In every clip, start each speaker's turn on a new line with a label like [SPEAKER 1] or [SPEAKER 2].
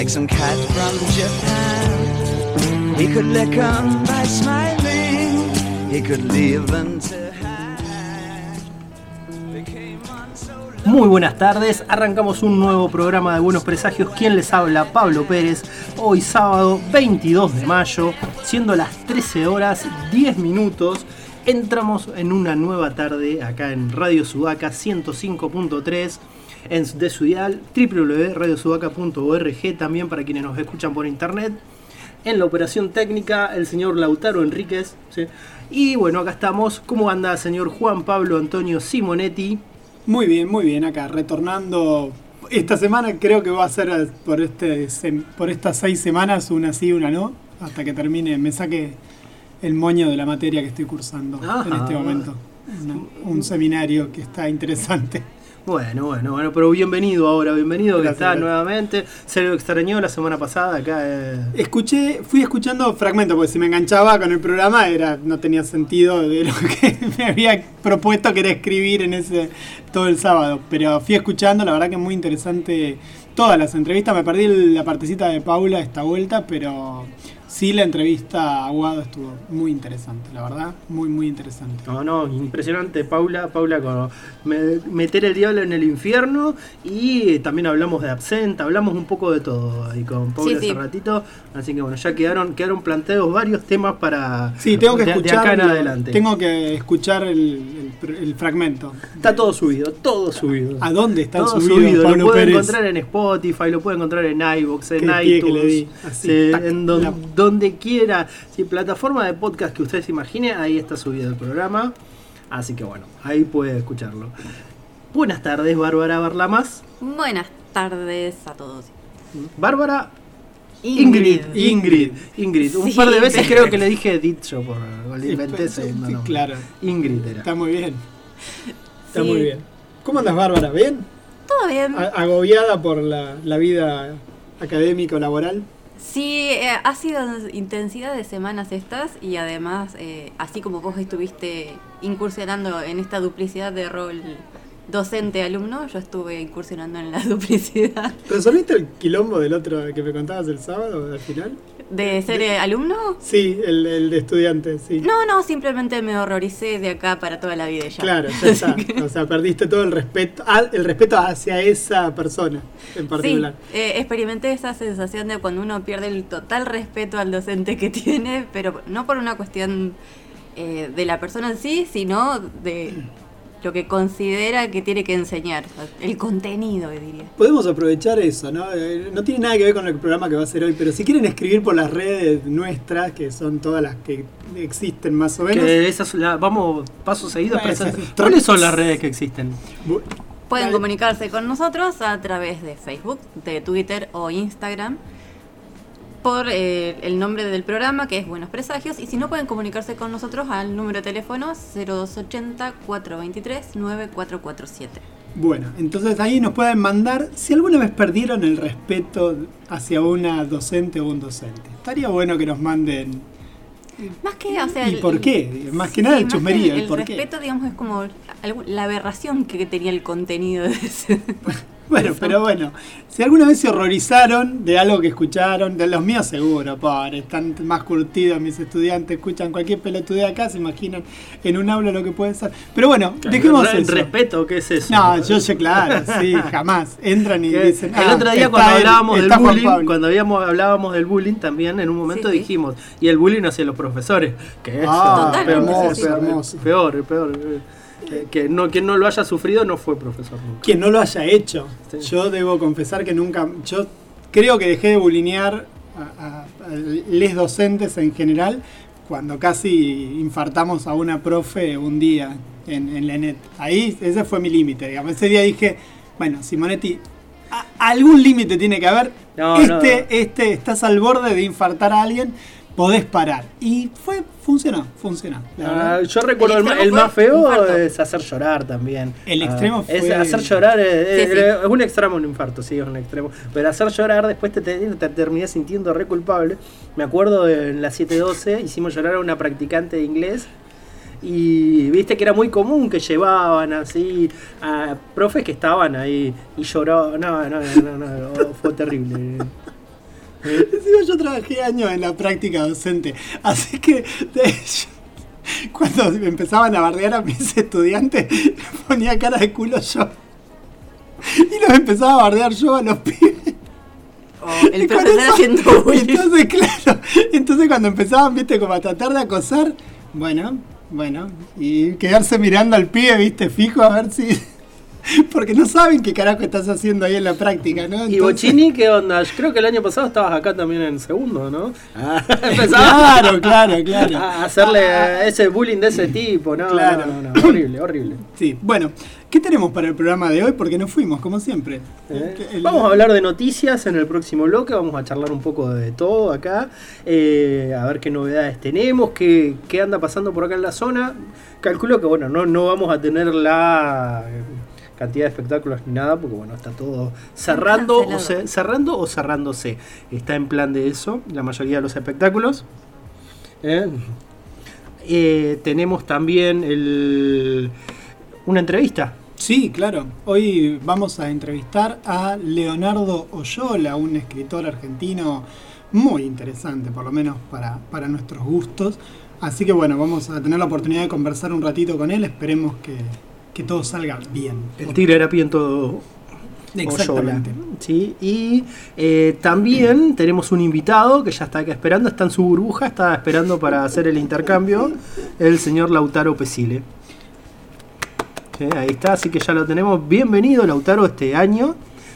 [SPEAKER 1] Like some cat from Japan He could lick by smiling He could leave
[SPEAKER 2] Muy buenas tardes, arrancamos un nuevo programa de Buenos Presagios. ¿Quién les habla? Pablo Pérez. Hoy sábado 22 de mayo, siendo las 13 horas 10 minutos, entramos en una nueva tarde acá en Radio Sudaca 105.3 en de su dial www.radiosudaca.org también para quienes nos escuchan por internet. En la operación técnica, el señor Lautaro Enríquez. ¿sí? Y bueno, acá estamos. ¿Cómo anda, señor Juan Pablo Antonio Simonetti?
[SPEAKER 3] Muy bien, muy bien, acá retornando. Esta semana creo que va a ser por, este, por estas seis semanas, una sí, una no, hasta que termine, me saque el moño de la materia que estoy cursando
[SPEAKER 2] Ajá.
[SPEAKER 3] en este momento. Una- un seminario que está interesante.
[SPEAKER 2] Bueno, bueno, bueno, pero bienvenido ahora, bienvenido que está nuevamente. Se lo extrañó la semana pasada acá. eh.
[SPEAKER 3] Escuché, fui escuchando fragmentos, porque si me enganchaba con el programa era, no tenía sentido de lo que me había propuesto que era escribir en ese todo el sábado. Pero fui escuchando, la verdad que muy interesante todas las entrevistas. Me perdí la partecita de Paula esta vuelta, pero sí la entrevista a Aguado estuvo muy interesante, la verdad, muy muy interesante.
[SPEAKER 2] No, no, impresionante, Paula, Paula con me- meter el diablo en el infierno y también hablamos de absenta, hablamos un poco de todo ahí con Paula
[SPEAKER 4] Sí,
[SPEAKER 2] hace
[SPEAKER 4] sí.
[SPEAKER 2] ratito, así que bueno, ya quedaron, quedaron planteados varios temas para
[SPEAKER 3] Sí, tengo que
[SPEAKER 2] de- de
[SPEAKER 3] escuchar.
[SPEAKER 2] acá en adelante.
[SPEAKER 3] Tengo que escuchar el, el- el fragmento.
[SPEAKER 2] Está todo subido, todo subido.
[SPEAKER 3] ¿A dónde está
[SPEAKER 2] todo
[SPEAKER 3] subido,
[SPEAKER 2] subido,
[SPEAKER 3] Pablo
[SPEAKER 2] lo
[SPEAKER 3] Pérez?
[SPEAKER 2] encontrar en Spotify, lo pueden encontrar en iVoox, en iTunes,
[SPEAKER 3] di, así,
[SPEAKER 2] sí,
[SPEAKER 3] tac,
[SPEAKER 2] en don-
[SPEAKER 3] la-
[SPEAKER 2] donde quiera, si plataforma de podcast que ustedes imaginen, ahí está subido el programa, así que bueno, ahí puede escucharlo. Buenas tardes, Bárbara Barlamas.
[SPEAKER 4] Buenas tardes a todos.
[SPEAKER 2] Bárbara Ingrid, Ingrid, Ingrid. Un
[SPEAKER 4] Sí,
[SPEAKER 2] par de veces
[SPEAKER 4] pero-
[SPEAKER 2] creo que le dije dicho por le inventé ese
[SPEAKER 3] Sí, claro.
[SPEAKER 2] Ingrid era.
[SPEAKER 3] Está muy bien. Está
[SPEAKER 4] Sí.
[SPEAKER 3] muy bien. ¿Cómo andas, Bárbara? ¿Bien?
[SPEAKER 4] ¿Todo bien?
[SPEAKER 3] A- ¿Agobiada por la, la vida académica o laboral?
[SPEAKER 4] Sí, eh, ha sido intensidad de semanas estas y además, eh, así como vos estuviste incursionando en esta duplicidad de rol docente-alumno, yo estuve incursionando en la duplicidad
[SPEAKER 3] ¿Resolviste el quilombo del otro que me contabas el sábado, al final?
[SPEAKER 4] De ser eh, alumno.
[SPEAKER 3] Sí, el, el de estudiante, sí.
[SPEAKER 4] No, no, simplemente me horroricé de acá para toda la vida ya.
[SPEAKER 3] Claro, ya está. O sea, perdiste todo el respeto, ah, el respeto hacia esa persona en particular.
[SPEAKER 4] Sí, eh, experimenté esa sensación de cuando uno pierde el total respeto al docente que tiene, pero no por una cuestión eh, de la persona en sí, sino de lo que considera que tiene que enseñar, el contenido, diría.
[SPEAKER 3] Podemos aprovechar eso, ¿no? Eh, No tiene nada que ver con el programa que va a ser hoy, pero si quieren escribir por las redes nuestras, que son todas las que existen más o menos,
[SPEAKER 2] Que esas la- vamos pasos seguidos.
[SPEAKER 3] Bueno,
[SPEAKER 2] ¿Cuáles son las redes que existen?
[SPEAKER 3] bu-
[SPEAKER 4] Pueden comunicarse con nosotros a través de Facebook, de Twitter o Instagram por eh, el nombre del programa que es Buenos Presagios y si no pueden comunicarse con nosotros al número de teléfono 0280 423 9447.
[SPEAKER 3] Bueno, entonces ahí nos pueden mandar si alguna vez perdieron el respeto hacia una docente o un docente. Estaría bueno que nos manden.
[SPEAKER 4] Más que, o sea,
[SPEAKER 3] ¿Y
[SPEAKER 4] el-
[SPEAKER 3] por qué? Más que nada el
[SPEAKER 4] más
[SPEAKER 3] chusmerío, el
[SPEAKER 4] el,
[SPEAKER 3] por qué.
[SPEAKER 4] respeto, digamos, es como la aberración que tenía el contenido de ese.
[SPEAKER 3] Bueno, pero bueno, si alguna vez se horrorizaron de algo que escucharon, de los míos seguro, pobre, están más curtidos mis estudiantes, escuchan cualquier pelotudez acá, se imaginan en un aula lo que puede ser. Pero bueno, dejemos eso.
[SPEAKER 2] respeto, ¿qué es eso?
[SPEAKER 3] No, yo sé, claro, sí, jamás. Entran y dicen.
[SPEAKER 2] el
[SPEAKER 3] "Ah,
[SPEAKER 2] otro día cuando
[SPEAKER 3] él,
[SPEAKER 2] hablábamos del bullying,
[SPEAKER 3] Pablo".
[SPEAKER 2] cuando habíamos, hablábamos del bullying también en un momento
[SPEAKER 4] Sí, sí.
[SPEAKER 2] dijimos, y el bullying hacia los profesores, que es
[SPEAKER 3] Ah,
[SPEAKER 2] peor, peor,
[SPEAKER 3] hermoso.
[SPEAKER 2] peor, peor, eh, que no quien no lo haya sufrido no fue profesor nunca.
[SPEAKER 3] Quien no lo haya hecho.
[SPEAKER 2] Sí.
[SPEAKER 3] Yo debo confesar que nunca. Yo creo que dejé de bulinear a, a- a les docentes en general cuando casi infartamos a una profe un día en, en la net. Ahí, ese fue mi límite, digamos. Ese día dije, bueno, Simonetti, a- algún límite tiene que haber.
[SPEAKER 2] No,
[SPEAKER 3] este,
[SPEAKER 2] no.
[SPEAKER 3] este, estás al borde de infartar a alguien, podés parar. Y fue, funcionó, funcionó. la
[SPEAKER 2] Ah, yo recuerdo
[SPEAKER 4] El
[SPEAKER 2] el,
[SPEAKER 4] extremo
[SPEAKER 2] el más feo
[SPEAKER 4] infarto.
[SPEAKER 2] es hacer llorar también.
[SPEAKER 3] El
[SPEAKER 2] Ah,
[SPEAKER 3] extremo
[SPEAKER 2] es
[SPEAKER 3] fue-
[SPEAKER 2] hacer llorar es,
[SPEAKER 4] Sí,
[SPEAKER 2] es-
[SPEAKER 4] sí.
[SPEAKER 2] es un extremo un infarto, sí, es un extremo. Pero hacer llorar después te, te, te terminás sintiendo re culpable. Me acuerdo en la 712 hicimos llorar a una practicante de inglés. Y viste que era muy común que llevaban así a profes que estaban ahí y lloró. No, no, no, no, no, fue terrible.
[SPEAKER 3] Yo trabajé años en la práctica docente, así que cuando empezaban a bardear a mis estudiantes, ponía cara de culo yo. Y los empezaba a bardear yo a los pibes.
[SPEAKER 4] O el haciendo.
[SPEAKER 3] Entonces, claro, entonces cuando empezaban, viste, como a tratar de acosar, bueno, bueno, y quedarse mirando al pibe, viste, fijo, a ver si... Porque no saben qué carajo estás haciendo ahí en la práctica, ¿no?
[SPEAKER 2] ¿Y Bochini qué onda? Creo que el año pasado estabas acá también en segundo, ¿no? Ah,
[SPEAKER 3] Claro, claro, claro.
[SPEAKER 2] a hacerle ese bullying de ese tipo, ¿no?
[SPEAKER 3] Claro.
[SPEAKER 2] No, no, no, horrible, horrible.
[SPEAKER 3] Sí, bueno, ¿qué tenemos para el programa de hoy? Porque nos fuimos, como siempre.
[SPEAKER 2] ¿Eh?
[SPEAKER 3] El-
[SPEAKER 2] Vamos a hablar de noticias en el próximo bloque, vamos a charlar un poco de todo acá, eh, a ver qué novedades tenemos, qué, qué anda pasando por acá en la zona. Calculo que bueno, no, no vamos a tener la cantidad de espectáculos ni nada, porque bueno, está todo cerrando o, ce- cerrando o cerrándose. Está en plan de eso, la mayoría de los espectáculos. ¿Eh? Eh, tenemos también el, una entrevista
[SPEAKER 3] Sí, claro. Hoy vamos a entrevistar a Leonardo Oyola, un escritor argentino muy interesante, por lo menos para, para nuestros gustos. Así que bueno, vamos a tener la oportunidad de conversar un ratito con él. Esperemos que, que todo salga bien.
[SPEAKER 2] El tigre harapiento
[SPEAKER 3] Exactamente.
[SPEAKER 2] Oyola, ¿sí? Y eh, también tenemos un invitado que ya está acá esperando, está en su burbuja, está esperando para hacer el intercambio, el señor Lautaro Pesile. Sí, ahí está, así que ya lo tenemos. Bienvenido Lautaro este año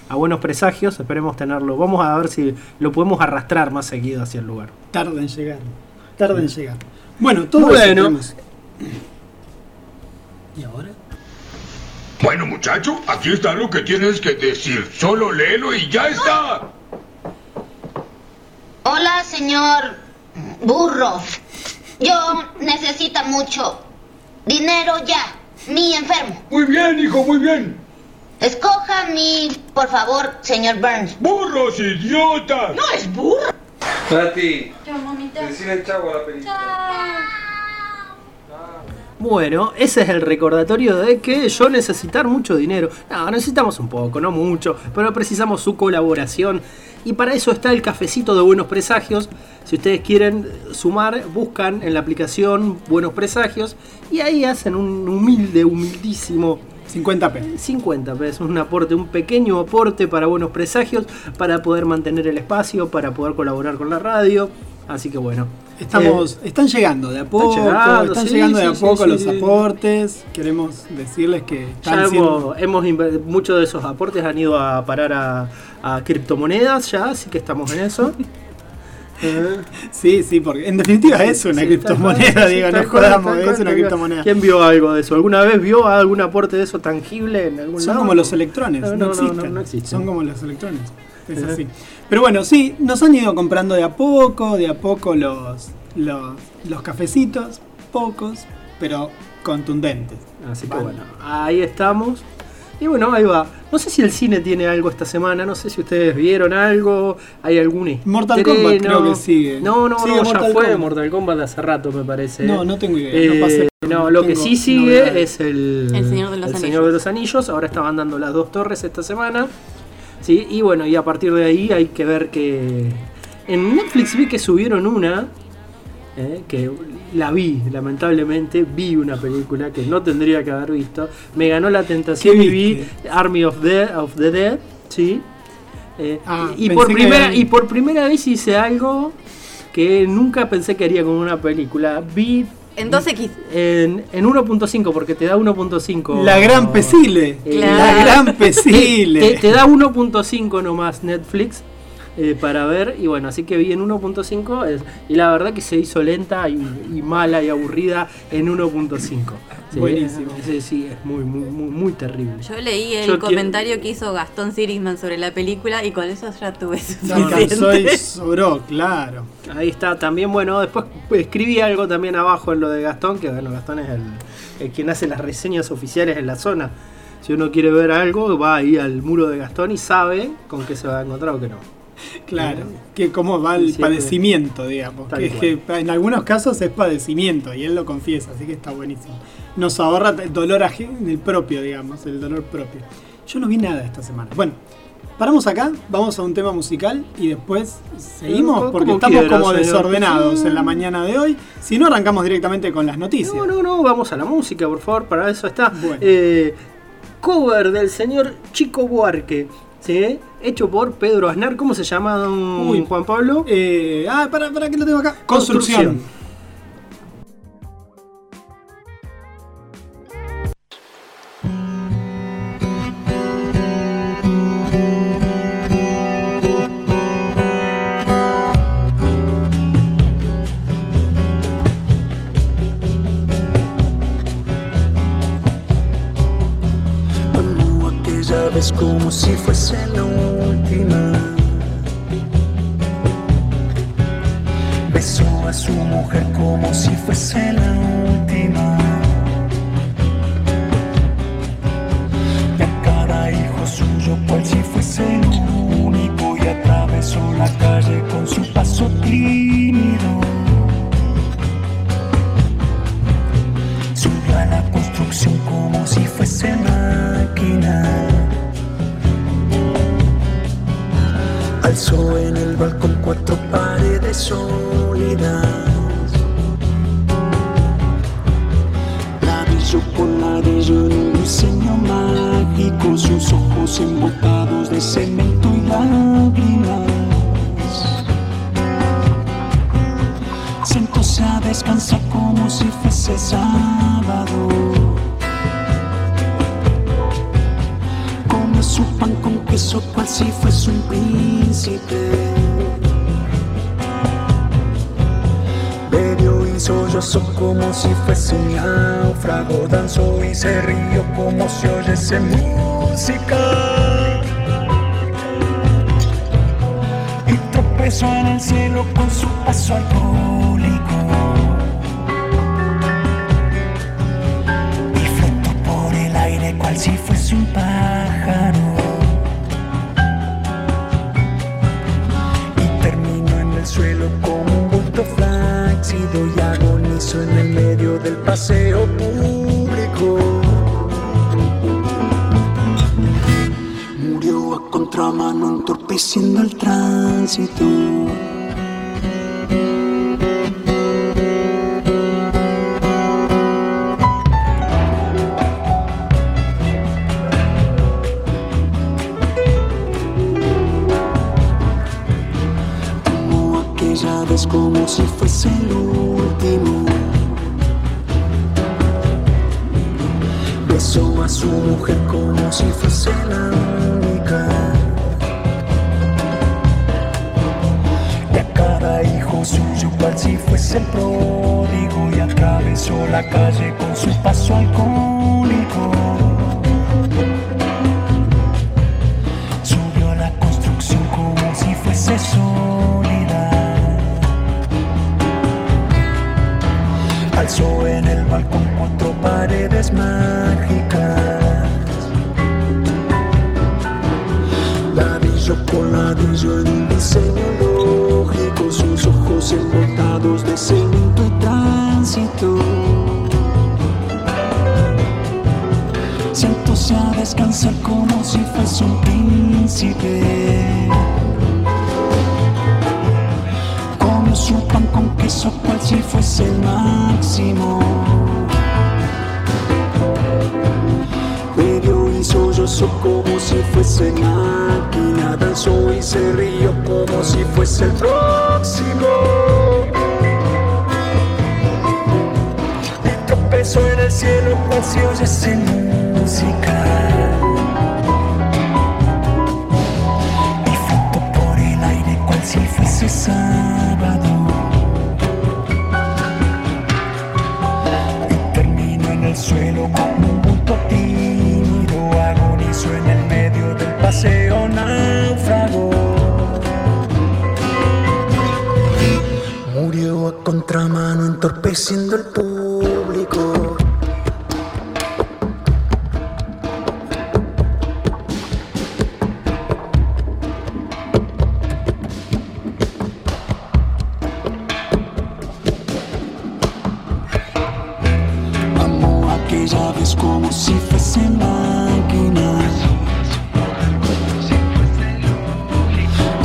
[SPEAKER 2] a Buenos Presagios, esperemos tenerlo. Vamos a ver si lo podemos arrastrar más seguido hacia el lugar.
[SPEAKER 3] Tarda en llegar. Tarda en llegar. Bueno, todo
[SPEAKER 2] Bueno.
[SPEAKER 3] ¿Y ahora?
[SPEAKER 5] Bueno, muchacho, aquí está lo que tienes que decir. Solo léelo y ya está.
[SPEAKER 6] Hola, señor burro. Yo necesito mucho dinero ya. Mi enfermo.
[SPEAKER 5] Muy bien, hijo, muy bien.
[SPEAKER 6] Escoja mi, por favor, señor Burns.
[SPEAKER 5] ¡Burros, idiotas!
[SPEAKER 6] es burro.
[SPEAKER 7] Tati,
[SPEAKER 6] Yo, mamita.
[SPEAKER 7] chavo a la película.
[SPEAKER 2] Bueno, ese es el recordatorio de que yo necesitar mucho dinero. No, necesitamos un poco, no mucho, pero precisamos su colaboración. Y para eso está el cafecito de Buenos Presagios. Si ustedes quieren sumar, buscan en la aplicación Buenos Presagios y ahí hacen un humilde, humildísimo
[SPEAKER 3] 50p.
[SPEAKER 2] 50 pesos, un aporte, un pequeño aporte para buenos presagios, para poder mantener el espacio, para poder colaborar con la radio. Así que bueno.
[SPEAKER 3] Estamos, están llegando de a poco, están llegando,
[SPEAKER 2] sí,
[SPEAKER 3] de a poco
[SPEAKER 2] sí,
[SPEAKER 3] los aportes. Queremos decirles que
[SPEAKER 2] eh,
[SPEAKER 3] están
[SPEAKER 2] ya
[SPEAKER 3] siendo-
[SPEAKER 2] hemos, muchos de esos aportes han ido a parar a, a criptomonedas ya, así que estamos en eso. Eh,
[SPEAKER 3] Sí, sí, porque en definitiva es una criptomoneda,
[SPEAKER 2] sí,
[SPEAKER 3] digo, no jodamos,
[SPEAKER 2] tal
[SPEAKER 3] es una criptomoneda.
[SPEAKER 2] ¿Quién vio algo de eso? ¿Alguna vez vio algún aporte de eso tangible en algún
[SPEAKER 3] Son
[SPEAKER 2] lado?
[SPEAKER 3] como los electrones,
[SPEAKER 2] No,
[SPEAKER 3] no,
[SPEAKER 2] no, no,
[SPEAKER 3] existen.
[SPEAKER 2] no, no existen.
[SPEAKER 3] Son como los electrones. Es
[SPEAKER 2] Ajá.
[SPEAKER 3] así. Pero bueno, sí, nos han ido comprando de a poco, de a poco los, los, los cafecitos, pocos, pero contundentes.
[SPEAKER 2] Así que
[SPEAKER 3] Vale.
[SPEAKER 2] bueno, ahí estamos. Y bueno, ahí va. No sé si el cine tiene algo esta semana, no sé si ustedes vieron algo, hay algún
[SPEAKER 3] Mortal
[SPEAKER 2] estreno.
[SPEAKER 3] Kombat creo que sigue.
[SPEAKER 2] No, no,
[SPEAKER 3] Sigue
[SPEAKER 2] no, ya
[SPEAKER 3] Mortal
[SPEAKER 2] fue
[SPEAKER 3] Kombat.
[SPEAKER 2] Mortal Kombat de hace rato me parece.
[SPEAKER 3] No, no tengo idea,
[SPEAKER 2] Eh,
[SPEAKER 3] no pasé.
[SPEAKER 2] no, lo que sí sigue
[SPEAKER 3] novedades.
[SPEAKER 2] es el,
[SPEAKER 4] El Señor de los
[SPEAKER 2] el
[SPEAKER 4] Anillos.
[SPEAKER 2] Señor de los Anillos. Ahora estaban dando las dos torres esta semana. Sí, y bueno, y a partir de ahí hay que ver que. En Netflix vi que subieron una. eh, que la vi, lamentablemente, vi una película que no tendría que haber visto. Me ganó la tentación
[SPEAKER 3] ¿Qué
[SPEAKER 2] y vi? Army of the, of the Dead, ¿sí? Eh,
[SPEAKER 3] Ah,
[SPEAKER 2] y, por
[SPEAKER 3] que-
[SPEAKER 2] primera, y por primera vez hice algo que nunca pensé que haría con una película. Vi
[SPEAKER 4] En 2X.
[SPEAKER 2] en, en 1.5 porque te da 1.5.
[SPEAKER 3] La gran Pesile.
[SPEAKER 2] Eh,
[SPEAKER 3] La
[SPEAKER 4] Claro.
[SPEAKER 3] gran Pesile.
[SPEAKER 2] Te, te da 1.5 nomás Netflix eh, para ver. Y bueno, así que vi en 1.5 es- y la verdad que se hizo lenta y, y mala y aburrida en 1.5. Sí,
[SPEAKER 3] Buenísimo.
[SPEAKER 2] Sí, sí, es muy, muy, muy, muy terrible.
[SPEAKER 4] Yo leí el
[SPEAKER 2] Yo
[SPEAKER 4] comentario que hizo Gastón Sirisman sobre la película y con eso ya tuve suficiente.
[SPEAKER 3] y sobró, claro.
[SPEAKER 2] Ahí está, también, bueno, después escribí algo también abajo en lo de Gastón, que bueno, Gastón es el, el quien hace las reseñas oficiales en la zona. Si uno quiere ver algo, va ahí al muro de Gastón y sabe con qué se va a encontrar o qué no.
[SPEAKER 3] Claro, que cómo va el
[SPEAKER 2] Siempre.
[SPEAKER 3] padecimiento, digamos. Que es que en algunos casos es padecimiento y él lo confiesa, así que está buenísimo. Nos ahorra el dolor el propio, digamos, el dolor propio. Yo no vi nada esta semana. Bueno, paramos acá, vamos a un tema musical y después seguimos
[SPEAKER 2] Como
[SPEAKER 3] porque estamos como
[SPEAKER 2] señor.
[SPEAKER 3] desordenados en la mañana de hoy. Si no, arrancamos directamente con las noticias.
[SPEAKER 2] No, no, no, vamos a la música, por favor, para eso está.
[SPEAKER 3] Bueno.
[SPEAKER 2] Eh, cover del señor Chico Buarque, ¿sí? hecho por Pedro Aznar. ¿Cómo se llama, don
[SPEAKER 3] Uy.
[SPEAKER 2] Juan Pablo?
[SPEAKER 3] Eh, ah, para, para que lo tengo acá. Construcción.
[SPEAKER 1] Si fuese la última. Besó a su mujer como si fuese la última. Y a cada hijo suyo cual si fuese el único. Y atravesó la calle con su paso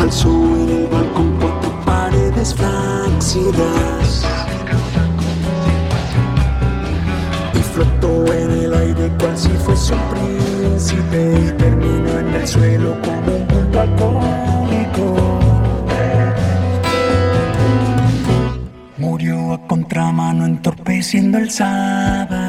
[SPEAKER 1] Alzó en el balcón cuatro paredes flácidas. Y flotó en el aire cual si fuese un príncipe. Y terminó en el suelo como un alcohólico. Murió a contramano entorpeciendo el sábado.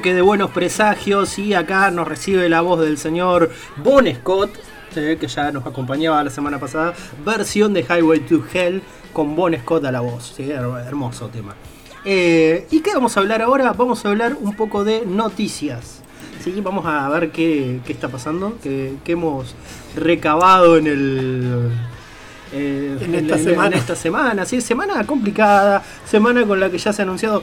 [SPEAKER 2] Bloque de Buenos Presagios y acá nos recibe la voz del señor Bon Scott, eh, que ya nos acompañaba la semana pasada, versión de Highway to Hell con Bon Scott a la voz. Hermoso tema. Eh, ¿Y qué vamos a hablar ahora? Vamos a hablar un poco de noticias. ¿sí? Vamos a ver qué, qué está pasando, qué, qué hemos recabado en el... eh,
[SPEAKER 3] En esta semana.
[SPEAKER 2] esta semana, sí, semana complicada, semana con la que ya se ha anunciado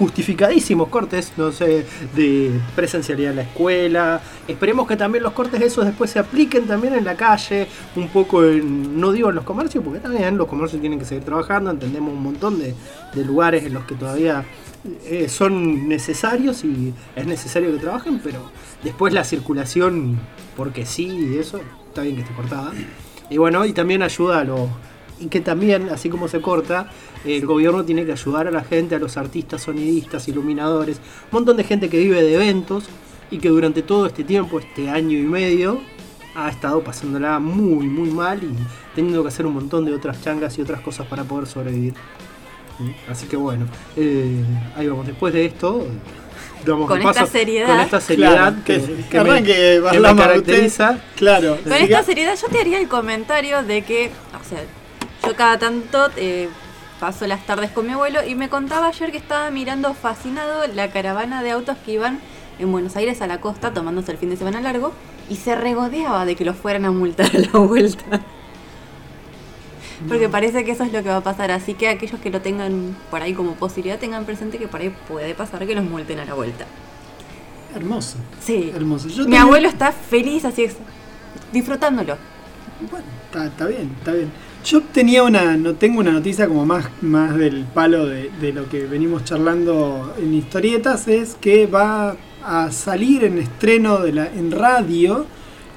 [SPEAKER 2] justificadísimos cortes, no sé, de presencialidad en la escuela. Esperemos que también los cortes esos después se apliquen también en la calle, un poco en, no digo en los comercios, porque también los comercios tienen que seguir trabajando, entendemos un montón de, lugares en los que todavía eh, son necesarios y es necesario que trabajen, pero después la circulación, porque sí, y eso, está bien que esté cortada. Y bueno, y también ayuda a los... Y que también, así como se corta, el gobierno tiene que ayudar a la gente, a los artistas, sonidistas, iluminadores, un montón de gente que vive de eventos y que durante todo este tiempo, este año y medio, ha estado pasándola muy, muy mal y teniendo que hacer un montón de otras changas y otras cosas para poder sobrevivir. Así que bueno, eh, ahí vamos. Después de esto, damos
[SPEAKER 4] Con esta seriedad.
[SPEAKER 2] con esta seriedad
[SPEAKER 3] Claro,
[SPEAKER 2] que,
[SPEAKER 3] que,
[SPEAKER 2] que me, que me caracteriza.
[SPEAKER 3] usted. Claro.
[SPEAKER 4] Con esta seriedad yo te haría el comentario de que, o sea, yo cada tanto eh, paso las tardes con mi abuelo y me contaba ayer que estaba mirando fascinado la caravana de autos que iban en Buenos Aires a la costa tomándose el fin de semana largo y se regodeaba de que los fueran a multar a la vuelta. Porque parece que eso es lo que va a pasar, así que aquellos que lo tengan por ahí como posibilidad tengan presente que por ahí puede pasar que los multen a la vuelta.
[SPEAKER 3] Hermoso.
[SPEAKER 4] Sí.
[SPEAKER 3] Hermoso. Yo
[SPEAKER 4] Mi abuelo está feliz así es, disfrutándolo.
[SPEAKER 3] Bueno, está, está bien, está bien. Yo tenía una, no tengo una noticia como más, más del palo de, lo que venimos charlando en historietas, es que va a salir en estreno de la, en radio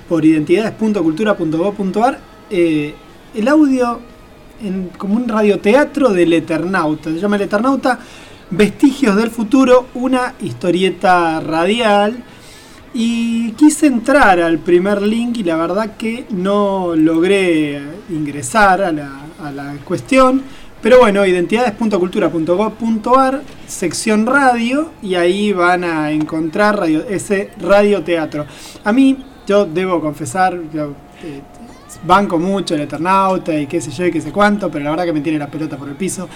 [SPEAKER 3] por identidades.cultura.gov.ar eh, el audio en, como un radioteatro del Eternauta. Se llama El Eternauta Vestigios del Futuro, una historieta radial. Y quise entrar al primer link y la verdad que no logré ingresar a la, a la cuestión. Pero bueno, identidades.cultura.gov.ar, sección radio, y ahí van a encontrar radio, ese radioteatro. A mí, yo debo confesar, yo, eh, banco mucho el Eternauta y qué sé yo y qué sé cuánto, pero la verdad que me tiene la pelota por el piso.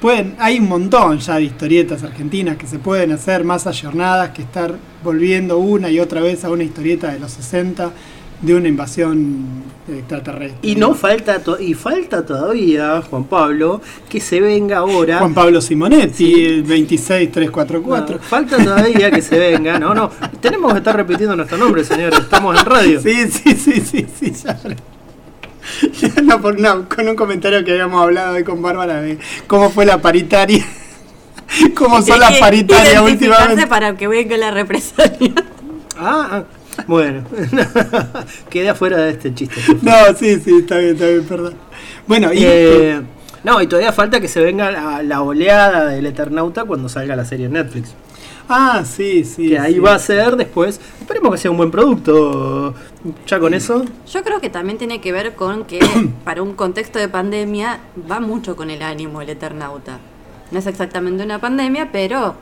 [SPEAKER 3] Pueden, hay un montón ya de historietas argentinas que se pueden hacer más ayornadas que estar volviendo una y otra vez a una historieta de los 60 de una invasión extraterrestre.
[SPEAKER 2] Y no falta to- y falta todavía, Juan Pablo, que se venga ahora.
[SPEAKER 3] Juan Pablo Simonetti, el 26344.
[SPEAKER 2] No, falta todavía que se venga. No, no. Tenemos que estar repitiendo nuestro nombre, señores. Estamos en radio.
[SPEAKER 3] Sí, sí, sí, sí, sí, ya no, por- no, con un comentario que habíamos hablado hoy con Bárbara de cómo fue la paritaria. cómo son las paritarias últimamente.
[SPEAKER 4] para que venga la represalia.
[SPEAKER 2] Ah, ah, bueno. Quedé afuera de este chiste.
[SPEAKER 3] No, sí, sí, está bien, está bien, perdón. Bueno, y
[SPEAKER 2] Eh, no, y todavía falta que se venga la, la oleada del Eternauta cuando salga la serie en Netflix.
[SPEAKER 3] Ah, sí, sí.
[SPEAKER 2] Que ahí
[SPEAKER 3] sí.
[SPEAKER 2] va a ser después. Esperemos que sea un buen producto. Ya con eso.
[SPEAKER 4] Yo creo que también tiene que ver con que para un contexto de pandemia va mucho con el ánimo el Eternauta. No es exactamente una pandemia, pero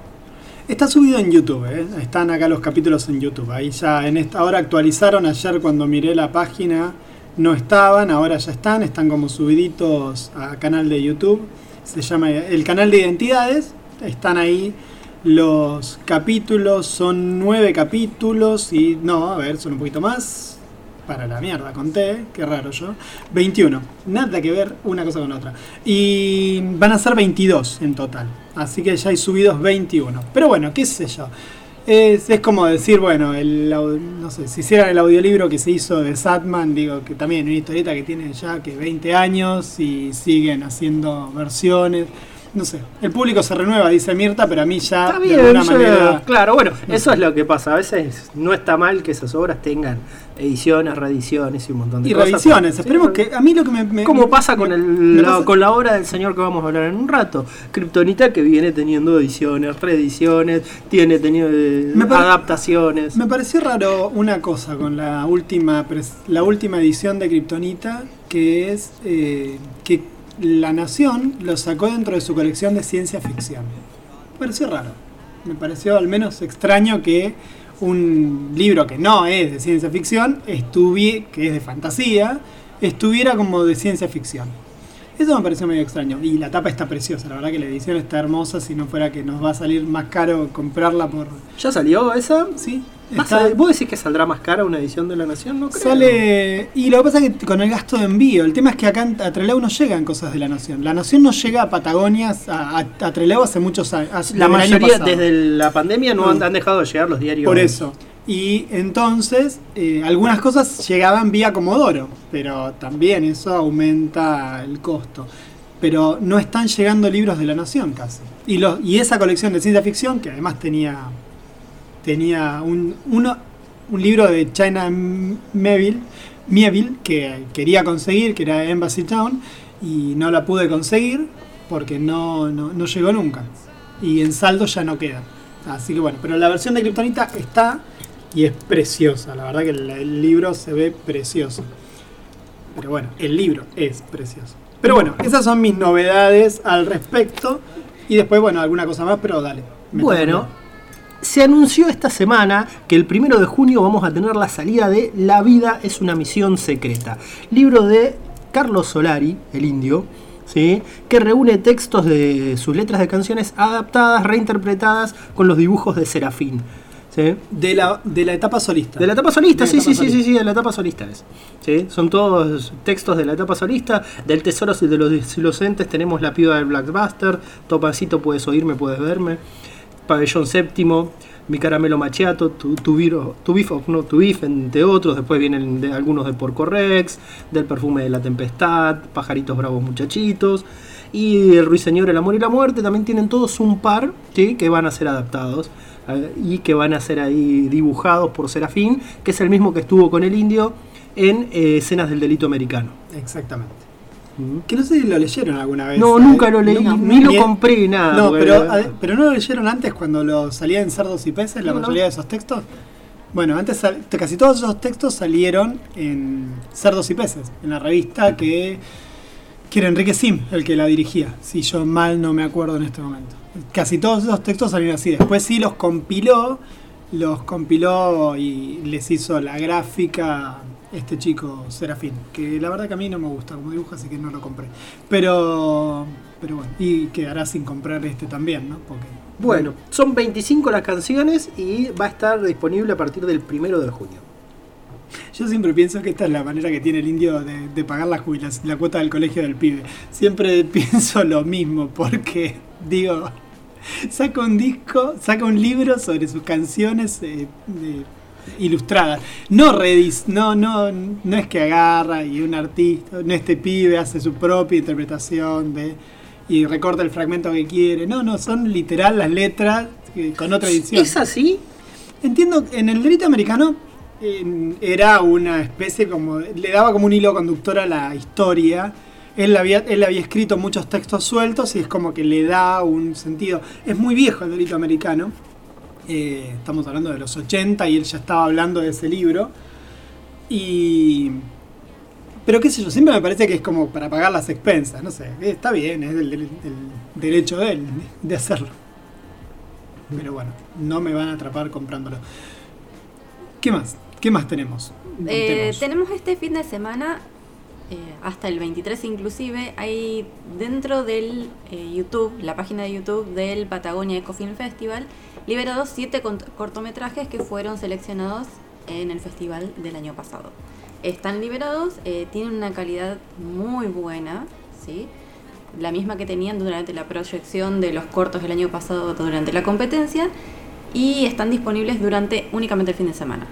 [SPEAKER 3] Está subido en YouTube, ¿eh? están acá los capítulos en YouTube. Ahí ya en esta, ahora actualizaron ayer cuando miré la página, no estaban, ahora ya están, están como subiditos a canal de YouTube. Se llama el canal de identidades. Están ahí los capítulos, son nueve capítulos y no, a ver, son un poquito más. Para la mierda, conté, qué raro yo. 21, nada que ver una cosa con otra. Y van a ser 22 en total. Así que ya hay subidos 21. Pero bueno, qué sé yo. Es, es como decir, bueno, el, no sé, si hicieran el audiolibro que se hizo de Satman, digo que también una historieta que tiene ya que 20 años y siguen haciendo versiones. No sé, el público se renueva, dice Mirta, pero a mí ya
[SPEAKER 2] Está
[SPEAKER 3] de alguna manera...
[SPEAKER 2] claro, bueno, eso es lo que pasa. A veces no está mal que esas obras tengan ediciones, reediciones y un montón de
[SPEAKER 3] Y
[SPEAKER 2] cosas.
[SPEAKER 3] revisiones,
[SPEAKER 2] Sí,
[SPEAKER 3] esperemos
[SPEAKER 2] re-
[SPEAKER 3] que a mí lo que me... me-
[SPEAKER 2] Como pasa con, el, la,
[SPEAKER 3] pasa-
[SPEAKER 2] con la obra del señor que vamos a hablar en un rato. Kryptonita que viene teniendo ediciones, reediciones, tiene tenido eh,
[SPEAKER 3] Me
[SPEAKER 2] adaptaciones.
[SPEAKER 3] Me pareció raro una cosa con la última la última edición de Kryptonita, que es eh, que La Nación lo sacó dentro de su colección de ciencia ficción. Me pareció raro. Me pareció al menos extraño que un libro que no es de ciencia ficción, estuvie, que es de fantasía, estuviera como de ciencia ficción. Eso me pareció medio extraño. Y la tapa está preciosa, la verdad que la edición está hermosa, si no fuera que nos va a salir más caro comprarla por...
[SPEAKER 2] ¿Ya salió esa?
[SPEAKER 3] Sí,
[SPEAKER 2] ¿Va a
[SPEAKER 3] está-
[SPEAKER 2] ¿Vos decís que saldrá más cara una edición de La Nación? No creo.
[SPEAKER 3] Sale. Y lo que pasa es que con el gasto de envío, el tema es que acá en- a Trelew no llegan cosas de la Nación. La Nación no llega a Patagonia, a, a, Trelew hace muchos años.
[SPEAKER 2] La mayoría, desde la pandemia, no,
[SPEAKER 3] No.
[SPEAKER 2] Han, han dejado de llegar los diarios.
[SPEAKER 3] Por eso. Y entonces, eh, algunas cosas llegaban vía Comodoro, pero también eso aumenta el costo. Pero no están llegando libros de la Nación casi. Y, los, y esa colección de ciencia ficción, que además tenía, tenía un, uno, un libro de China Mieville, Mieville que quería conseguir, que era Embassy Town, y no la pude conseguir porque no, no, no llegó nunca. Y en saldo ya no queda. Así que bueno, pero la versión de Kryptonita está y es preciosa. La verdad que el, el libro se ve precioso. Pero bueno, el libro es precioso. Pero bueno, esas son mis novedades al respecto. Y después, bueno, alguna cosa más, pero dale.
[SPEAKER 2] Bueno, se anunció esta semana que el primero de junio vamos a tener la salida de La vida es una misión secreta. Libro de Carlos Solari, el indio, ¿sí? que reúne textos de sus letras de canciones adaptadas, reinterpretadas con los dibujos de Serafín. ¿Sí?
[SPEAKER 3] De la, de la etapa solista.
[SPEAKER 2] De la etapa solista,
[SPEAKER 3] De
[SPEAKER 2] sí, sí, sí, sí, sí, de la etapa solista es. ¿sí? Son todos textos de la etapa solista. Del Tesoro de los Inocentes tenemos La piba del Blackbuster, Topacito, puedes oírme, puedes verme, Pabellón Séptimo, Mi Caramelo Machiato, Tu, tu, Viro- tu Beef No Tu Beef, entre otros. Después vienen de, algunos de Porco Rex, del Perfume de la Tempestad, Pajaritos Bravos Muchachitos. Y el Ruiseñor, el Amor y la Muerte también tienen todos un par ¿sí? que van a ser adaptados y que van a ser ahí dibujados por Serafín, que es el mismo que estuvo con el indio en eh, escenas del delito americano.
[SPEAKER 3] Exactamente. Que no sé si lo leyeron alguna vez.
[SPEAKER 2] No,
[SPEAKER 3] ¿eh?
[SPEAKER 2] nunca lo leí,
[SPEAKER 3] No,
[SPEAKER 2] ni lo compré, nada.
[SPEAKER 3] No, pero, ade- pero no lo leyeron antes cuando lo salía en Cerdos y Peces, la
[SPEAKER 2] No, no.
[SPEAKER 3] mayoría de esos textos. Bueno, antes casi todos esos textos salieron en Cerdos y Peces, en la revista que, que era Enrique Sim el que la dirigía, si yo mal no me acuerdo en este momento. Casi todos esos textos salieron así. Después sí los compiló, los compiló y les hizo la gráfica este chico Serafín, que la verdad que a mí no me gusta como dibuja, así que no lo compré. Pero, pero bueno, y quedará sin comprar este también, ¿no? Porque
[SPEAKER 2] Bueno, son 25 las canciones y va a estar disponible a partir del primero de junio.
[SPEAKER 3] Yo siempre pienso que esta es la manera que tiene el indio de, de pagar la la cuota del colegio del pibe. Siempre pienso lo mismo, porque digo, saca un disco, saca un libro sobre sus canciones eh, de- ilustradas. No redis, no, no, no es que agarra y un artista, no este pibe hace su propia interpretación de y recorta el fragmento que quiere. No, no, son literal las letras eh, con otra edición.
[SPEAKER 2] ¿Es así?
[SPEAKER 3] Entiendo, en el derecho americano era una especie como. le daba como un hilo conductor a la historia. Él había, él había escrito muchos textos sueltos y es como que le da un sentido. Es muy viejo el delito americano. Eh, estamos hablando de los 80 y él ya estaba hablando de ese libro. Y. Pero qué sé yo, siempre me parece que es como para pagar las expensas, no sé. eh, Está bien, es el- el derecho de él de hacerlo. Pero bueno, no me van a atrapar comprándolo. ¿Qué más? ¿Qué más tenemos?
[SPEAKER 4] Eh, tenemos este fin de semana, eh, hasta el 23 inclusive, hay dentro del eh, YouTube, la página de YouTube del Patagonia Ecofilm Festival, liberados siete cortometrajes que fueron seleccionados en el festival del año pasado. Están liberados, eh, tienen una calidad muy buena, ¿sí? la misma que tenían durante la proyección de los cortos del año pasado durante la competencia y están disponibles durante únicamente el fin de semana.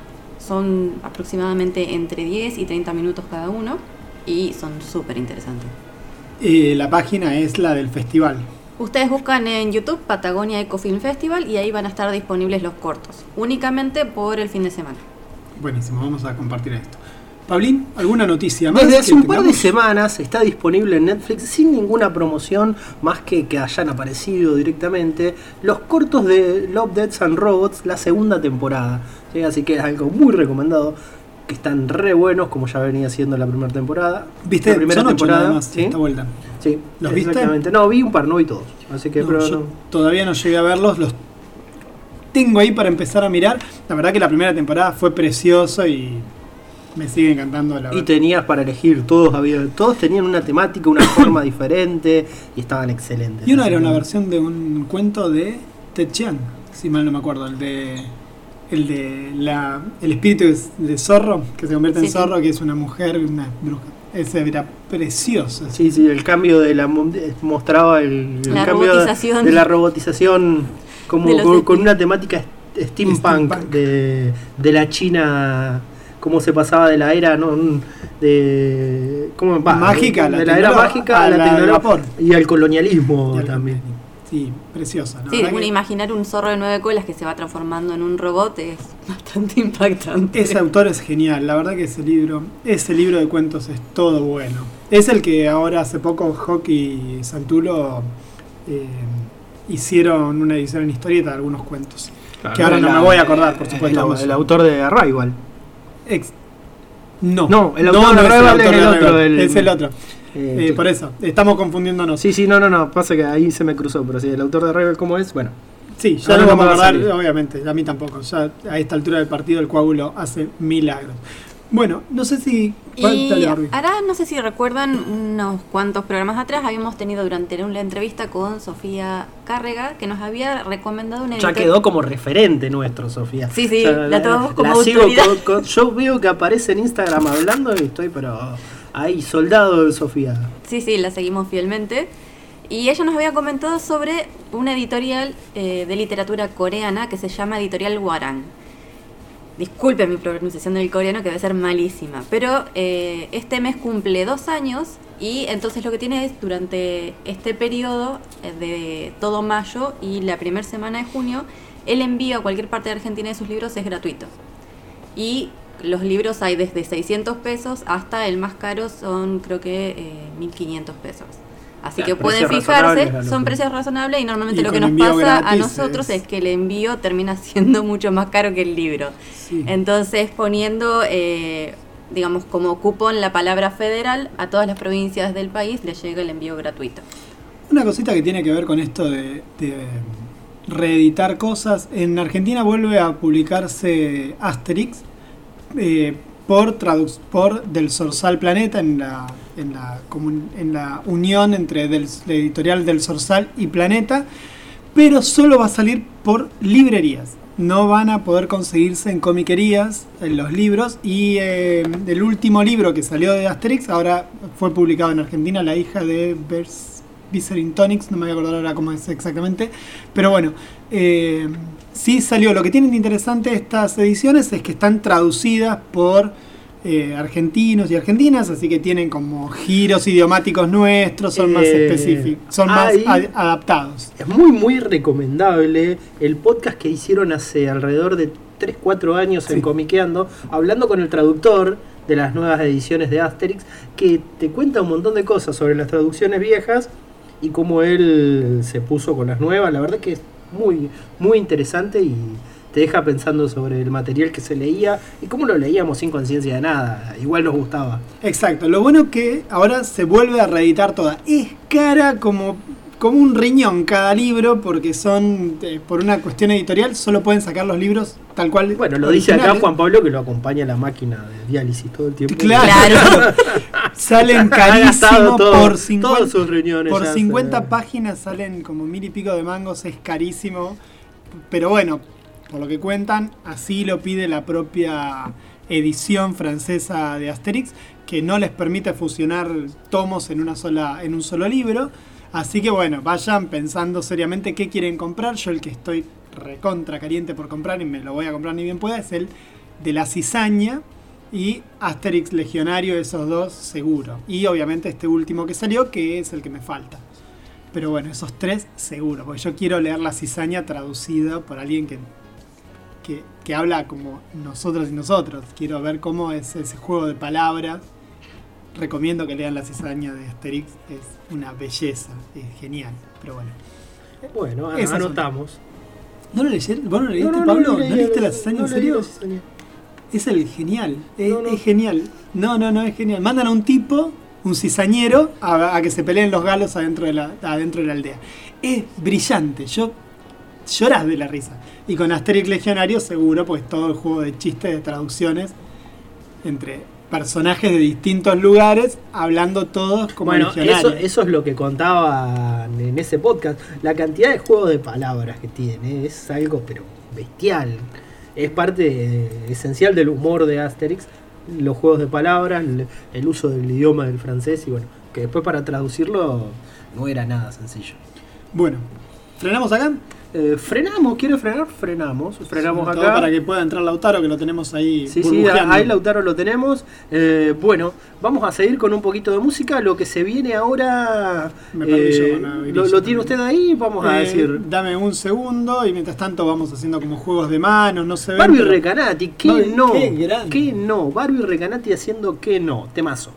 [SPEAKER 4] Son aproximadamente entre 10 y 30 minutos cada uno y son súper interesantes.
[SPEAKER 3] Eh, la página es la del festival.
[SPEAKER 4] Ustedes buscan en YouTube Patagonia Ecofilm Festival y ahí van a estar disponibles los cortos, únicamente por el fin de semana.
[SPEAKER 3] Buenísimo, vamos a compartir esto. Pablín, ¿alguna noticia más?
[SPEAKER 2] Desde hace un par de semanas está disponible en Netflix sin ninguna promoción más que que hayan aparecido directamente los cortos de Love, Deaths and Robots, la segunda temporada. ¿Sí? Así que es algo muy recomendado, que están re buenos como ya venía siendo la primera temporada.
[SPEAKER 3] ¿Viste?
[SPEAKER 2] La primera
[SPEAKER 3] Son
[SPEAKER 2] temporada. ¿sí?
[SPEAKER 3] esta vuelta.
[SPEAKER 2] Sí,
[SPEAKER 3] ¿Los viste?
[SPEAKER 2] No, vi un par, no vi todos. Así que,
[SPEAKER 3] No,
[SPEAKER 2] pero
[SPEAKER 3] yo
[SPEAKER 2] no.
[SPEAKER 3] todavía no llegué a verlos, los tengo ahí para empezar a mirar. La verdad que la primera temporada fue precioso y me sigue encantando la
[SPEAKER 2] Y
[SPEAKER 3] verdad.
[SPEAKER 2] tenías para elegir, todos había, todos tenían una temática, una forma diferente y estaban excelentes.
[SPEAKER 3] Y una era una versión de un cuento de Ted Chiang, si mal no me acuerdo, el de el de la el espíritu de, zorro que se convierte
[SPEAKER 4] Sí,
[SPEAKER 3] en
[SPEAKER 4] sí.
[SPEAKER 3] zorro, que es una mujer, una bruja. Ese era precioso.
[SPEAKER 2] Sí, sí, el cambio de la de- mostraba el, el
[SPEAKER 4] La
[SPEAKER 2] cambio de-
[SPEAKER 4] robotización.
[SPEAKER 2] de la robotización como con, una temática steampunk,
[SPEAKER 3] Steampunk.
[SPEAKER 2] De, de la China cómo se pasaba de la era no de cómo
[SPEAKER 3] Mágica,
[SPEAKER 2] de,
[SPEAKER 3] la
[SPEAKER 2] de la era mágica
[SPEAKER 3] a
[SPEAKER 2] la, tecnología y al colonialismo
[SPEAKER 3] Y
[SPEAKER 2] también.
[SPEAKER 3] Sí, preciosa. la
[SPEAKER 4] Sí,
[SPEAKER 3] verdad
[SPEAKER 4] un-
[SPEAKER 3] que
[SPEAKER 4] imaginar un zorro de nueve colas que se va transformando en un robot es bastante impactante.
[SPEAKER 3] Ese autor es genial, la verdad que ese libro, ese libro de cuentos es todo bueno. Es el que ahora hace poco Hockey y Santulo eh, hicieron una edición en historieta de algunos cuentos. que ahora no
[SPEAKER 2] La-
[SPEAKER 3] me voy a acordar, por supuesto.
[SPEAKER 2] el autor de Arrival.
[SPEAKER 3] Ex- no,
[SPEAKER 2] No, el autor de
[SPEAKER 3] es
[SPEAKER 2] Arrival es
[SPEAKER 3] autor
[SPEAKER 2] el
[SPEAKER 3] de
[SPEAKER 2] otro,
[SPEAKER 3] Arrival,
[SPEAKER 2] el-
[SPEAKER 3] es el otro.
[SPEAKER 2] Eh,
[SPEAKER 3] Eh, por eso, estamos confundiéndonos.
[SPEAKER 2] Sí, sí, no, no, no, pasa que ahí se me cruzó, pero sí, el autor de Arrival cómo es, bueno.
[SPEAKER 3] Sí, ya no vamos a
[SPEAKER 2] salir.
[SPEAKER 3] obviamente, a mí tampoco. Ya a esta altura del partido el coágulo hace milagros. Bueno, no sé si...
[SPEAKER 4] Y ahora no sé si recuerdan unos cuantos programas atrás habíamos tenido durante una entrevista con Sofía Cárrega que nos había recomendado una
[SPEAKER 2] Ya quedó como referente nuestro, Sofía.
[SPEAKER 4] Sí, sí, la tomamos como
[SPEAKER 2] la sigo
[SPEAKER 4] autoridad.
[SPEAKER 2] con- con- yo veo que aparece en Instagram hablando y estoy, pero ahí, soldado de Sofía.
[SPEAKER 4] Sí, sí, la seguimos fielmente. Y ella nos había comentado sobre una editorial eh, de literatura coreana que se llama Editorial Warang. Disculpe mi pronunciación del coreano que debe ser malísima, pero eh, este mes cumple dos años y entonces lo que tiene es durante este periodo eh, de todo mayo y la primera semana de junio, el envío a cualquier parte de Argentina de sus libros es gratuito. Y los libros hay desde 600 pesos hasta el más caro son creo que eh, 1500 pesos. Así
[SPEAKER 2] Claro,
[SPEAKER 4] que pueden fijarse, son precios razonables y normalmente
[SPEAKER 3] Y
[SPEAKER 4] lo que nos pasa a nosotros
[SPEAKER 3] es-
[SPEAKER 4] es que el envío termina siendo mucho más caro que el libro.
[SPEAKER 3] Sí.
[SPEAKER 4] Entonces poniendo, eh, digamos, como cupón la palabra federal, a todas las provincias del país les llega el envío gratuito.
[SPEAKER 3] Una cosita que tiene que ver con esto de, de reeditar cosas. En Argentina vuelve a publicarse Asterix eh, por, por Del Sorsal Planeta en la, en la, en la unión entre del, la editorial Del Sorsal y Planeta, pero solo va a salir por librerías. No van a poder conseguirse en comiquerías en los libros y eh, el último libro que salió de Asterix ahora fue publicado en Argentina, La hija de Viscerin Tonics, no me voy a acordar ahora cómo es exactamente. Pero bueno, eh, sí salió. Lo que tienen de interesante estas ediciones es que están traducidas por eh, argentinos y argentinas, así que tienen como giros idiomáticos nuestros, son más
[SPEAKER 2] Eh,
[SPEAKER 3] específicos, son más ad- adaptados.
[SPEAKER 2] Es muy, muy recomendable el podcast que hicieron hace alrededor de 3-4 años en. Comiqueando, hablando con el traductor de las nuevas ediciones de Asterix, que te cuenta un montón de cosas sobre las traducciones viejas y cómo él se puso con las nuevas. La verdad que es muy, muy interesante y te deja pensando sobre el material que se leía y cómo lo leíamos sin conciencia de nada. Igual nos gustaba.
[SPEAKER 3] Exacto, lo bueno que ahora se vuelve a reeditar toda. Es cara como, como un riñón cada libro, porque son, eh, por una cuestión editorial, solo pueden sacar los libros tal cual.
[SPEAKER 2] Bueno, lo dice acá. Juan Pablo que lo acompaña a la máquina de diálisis todo el tiempo.
[SPEAKER 3] Claro.
[SPEAKER 4] Claro.
[SPEAKER 3] Salen carísimo
[SPEAKER 2] todo-
[SPEAKER 3] por
[SPEAKER 2] todos
[SPEAKER 3] 50,
[SPEAKER 2] sus riñones
[SPEAKER 3] por
[SPEAKER 2] ya
[SPEAKER 3] 50
[SPEAKER 2] se-
[SPEAKER 3] páginas salen como mil y pico de mangos, es carísimo. Pero bueno, por lo que cuentan, así lo pide la propia edición francesa de Asterix, que no les permite fusionar tomos en una sola, en un solo libro. Así que bueno, vayan pensando seriamente qué quieren comprar. Yo el que estoy recontra caliente por comprar y me lo voy a comprar ni bien pueda es el de la cizaña y Asterix Legionario, esos dos seguro. Y obviamente este último que salió, que es el que me falta. Pero bueno, esos tres seguro, porque yo quiero leer la cizaña traducida por alguien que, que, que habla como nosotros y nosotros. Quiero ver cómo es ese juego de palabras. Recomiendo que lean la cizaña de Asterix, es una belleza, es genial. Pero bueno.
[SPEAKER 2] Bueno, anotamos.
[SPEAKER 3] ¿No lo leyeron? ¿Vos no lo leíste,
[SPEAKER 2] No, no,
[SPEAKER 3] Pablo?
[SPEAKER 2] no
[SPEAKER 3] ¿No,
[SPEAKER 2] leí
[SPEAKER 3] leíste
[SPEAKER 2] la-
[SPEAKER 3] cizaña en serio? Es el genial, es, genial. No, no, no, es genial. Mandan a un tipo, un cizañero, a, a que se peleen los galos adentro de, la, adentro de la aldea. Es brillante, yo llorás de la risa. Y con Asterix Legionario seguro, pues todo el juego de chistes, de traducciones, entre personajes de distintos lugares, hablando todos como
[SPEAKER 2] Bueno, eso, eso es lo que contaban en ese podcast. La cantidad de juegos de palabras que tiene es algo, pero bestial. Es parte esencial del humor de Asterix. Los juegos de palabras, el, el uso del idioma del francés y bueno, que después para traducirlo no era nada sencillo.
[SPEAKER 3] Bueno, ¿frenamos acá?
[SPEAKER 2] Eh, frenamos, ¿quiere frenar? Frenamos. Frenamos acá.
[SPEAKER 3] Para que pueda entrar Lautaro, que lo tenemos ahí.
[SPEAKER 2] Sí, sí, ahí Lautaro lo tenemos. Eh, bueno, vamos a seguir con un poquito de música. Lo que se viene ahora.
[SPEAKER 3] Me
[SPEAKER 2] eh,
[SPEAKER 3] yo
[SPEAKER 2] lo, lo tiene usted ahí? Vamos a
[SPEAKER 3] Eh,
[SPEAKER 2] decir.
[SPEAKER 3] Dame un segundo y mientras tanto vamos haciendo como juegos de manos, no se ven.
[SPEAKER 2] Barbie
[SPEAKER 3] pero-
[SPEAKER 2] Recanati, ¿qué
[SPEAKER 3] Barbie,
[SPEAKER 2] no?
[SPEAKER 3] qué.
[SPEAKER 2] ¿Qué no? Barbie Recanati haciendo qué no. Temazo.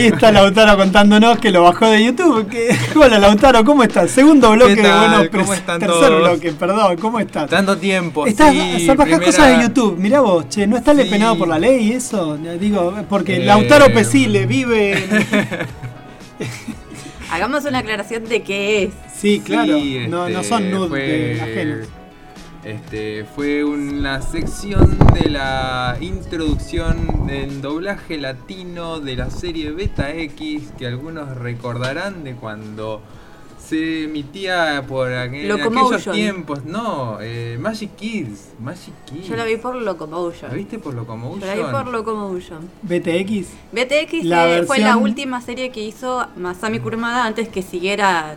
[SPEAKER 3] Ahí está Lautaro contándonos que lo bajó de YouTube. Que... Hola Lautaro, ¿cómo estás? Segundo bloque
[SPEAKER 8] ¿Qué
[SPEAKER 3] de buenos
[SPEAKER 8] ¿Cómo
[SPEAKER 3] pres-
[SPEAKER 8] están
[SPEAKER 3] Tercer
[SPEAKER 8] todos?
[SPEAKER 3] bloque, perdón, ¿cómo estás?
[SPEAKER 8] Tanto tiempo.
[SPEAKER 3] Estás,
[SPEAKER 8] sí,
[SPEAKER 3] bajás
[SPEAKER 8] primera-
[SPEAKER 3] cosas de YouTube, mirá vos, che, ¿no está
[SPEAKER 8] Sí.
[SPEAKER 3] penado por la ley eso? Digo, porque
[SPEAKER 8] Eh,
[SPEAKER 3] Lautaro Pesile vive en...
[SPEAKER 4] Hagamos una aclaración de qué es.
[SPEAKER 3] Sí, claro,
[SPEAKER 8] Sí,
[SPEAKER 3] no, no
[SPEAKER 8] este,
[SPEAKER 3] son nudes
[SPEAKER 8] fue-
[SPEAKER 3] de ajenos.
[SPEAKER 8] Este, fue una sección de la introducción del doblaje latino de la serie Beta X que algunos recordarán de cuando se emitía por aquel- en aquellos tiempos. No, eh, Magic Kids. Magic Kids.
[SPEAKER 4] Yo la vi por Locomotion.
[SPEAKER 8] ¿La viste por Locomotion?
[SPEAKER 4] Yo la vi por Locomotion.
[SPEAKER 3] BTX.
[SPEAKER 4] BTX
[SPEAKER 3] La
[SPEAKER 4] eh, fue la última serie que hizo Masami Kurumada antes que siguiera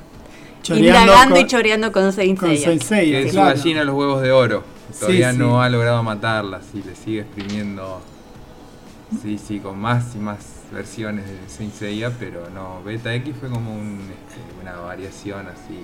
[SPEAKER 4] indagando y choreando con Saint
[SPEAKER 3] con
[SPEAKER 4] Seiya.
[SPEAKER 3] Saint Seiya,
[SPEAKER 8] Que es
[SPEAKER 3] claro.
[SPEAKER 8] su gallina los huevos de oro. Todavía
[SPEAKER 3] Sí,
[SPEAKER 8] no
[SPEAKER 3] sí.
[SPEAKER 8] ha logrado matarlas y le sigue exprimiendo. Sí, sí, con más y más versiones de Saint Seiya, pero no, Beta X fue como un, este, una variación así.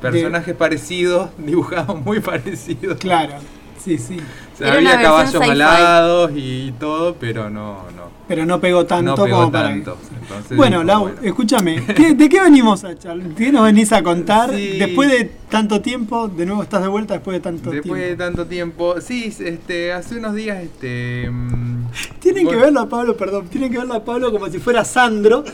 [SPEAKER 8] Personajes parecidos, dibujados muy parecidos.
[SPEAKER 3] Claro, sí, sí.
[SPEAKER 8] Había caballos
[SPEAKER 4] sci-fi.
[SPEAKER 8] alados y todo, pero no, no.
[SPEAKER 3] Pero no pegó tanto
[SPEAKER 8] No pegó
[SPEAKER 3] como para
[SPEAKER 8] tanto. Entonces
[SPEAKER 3] Bueno, Lau,
[SPEAKER 8] bueno.
[SPEAKER 3] escúchame, ¿qué- ¿de qué venimos a charlar? ¿Qué nos venís a contar?
[SPEAKER 8] Sí.
[SPEAKER 3] Después de tanto tiempo, de nuevo estás de vuelta después de tanto
[SPEAKER 8] Después de
[SPEAKER 3] tiempo.
[SPEAKER 8] tanto tiempo, sí, este, hace unos días, este, mm,
[SPEAKER 3] Tienen que verlo a Pablo, perdón, tienen que verlo a Pablo como si fuera Sandro,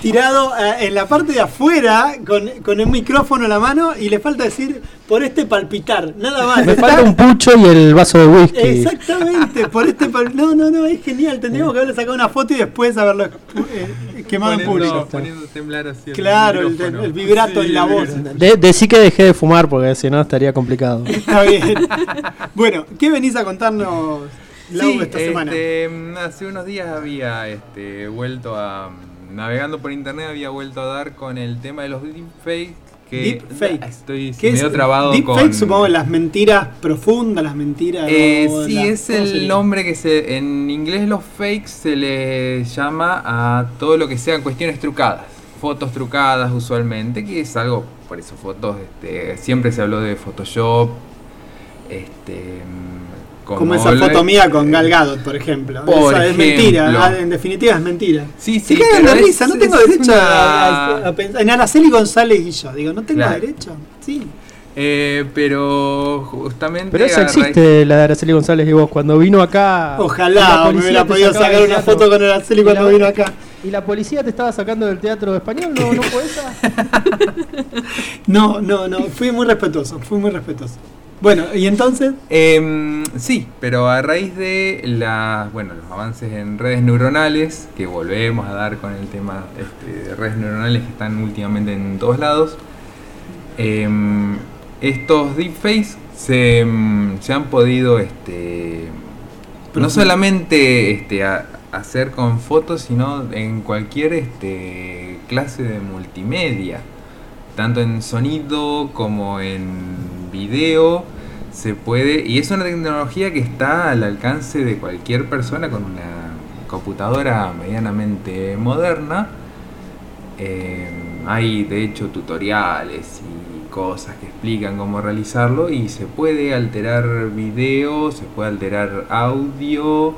[SPEAKER 3] tirado eh, en la parte de afuera, con, con el micrófono en la mano, y le falta decir por este palpitar, nada más.
[SPEAKER 2] Me falta un pucho y el vaso de whisky.
[SPEAKER 3] Exactamente, por este No, no, no, es genial. Tendríamos que haberle sacado una foto y después haberlo eh, quemado en público.
[SPEAKER 8] poniendo temblar así el
[SPEAKER 3] Claro, el, vibrato
[SPEAKER 8] Sí,
[SPEAKER 3] en la voz.
[SPEAKER 2] De, decí que dejé de fumar porque si no estaría complicado.
[SPEAKER 3] Está bien. Bueno, ¿qué venís a contarnos, Lau,
[SPEAKER 8] Sí,
[SPEAKER 3] esta semana?
[SPEAKER 8] este, hace unos días había este, vuelto a. Navegando por internet había vuelto a dar con el tema de los deepfakes. Que
[SPEAKER 3] Deepfake.
[SPEAKER 8] Estoy
[SPEAKER 3] ¿Qué
[SPEAKER 8] medio
[SPEAKER 3] es?
[SPEAKER 8] trabado
[SPEAKER 3] Deepfake,
[SPEAKER 8] con.
[SPEAKER 3] supongo, las mentiras profundas, las mentiras.
[SPEAKER 8] Eh, sí,
[SPEAKER 3] las-
[SPEAKER 8] es
[SPEAKER 3] ¿cómo
[SPEAKER 8] el
[SPEAKER 3] sería?
[SPEAKER 8] nombre que se. En inglés, los fakes se le llama a todo lo que sean cuestiones trucadas. Fotos trucadas, usualmente, que es algo. Por eso, fotos. Este, siempre se habló de Photoshop. Este.
[SPEAKER 3] Como esa
[SPEAKER 8] la-
[SPEAKER 3] foto mía con Gal Gadot, por ejemplo.
[SPEAKER 8] Por
[SPEAKER 3] es
[SPEAKER 8] ejemplo.
[SPEAKER 3] mentira, ah, en definitiva es mentira.
[SPEAKER 8] Sí,
[SPEAKER 3] Se
[SPEAKER 8] sí,
[SPEAKER 3] cagan de
[SPEAKER 8] pero es-
[SPEAKER 3] risa, no tengo derecho
[SPEAKER 8] una-
[SPEAKER 3] a, pensar. En Araceli González y yo, digo, no tengo
[SPEAKER 8] Claro.
[SPEAKER 3] derecho. Sí.
[SPEAKER 8] Eh, pero justamente.
[SPEAKER 2] Pero eso existe, la de Araceli González y vos. Cuando vino acá. la
[SPEAKER 3] Ojalá me hubiera podido sacar una foto con Araceli cuando
[SPEAKER 2] la-
[SPEAKER 3] vino acá.
[SPEAKER 2] ¿Y la policía te estaba sacando del teatro español? ¿No, no fue esa?
[SPEAKER 3] No, no, no, fui muy respetuoso, fui muy respetuoso. Bueno, y entonces,
[SPEAKER 8] Em, sí, pero a raíz de la, bueno, los avances en redes neuronales, que volvemos a dar con el tema este, de redes neuronales que están últimamente en todos lados, em, estos deepfakes se, em, se han podido este, no solamente este, a- hacer con fotos, sino en cualquier este, clase de multimedia tanto en sonido como en video se puede y es una tecnología que está al alcance de cualquier persona con una computadora medianamente moderna. Eh, hay de hecho tutoriales y cosas que explican cómo realizarlo y se puede alterar video se puede alterar audio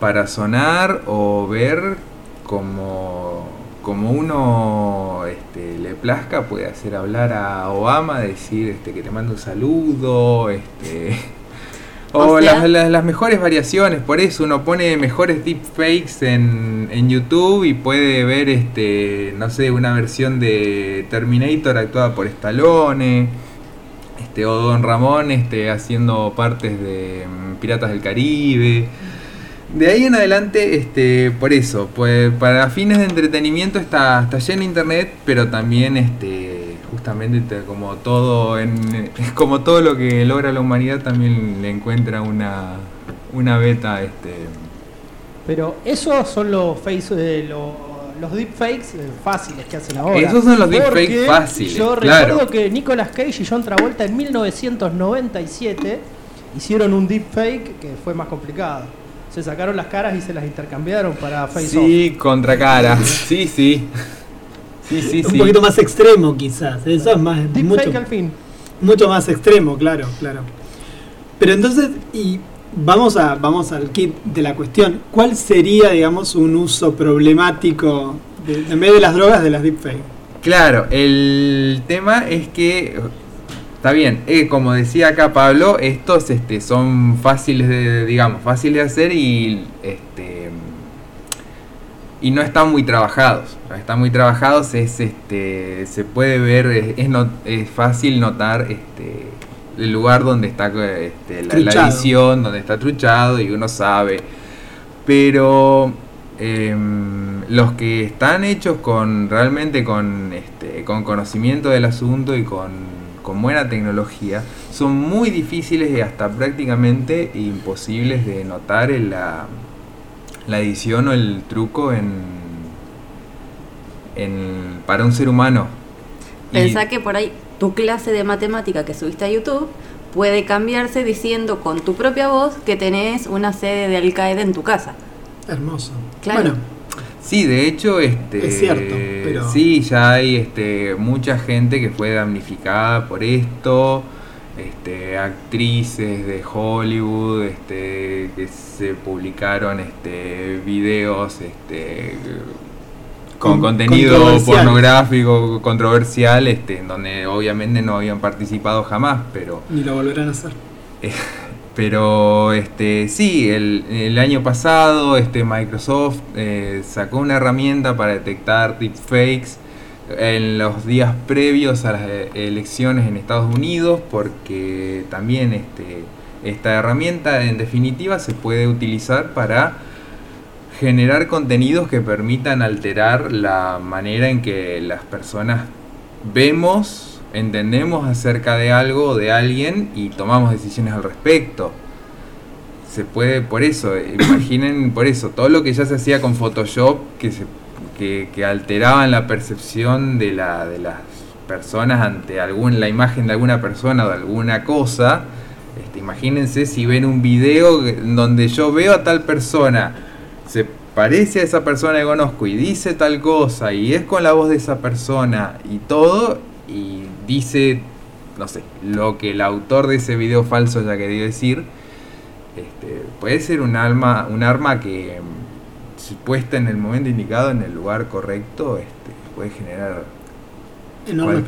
[SPEAKER 8] para sonar o ver como, como uno este, le plazca, puede hacer hablar a Obama, decir este, que te manda un saludo, este, o,
[SPEAKER 4] O sea-
[SPEAKER 8] las, las- las mejores variaciones, por eso uno pone mejores deepfakes en, en YouTube y puede ver, este, no sé, una versión de Terminator actuada por Stallone. Este, o Don Ramón este, haciendo partes de mm, Piratas del Caribe. De ahí en adelante, este, por eso, pues para fines de entretenimiento está, está lleno internet, pero también este, justamente te- como todo en, como todo lo que logra la humanidad también le encuentra una, una beta este,
[SPEAKER 2] Pero esos son los face, eh, lo- los deepfakes eh, fáciles que hacen ahora.
[SPEAKER 8] Esos son los deepfakes fáciles,
[SPEAKER 2] Yo
[SPEAKER 8] claro.
[SPEAKER 2] recuerdo que Nicolas Cage y John Travolta en 1997 hicieron un deepfake que fue más complicado. Se sacaron las caras y se las intercambiaron para Face
[SPEAKER 8] Sí, contra cara. Sí, sí. Sí, sí,
[SPEAKER 3] un
[SPEAKER 8] sí.
[SPEAKER 3] poquito más extremo quizás. Eso es más,
[SPEAKER 2] Deepfake
[SPEAKER 3] mucho,
[SPEAKER 2] al fin.
[SPEAKER 3] mucho más extremo, claro, claro. Pero entonces, y vamos a vamos al kit de la cuestión. ¿Cuál sería, digamos, un uso problemático de- en vez de las drogas de las deepfakes?
[SPEAKER 8] Claro, el tema es que está bien, eh, como decía acá Pablo, estos este, son fáciles de, digamos, fáciles de hacer y este y no están muy trabajados. Están muy trabajados, es este se puede ver, es, es no- es fácil notar este el lugar donde está este, la, la edición, donde está truchado y uno sabe. Pero em, los que están hechos con realmente con este con conocimiento del asunto y con, con buena tecnología son muy difíciles y hasta prácticamente imposibles de notar en la, la edición o el truco en, en para un ser humano. Y-
[SPEAKER 4] Pensá que por ahí tu clase de matemática que subiste a YouTube puede cambiarse diciendo con tu propia voz que tenés una sede de Al Qaeda en tu casa.
[SPEAKER 3] Hermoso.
[SPEAKER 4] Claro.
[SPEAKER 3] Bueno,
[SPEAKER 8] Sí, de hecho, este,
[SPEAKER 3] Es cierto,
[SPEAKER 8] sí, ya hay este, mucha gente que fue damnificada por esto, este, actrices de Hollywood, este, que se publicaron este, videos este, con
[SPEAKER 3] Con-
[SPEAKER 8] contenido
[SPEAKER 3] controversial.
[SPEAKER 8] pornográfico controversial, este, en donde obviamente no habían participado jamás, pero
[SPEAKER 3] ni lo volverán a hacer.
[SPEAKER 8] Pero este sí, el, el año pasado este Microsoft eh, sacó una herramienta para detectar deepfakes en los días previos a las elecciones en Estados Unidos, porque también este, esta herramienta en definitiva se puede utilizar para generar contenidos que permitan alterar la manera en que las personas vemos, entendemos acerca de algo o de alguien y tomamos decisiones al respecto. Se puede, por eso, eh, imaginen por eso, todo lo que ya se hacía con Photoshop, que, se, que, que alteraban la percepción de, la, de las personas ante algún, la imagen de alguna persona o de alguna cosa. Este, imagínense si ven un video donde yo veo a tal persona, se parece a esa persona que conozco y dice tal cosa y es con la voz de esa persona y todo y dice, no sé, lo que el autor de ese video falso haya querido decir, este, puede ser un, alma, un arma que mm, si puesta en el momento indicado, en el lugar correcto, este, puede generar enorme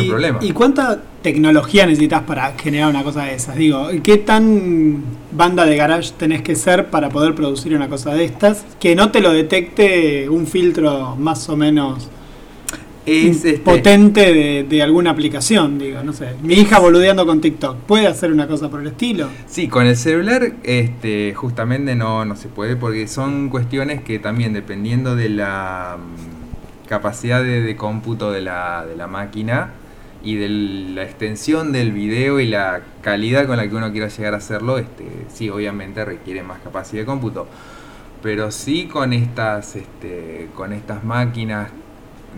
[SPEAKER 3] ¿Y,
[SPEAKER 8] problema.
[SPEAKER 3] ¿Y cuánta tecnología necesitas para generar una cosa de esas? Digo, ¿qué tan banda de garage tenés que ser para poder producir una cosa de estas? Que no te lo detecte un filtro más o menos
[SPEAKER 8] Es, este-
[SPEAKER 3] potente de, de alguna aplicación, digo, no sé. Mi hija boludeando con TikTok, ¿puede hacer una cosa por el estilo?
[SPEAKER 8] Sí, con el celular este, justamente no, no se puede porque son cuestiones que también dependiendo de la mm, capacidad de, de cómputo de la, de la máquina y de la extensión del video y la calidad con la que uno quiera llegar a hacerlo, este, sí, obviamente requiere más capacidad de cómputo. Pero sí con estas, este, con estas máquinas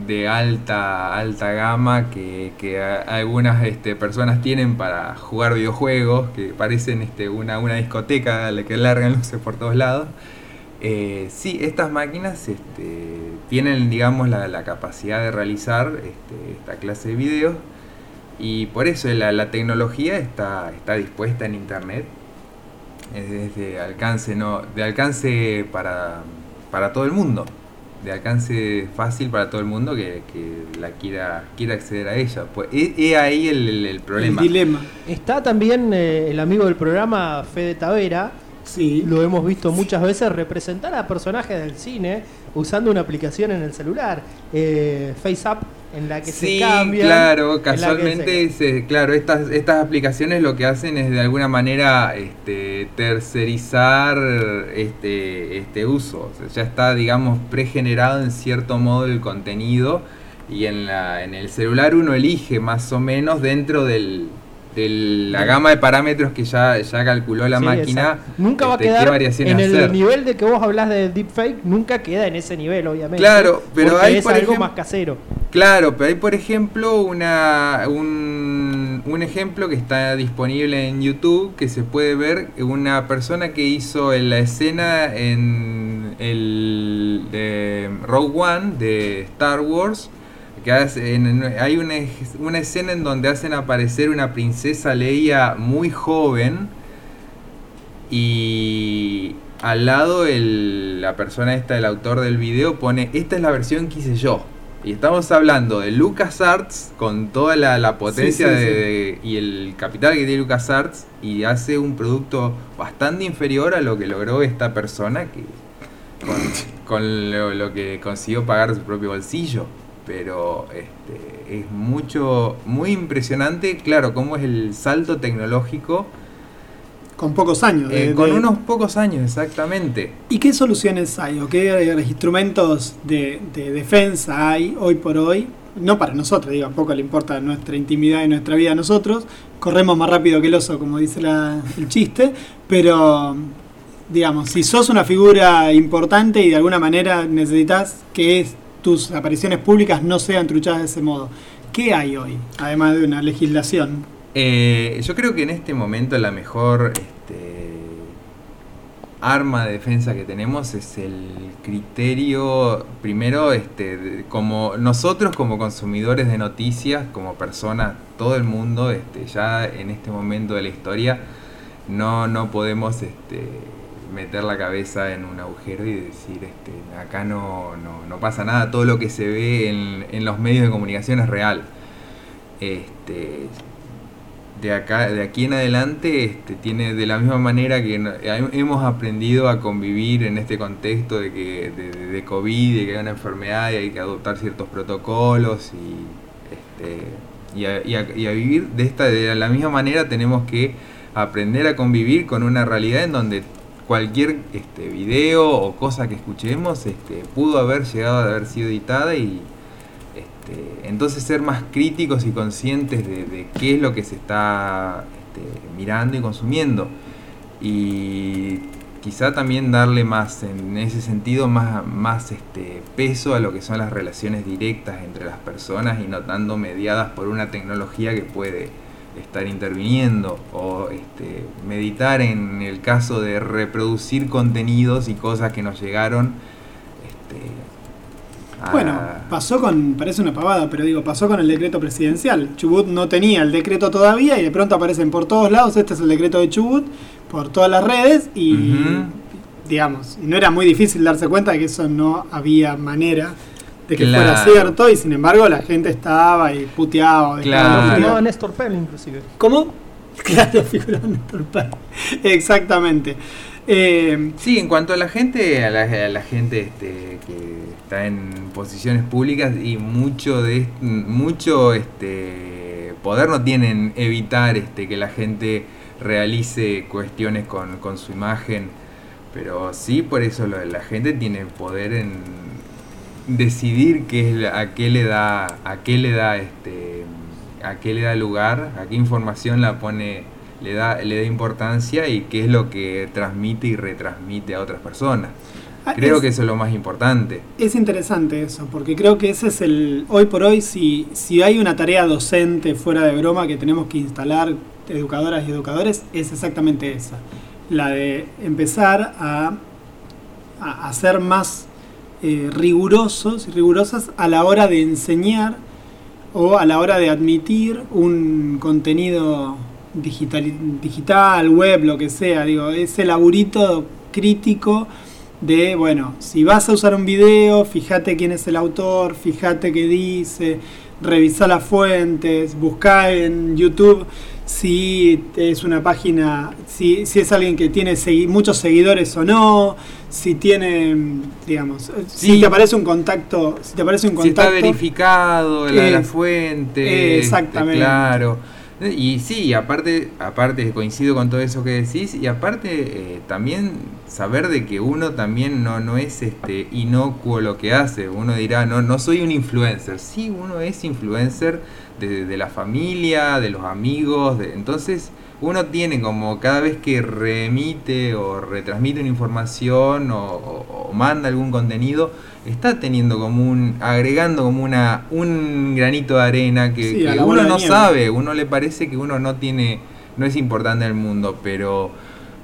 [SPEAKER 8] de alta alta gama que, que algunas este, personas tienen para jugar videojuegos que parecen este, una, una discoteca a la que largan luces por todos lados. Eh, sí estas máquinas este, tienen digamos la, la capacidad de realizar este, esta clase de videos. Y por eso la, la tecnología está, está dispuesta en internet. Es, es de alcance no de alcance para, para todo el mundo de alcance fácil para todo el mundo que, que la quiera quiera acceder a ella pues es, es ahí el, el- el problema
[SPEAKER 3] El dilema.
[SPEAKER 2] Está también eh, el amigo del programa Fede Tavera.
[SPEAKER 3] Sí.
[SPEAKER 2] Lo hemos visto muchas veces representar a personajes del cine usando una aplicación en el celular. Eh, FaceApp en la que
[SPEAKER 8] Sí,
[SPEAKER 2] se cambia.
[SPEAKER 8] claro, casualmente, se- claro, estas, estas aplicaciones lo que hacen es de alguna manera este, tercerizar este, este uso. O sea, ya está, digamos, pregenerado en cierto modo el contenido y en, la, en el celular uno elige más o menos dentro del, la gama de parámetros que ya, ya calculó la
[SPEAKER 2] Sí,
[SPEAKER 8] máquina.
[SPEAKER 2] exacto. Nunca va a
[SPEAKER 8] este,
[SPEAKER 2] quedar en el
[SPEAKER 8] hacer.
[SPEAKER 2] nivel de que vos hablas de deepfake, nunca queda en ese nivel, obviamente.
[SPEAKER 8] Claro, pero hay,
[SPEAKER 2] es
[SPEAKER 8] por
[SPEAKER 2] algo
[SPEAKER 8] ejem-
[SPEAKER 2] más casero.
[SPEAKER 8] Claro, pero hay por ejemplo una, un, un ejemplo que está disponible en YouTube que se puede ver una persona que hizo en la escena en el de Rogue One de Star Wars. Que hace- en- hay una, una escena en donde hacen aparecer una princesa Leia muy joven y al lado el- la persona esta, el autor del video, pone, esta es la versión que hice yo. Y estamos hablando de LucasArts con toda la, la potencia
[SPEAKER 3] Sí, sí,
[SPEAKER 8] de-
[SPEAKER 3] sí.
[SPEAKER 8] y el capital que tiene LucasArts y hace un producto bastante inferior a lo que logró esta persona que con, con lo, lo que consiguió pagar su propio bolsillo. Pero este, es mucho, muy impresionante, claro, cómo es el salto tecnológico
[SPEAKER 3] Con pocos años.
[SPEAKER 8] eh,
[SPEAKER 3] de-
[SPEAKER 8] con
[SPEAKER 3] de-
[SPEAKER 8] unos pocos años, exactamente.
[SPEAKER 3] ¿Y qué soluciones hay o qué eh, instrumentos de, de defensa hay hoy por hoy? No para nosotros, digo, poco le importa nuestra intimidad y nuestra vida a nosotros. Corremos más rápido que el oso, como dice la- el chiste, pero digamos, si sos una figura importante y de alguna manera necesitas que es- tus apariciones públicas no sean truchadas de ese modo, ¿qué hay hoy? Además de una legislación.
[SPEAKER 8] Eh, yo creo que en este momento la mejor este, arma de defensa que tenemos es el criterio, primero, este, como nosotros como consumidores de noticias, como personas, todo el mundo, este, ya en este momento de la historia, no, no podemos este, meter la cabeza en un agujero y decir, este, acá no, no, no pasa nada, todo lo que se ve en, en los medios de comunicación es real. Este, de acá de aquí en adelante este, tiene de la misma manera que hemos aprendido a convivir en este contexto de que de, COVID de que hay una enfermedad y hay que adoptar ciertos protocolos y este, a- y a vivir de esta de la misma manera tenemos que aprender a convivir con una realidad en donde cualquier este, video o cosa que escuchemos este, pudo haber llegado a haber sido editada y este, entonces ser más críticos y conscientes de, qué es lo que se está este, mirando y consumiendo. Y quizá también darle más, en ese sentido, más, más este, peso a lo que son las relaciones directas entre las personas y no tanto mediadas por una tecnología que puede estar interviniendo o este, meditar en el caso de reproducir contenidos y cosas que nos llegaron este, a-
[SPEAKER 3] Bueno, pasó con, parece una pavada, pero digo, pasó con el decreto presidencial. Chubut no tenía el decreto todavía y de pronto aparecen por todos lados, este es el decreto de Chubut, por todas las redes y,
[SPEAKER 8] Ujú.
[SPEAKER 3] digamos, y no era muy difícil darse cuenta de que eso no había manera de que fuera cierto y sin embargo la gente estaba y puteaba.
[SPEAKER 8] Claro.
[SPEAKER 3] videos.
[SPEAKER 2] Néstor Pell, inclusive.
[SPEAKER 3] ¿Cómo? Claro, figurando Néstor Pell. Exactamente. Eh,
[SPEAKER 8] Sí, en cuanto a la gente, a la, a la gente este, que está en posiciones públicas y mucho de mucho este poder no tienen evitar este que la gente realice cuestiones con, con su imagen, pero sí por eso lo- la gente tiene poder en decidir qué es la- a qué le da a qué le da este a qué le da lugar, a qué información la pone le da le da importancia y qué es lo que transmite y retransmite a otras personas.
[SPEAKER 3] Ah,
[SPEAKER 8] Creo
[SPEAKER 3] es-
[SPEAKER 8] que eso es lo más importante.
[SPEAKER 3] Es interesante eso, porque creo que ese es el. Hoy por hoy, si, si hay una tarea docente fuera de broma que tenemos que instalar, educadoras y educadores, es exactamente esa. La de empezar a, a, ser más eh, rigurosos y rigurosas a la hora de enseñar o a la hora de admitir un contenido digital, digital web, lo que sea. Digo, ese laburito crítico de, bueno, si vas a usar un video, fíjate quién es el autor, fíjate qué dice, revisa las fuentes, busca en YouTube si es una página, si, si es alguien que tiene segui- muchos seguidores o no, si tiene, digamos, si
[SPEAKER 8] Sí.
[SPEAKER 3] te aparece un contacto, si te aparece un
[SPEAKER 8] Si está
[SPEAKER 3] contacto,
[SPEAKER 8] verificado, la la
[SPEAKER 3] Eh,
[SPEAKER 8] fuente, este,
[SPEAKER 3] exactamente.
[SPEAKER 8] claro. Y sí, aparte, aparte coincido con todo eso que decís, y aparte eh, también saber de que uno también no, no es este inocuo lo que hace. Uno dirá, no, no soy un influencer. Sí, uno es influencer de, de la familia, de los amigos, de, entonces uno tiene como cada vez que remite o retransmite una información o, o- o manda algún contenido, está teniendo como un, agregando como una, un granito de arena que,
[SPEAKER 3] Sí,
[SPEAKER 8] uno no
[SPEAKER 3] nieve.
[SPEAKER 8] sabe, uno le parece que uno no tiene, no es importante en el mundo, pero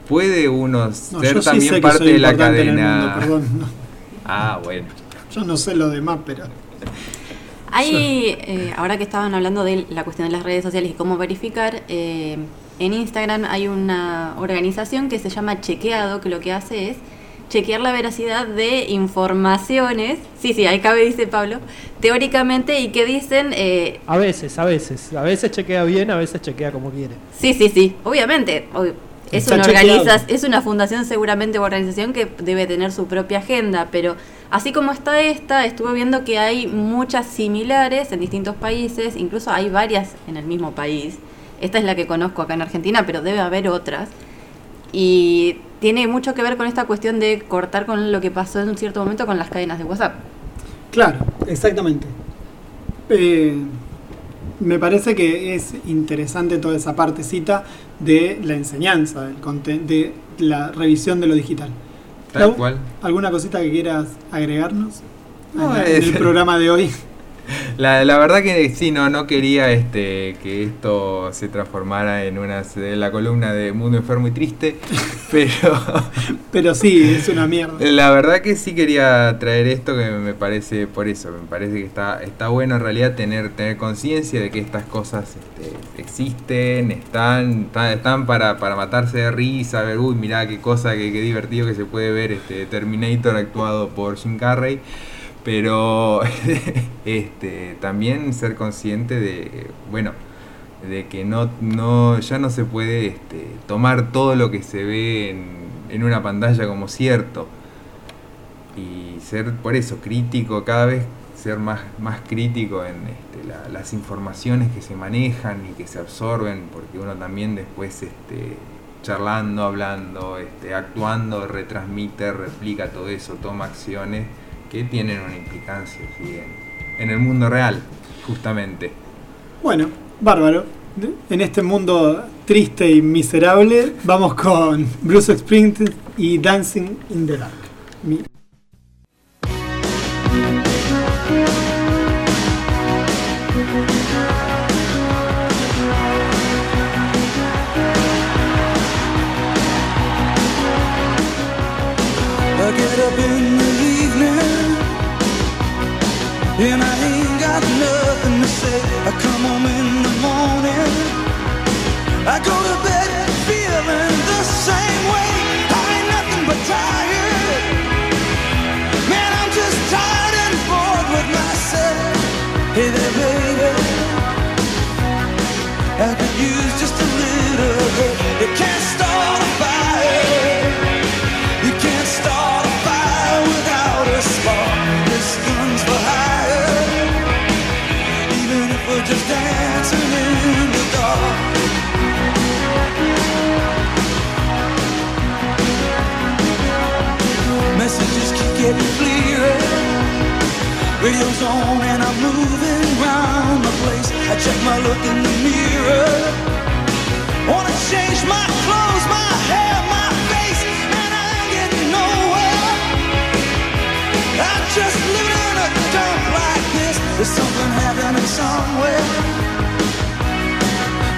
[SPEAKER 8] puede uno
[SPEAKER 3] No,
[SPEAKER 8] ser
[SPEAKER 3] sí
[SPEAKER 8] también parte de la cadena.
[SPEAKER 3] mundo, perdón, no.
[SPEAKER 8] Ah, bueno.
[SPEAKER 3] Yo no sé lo demás, pero.
[SPEAKER 4] Hay, eh, ahora que estaban hablando de la cuestión de las redes sociales y cómo verificar, eh, en Instagram hay una organización que se llama Chequeado, que lo que hace es chequear la veracidad de informaciones, sí, sí, ahí cabe, dice Pablo, teóricamente y que dicen, eh,
[SPEAKER 2] A veces, a veces. A veces chequea bien, a veces chequea como quiere.
[SPEAKER 4] sí, sí, sí, obviamente, ob- es una, organiza- es una fundación seguramente o organización que debe tener su propia agenda, pero así como está esta, estuve viendo que hay muchas similares en distintos países, incluso hay varias en el mismo país. Esta es la que conozco acá en Argentina, pero debe haber otras. Y tiene mucho que ver con esta cuestión de cortar con lo que pasó en un cierto momento con las cadenas de WhatsApp.
[SPEAKER 3] Claro, exactamente. Eh, me parece que es interesante toda esa partecita de la enseñanza, del de la revisión de lo digital.
[SPEAKER 8] Tal
[SPEAKER 3] Lau,
[SPEAKER 8] cual.
[SPEAKER 3] ¿Alguna cosita que quieras agregarnos
[SPEAKER 8] No,
[SPEAKER 3] en,
[SPEAKER 8] es-
[SPEAKER 3] el programa de hoy?
[SPEAKER 8] La, la verdad que sí, no, no quería este, que esto se transformara en una la columna de Mundo Enfermo y Triste, pero
[SPEAKER 3] Pero sí, es una mierda.
[SPEAKER 8] la verdad que sí quería traer esto que me parece, por eso, me parece que está, está bueno en realidad tener, tener conciencia de que estas cosas este, existen, están, están, están para, para matarse de risa, ver, uy, mirá qué cosa, qué, qué divertido que se puede ver este Terminator actuado por Jim Carrey. Pero este, también ser consciente de, bueno, de que no, no, ya no se puede este, tomar todo lo que se ve en, en una pantalla como cierto. Y ser por eso crítico, cada vez ser más, más crítico en este, la- las informaciones que se manejan y que se absorben, porque uno también después este, charlando, hablando, este, actuando, retransmite, replica todo eso, toma acciones que tienen una implicancia en, el mundo real, justamente.
[SPEAKER 3] Bueno, bárbaro. En este mundo triste y miserable, vamos con Bruce Springsteen y Dancing in the Dark.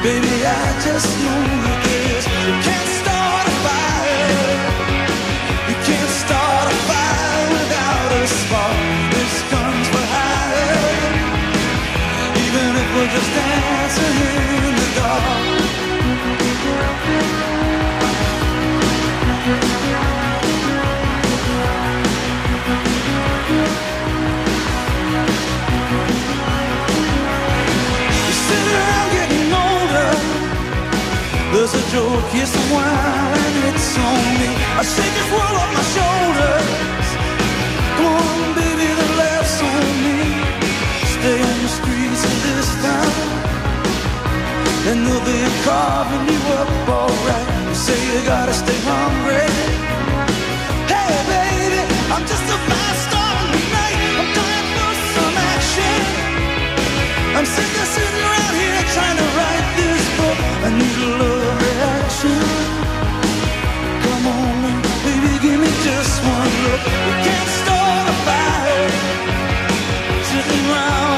[SPEAKER 1] Baby, I just
[SPEAKER 9] know. You can't joke, here's the wine, it's on me. I shake this world off my shoulders. Come on, baby, the laughs on me. Stay on the streets of this town. And they'll be carving you up alright. You say you gotta stay hungry. Hey, baby, I'm just a fast star tonight. I'm dying for some action. I'm sick of sitting around here trying to. I need a love reaction. Come on, baby, give me just one look. We can't start a fire. Sitting around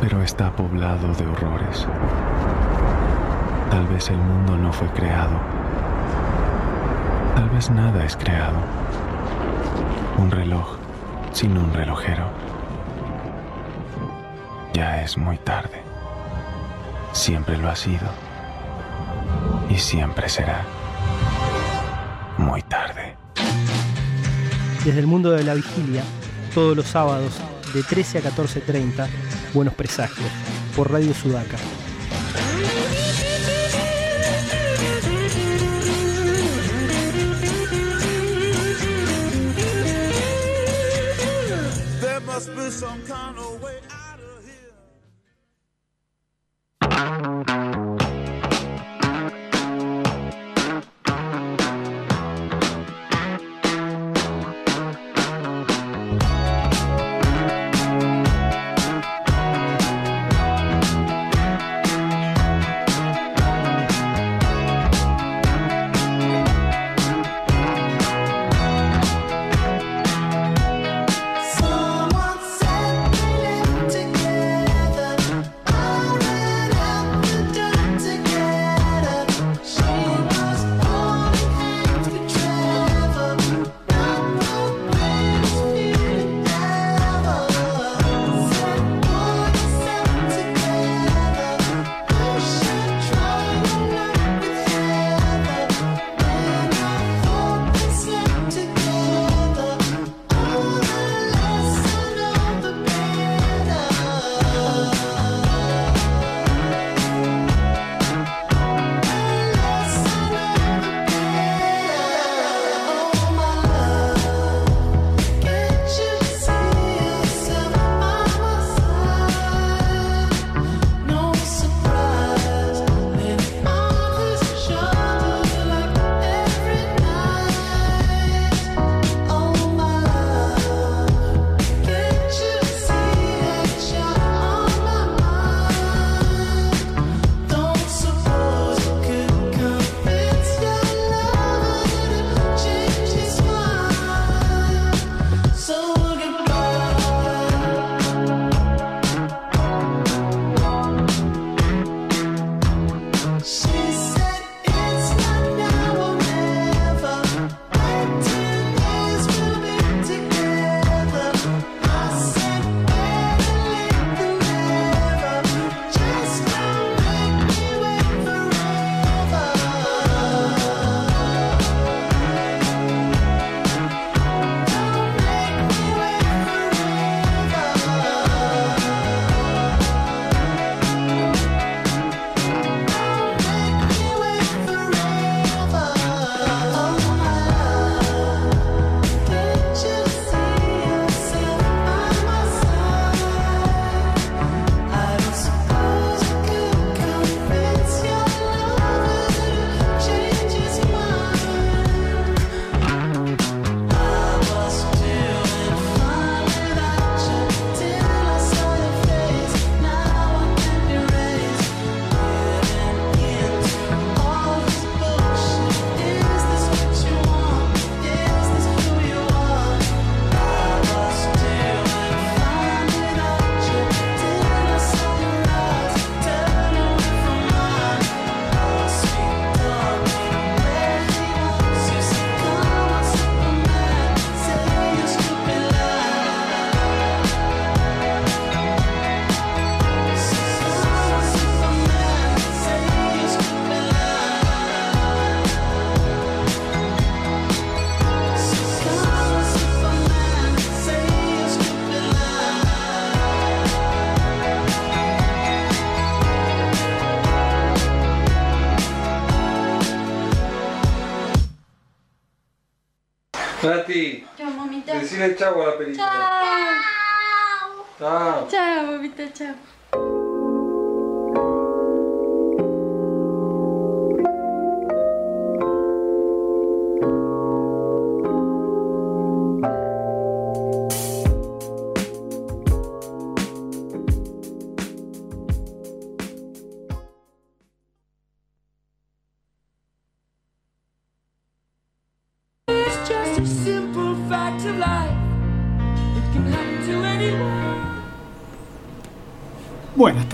[SPEAKER 10] Pero está poblado de horrores. Tal vez el mundo no fue creado. Tal vez nada es creado. Un reloj sin un relojero. Ya es muy tarde. Siempre lo ha sido. Y siempre será. Muy tarde.
[SPEAKER 2] Desde el mundo de la vigilia, todos los sábados de 13 a 14.30, Buenos Presagios, por Radio Sudaca.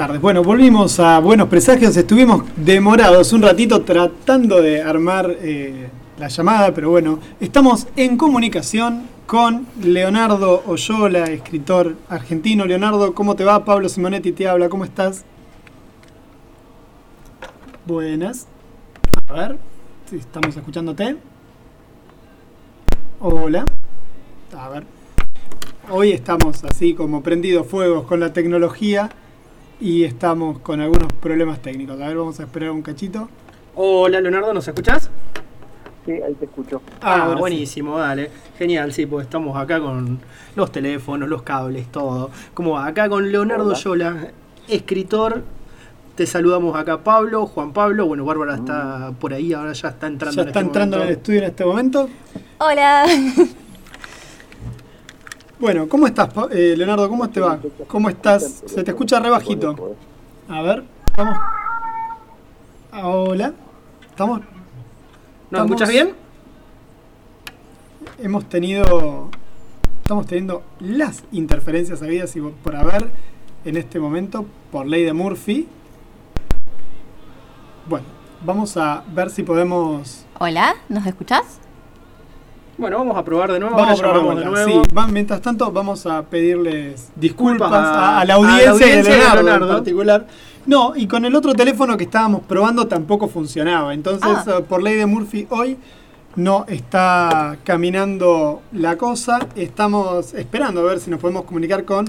[SPEAKER 3] Bueno, volvimos a Buenos Presagios. Estuvimos demorados un ratito tratando de armar eh, la llamada, pero bueno, estamos en comunicación con Leonardo Oyola, escritor argentino. Leonardo, ¿cómo te va? Pablo Simonetti te habla, ¿cómo estás? Buenas. A ver, si estamos escuchándote. Hola. A ver, hoy estamos así como prendidos fuegos con la tecnología y estamos con algunos problemas técnicos. A ver, vamos a esperar un cachito.
[SPEAKER 2] Hola Leonardo, ¿nos escuchás?
[SPEAKER 11] Sí, ahí te escucho.
[SPEAKER 2] Ah,
[SPEAKER 3] ah
[SPEAKER 2] buenísimo, dale. Genial, sí, pues estamos acá con los teléfonos, los cables, todo. Como va? acá con Leonardo
[SPEAKER 11] Hola.
[SPEAKER 2] Yola, escritor. Te saludamos acá Pablo, Juan Pablo, bueno, Bárbara está mm. por ahí, ahora ya está entrando.
[SPEAKER 3] Ya está en
[SPEAKER 2] este
[SPEAKER 3] entrando momento. en el estudio en este momento.
[SPEAKER 4] Hola.
[SPEAKER 3] Bueno, ¿cómo estás, eh, Leonardo? ¿Cómo te va? ¿Cómo estás? Se te escucha re bajito. A ver, vamos. Ah, Hola. ¿Estamos?
[SPEAKER 2] ¿Nos escuchas bien?
[SPEAKER 3] Hemos tenido. Estamos teniendo las interferencias habidas y por haber en este momento por ley de Murphy. Bueno, vamos a ver si podemos.
[SPEAKER 4] Hola, ¿nos escuchás?
[SPEAKER 2] Bueno, vamos a probar de nuevo.
[SPEAKER 3] Vamos a probar de
[SPEAKER 2] nuevo.
[SPEAKER 3] Sí, va- mientras tanto, vamos a pedirles disculpas a,
[SPEAKER 2] a-
[SPEAKER 3] la
[SPEAKER 2] a la
[SPEAKER 3] audiencia,
[SPEAKER 2] audiencia
[SPEAKER 3] de
[SPEAKER 2] de
[SPEAKER 3] Leonardo,
[SPEAKER 2] Leonardo.
[SPEAKER 3] en particular. No, y con el otro teléfono que estábamos probando tampoco funcionaba. Entonces,
[SPEAKER 4] Ah.
[SPEAKER 3] por ley de Murphy, hoy no está caminando la cosa. Estamos esperando a ver si nos podemos comunicar con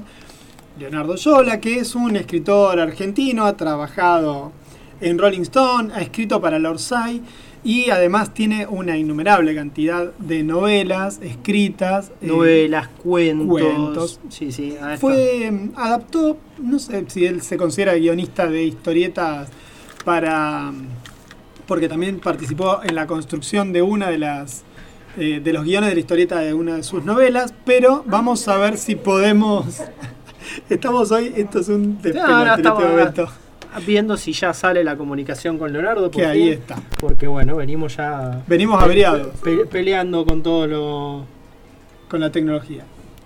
[SPEAKER 3] Leonardo Yola, que es un escritor argentino, ha trabajado en Rolling Stone, ha escrito para la Orsay y además tiene una innumerable cantidad de novelas escritas. eh,
[SPEAKER 2] Novelas, cuentos.
[SPEAKER 3] cuentos.
[SPEAKER 2] Sí, sí.
[SPEAKER 3] fue mm, adaptó, no sé si él se considera guionista de historietas para mm, porque también participó en la construcción de una de las eh, de los guiones de la historieta de una de sus novelas, pero vamos a ver si podemos estamos hoy, esto es un
[SPEAKER 2] No, no,
[SPEAKER 3] en este
[SPEAKER 2] estamos
[SPEAKER 3] momento.
[SPEAKER 2] Viendo si ya sale la comunicación con Leonardo. por
[SPEAKER 3] Que ahí está.
[SPEAKER 2] Porque bueno, venimos ya.
[SPEAKER 3] Venimos averiados.
[SPEAKER 2] pe- peleando con todo lo.
[SPEAKER 3] con la tecnología.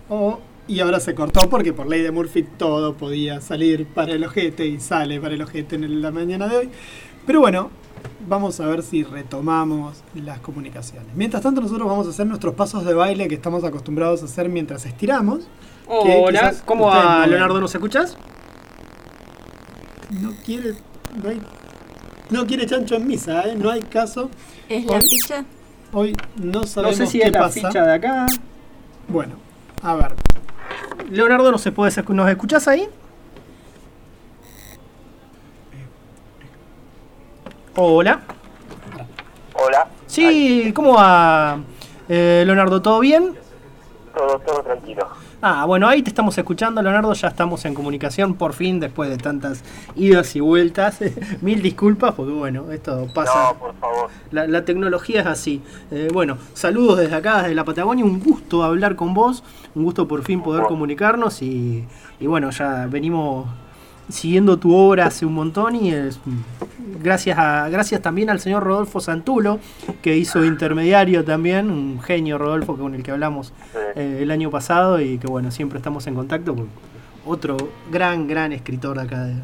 [SPEAKER 3] O- y ahora se cortó porque por ley de Murphy todo podía salir para el ojete y sale para el ojete en la mañana de hoy. Pero bueno, vamos a ver si retomamos las comunicaciones. Mientras tanto nosotros vamos a hacer nuestros pasos de baile que estamos acostumbrados a hacer mientras estiramos.
[SPEAKER 2] Hola, ¿cómo va. Leonardo? ¿Nos escuchas?
[SPEAKER 3] No quiere... No, hay- no quiere chancho en misa, ¿eh? No hay caso.
[SPEAKER 4] ¿Es la ficha?
[SPEAKER 3] Hoy no
[SPEAKER 2] No
[SPEAKER 3] sabemos
[SPEAKER 2] sé si
[SPEAKER 3] qué
[SPEAKER 2] es la
[SPEAKER 3] pasa.
[SPEAKER 2] ficha de acá.
[SPEAKER 3] Bueno, a ver.
[SPEAKER 2] Leonardo, ¿nos, se puede, ¿nos escuchás ahí? Hola.
[SPEAKER 11] Hola,
[SPEAKER 2] Sí, ¿cómo va? Eh, Leonardo, ¿todo bien?
[SPEAKER 11] todo, todo tranquilo.
[SPEAKER 2] Ah, bueno, ahí te estamos escuchando, Leonardo, ya estamos en comunicación por fin, después de tantas idas y vueltas. Mil disculpas, porque bueno, esto pasa.
[SPEAKER 11] No, por favor.
[SPEAKER 2] La, la tecnología es así. Eh, bueno, saludos desde acá, desde la Patagonia, un gusto hablar con vos, un gusto por fin poder comunicarnos y, y bueno, ya venimos siguiendo tu obra hace un montón y es, gracias, a, gracias también al señor Rodolfo Santulo, que hizo intermediario también, un genio Rodolfo con el que hablamos eh, el año pasado y que bueno, siempre estamos en contacto con otro gran, gran escritor acá de-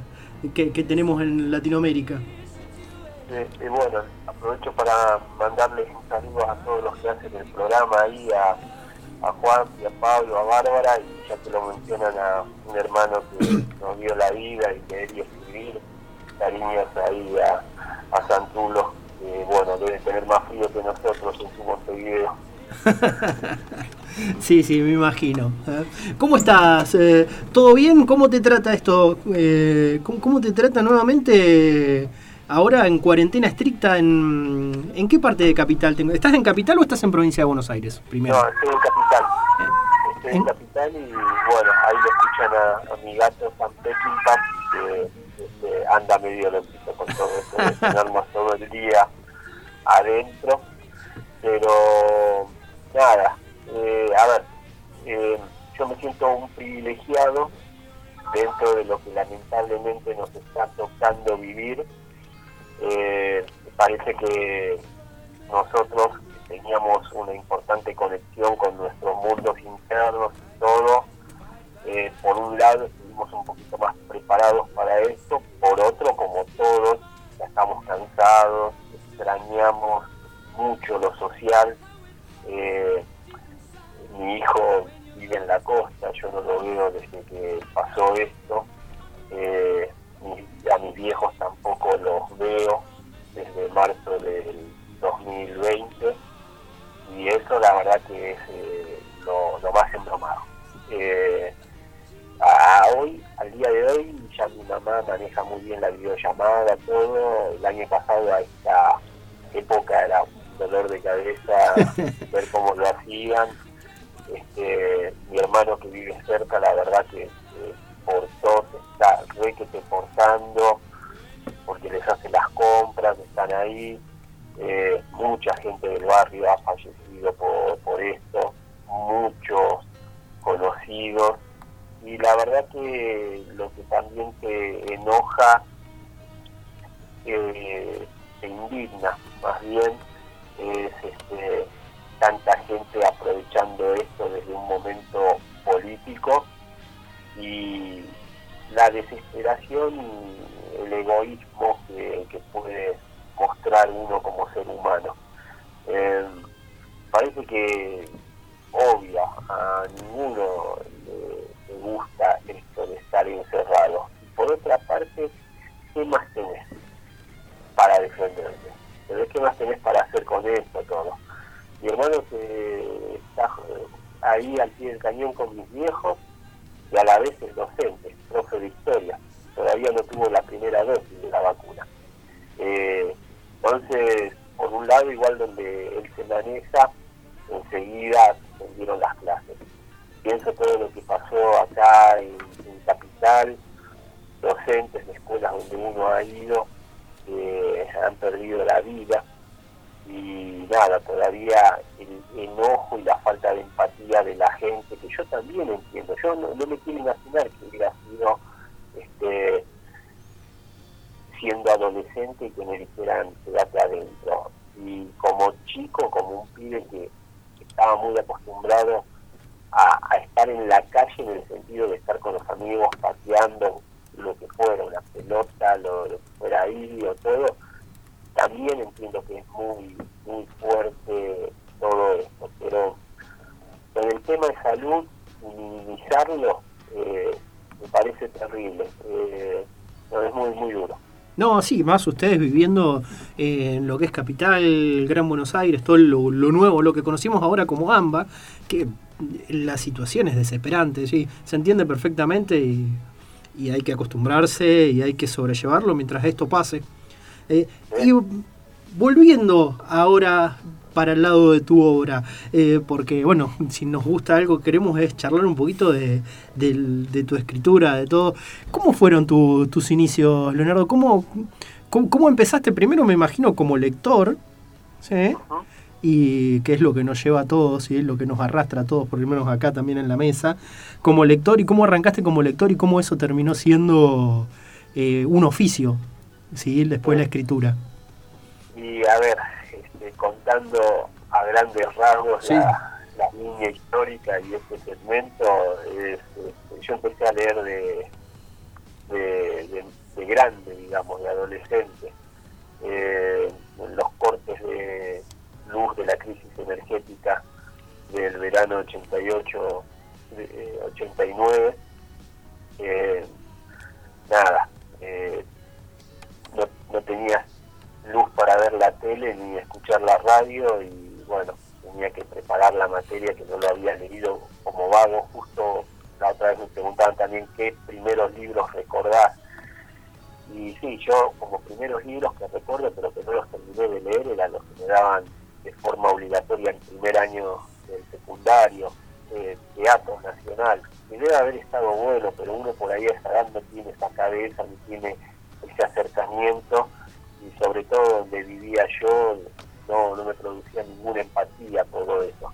[SPEAKER 2] que, que tenemos en Latinoamérica.
[SPEAKER 11] Y bueno, aprovecho para mandarles un saludo a todos los que hacen el programa ahí, a, a Juan, y a Pablo, a Bárbara, y ya que lo mencionan a un hermano que nos dio la vida y que quería escribir, cariños ahí a, a Santulo, que bueno, debe tener más frío que nosotros en su Montevideo.
[SPEAKER 2] Sí, sí, me imagino. ¿eh? ¿Cómo estás? Eh, ¿Todo bien? ¿Cómo te trata esto? Eh, ¿cómo, te trata nuevamente ahora en cuarentena estricta? ¿En, en qué parte de Capital? tengo? ¿Estás en Capital o estás en Provincia de Buenos Aires? Primero.
[SPEAKER 11] No, estoy en Capital. En Capital y bueno, ahí lo escuchan a, a mi gato San Peckinpah, que este, anda medio loquito con todo esto de tenernos todo el día adentro. Pero nada, eh, a ver, eh, yo me siento un privilegiado dentro de lo que lamentablemente nos está tocando vivir. Eh, parece que nosotros teníamos una importante conexión con nuestros mundos internos y todo. Eh, por un lado estuvimos un poquito más preparados para esto, por otro, como todos, ya estamos cansados, extrañamos mucho lo social. Eh, mi hijo vive en la costa, yo no lo veo desde que pasó esto. Eh, a mis viejos tampoco los veo desde marzo del 2020 y eso la verdad que es eh, lo, lo más embromado. Eh, a, a hoy, al día de hoy, ya mi mamá maneja muy bien la videollamada, todo. El año pasado a esta época era dolor de cabeza ver cómo lo hacían. Este, mi hermano que vive cerca, la verdad que eh, por todo se está re que te forzando, porque les hace las compras, están ahí. Eh, mucha gente del barrio ha fallecido por, esto, muchos conocidos. Y la verdad que lo que también te enoja, eh, te indigna más bien, es este, tanta gente aprovechando esto desde un momento político y la desesperación y el egoísmo que, que puede mostrar uno como ser humano. Eh, parece que obvia, a ninguno le, gusta esto de estar encerrado. Por otra parte, ¿qué más tenés para defenderte? ¿Pero ¿Qué más tenés para hacer con esto todo? Mi hermano que está eh, ahí al pie del cañón con mis viejos y a la vez es docente, profe de historia. Todavía no tuvo la primera dosis de la vacuna. Eh, entonces, por un lado, igual donde él se maneja, enseguida suspendieron las clases. Pienso todo lo que pasó acá en, Capital, docentes de escuelas donde uno ha ido, que han perdido la vida y nada, todavía el enojo y la falta de empatía de la gente, que yo también entiendo, yo no, no me quiero imaginar que hubiera sido este, siendo adolescente y que me dijeran quédate adentro. Y como chico, como un pibe que estaba muy acostumbrado a, estar en la calle en el sentido de estar con los amigos pateando lo que fuera, una pelota, lo, que fuera ahí o todo, también entiendo que es muy, muy fuerte todo esto, pero en el tema de salud, minimizarlo eh, me parece terrible, eh, es muy, muy duro.
[SPEAKER 2] No, sí, más ustedes viviendo eh, en lo que es Capital, Gran Buenos Aires, todo lo, lo nuevo, lo que conocimos ahora como AMBA, que la situación es desesperante, sí, se entiende perfectamente y, y hay que acostumbrarse y hay que sobrellevarlo mientras esto pase. Eh, y volviendo ahora para el lado de tu obra, eh, porque bueno, si nos gusta algo queremos es charlar un poquito de, de tu escritura, de todo. ¿Cómo fueron tu- tus inicios, Leonardo? ¿Cómo, cómo, cómo empezaste? Primero me imagino como lector, ¿sí? Y que es lo que nos lleva a todos y es lo que nos arrastra a todos, por lo menos acá también en la mesa, como lector y cómo arrancaste como lector y cómo eso terminó siendo eh, un oficio, ¿sí? Después la escritura.
[SPEAKER 11] Y a ver, contando a grandes rasgos
[SPEAKER 2] Sí.
[SPEAKER 11] la, la línea histórica y este segmento, es, este, yo empecé a leer de, de, de- de grande, digamos, de adolescente, eh, en los cortes de luz de la crisis energética del verano 88, eh, 89. eh, nada, eh, no, no tenías luz para ver la tele ni escuchar la radio y bueno, tenía que preparar la materia que no lo había leído como vago. Justo la otra vez me preguntaban también qué primeros libros recordás. Y sí, yo como primeros libros que recuerdo, pero que no los terminé de leer, eran los que me daban de forma obligatoria en primer año del secundario, eh, Teatro Nacional. Que debe haber estado bueno, pero uno por ahí a esa edad no tiene esa cabeza, ni tiene ese acercamiento y sobre todo donde vivía yo no, no me producía ninguna empatía todo eso.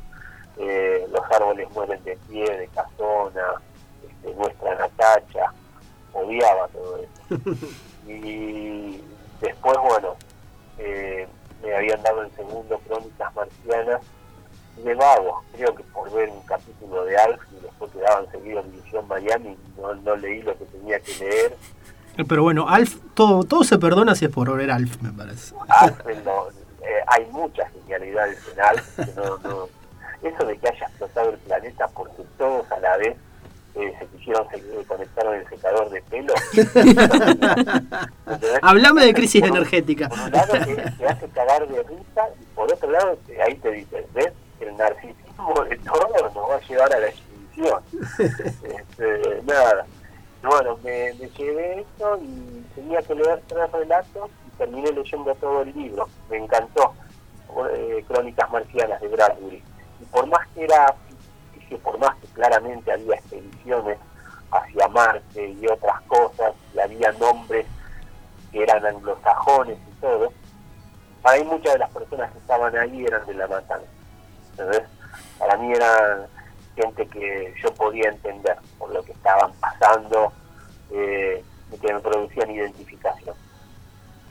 [SPEAKER 11] Eh, los árboles mueren de pie, de casona, este, nuestra Natacha, odiaba todo eso. Y después, bueno, eh, me habían dado el segundo Crónicas Marcianas de vago, creo que por ver un capítulo de Alf y después quedaban seguidos en División Miami, no, no leí lo que tenía que leer
[SPEAKER 2] Pero bueno, Alf, todo, todo se perdona si es por ver Alf, me parece.
[SPEAKER 11] Alfred no- eh, hay muchas genialidades en Alf, que no, no- eso de que haya explotado el planeta porque todos a la vez eh, se quisieron se- eh, conectar en el secador de pelo.
[SPEAKER 2] Hablame de crisis energética.
[SPEAKER 11] Por un lado te, te hace cagar de risa y por otro lado te- ahí te dice, ¿ves? El narcisismo de todo nos va a llevar a la extinción. Este, nada. Y Bueno, me, me llevé esto y tenía que leer tres relatos y terminé leyendo todo el libro. Me encantó. eh, Crónicas Marcianas de Bradbury. Y por más que era ficticio, por más que claramente había expediciones hacia Marte y otras cosas, y había nombres que eran anglosajones y todo, para mí muchas de las personas que estaban ahí eran de la matanza. ¿entendés? Para mí eran gente que yo podía entender por lo que estaban pasando eh, que me producían identificación.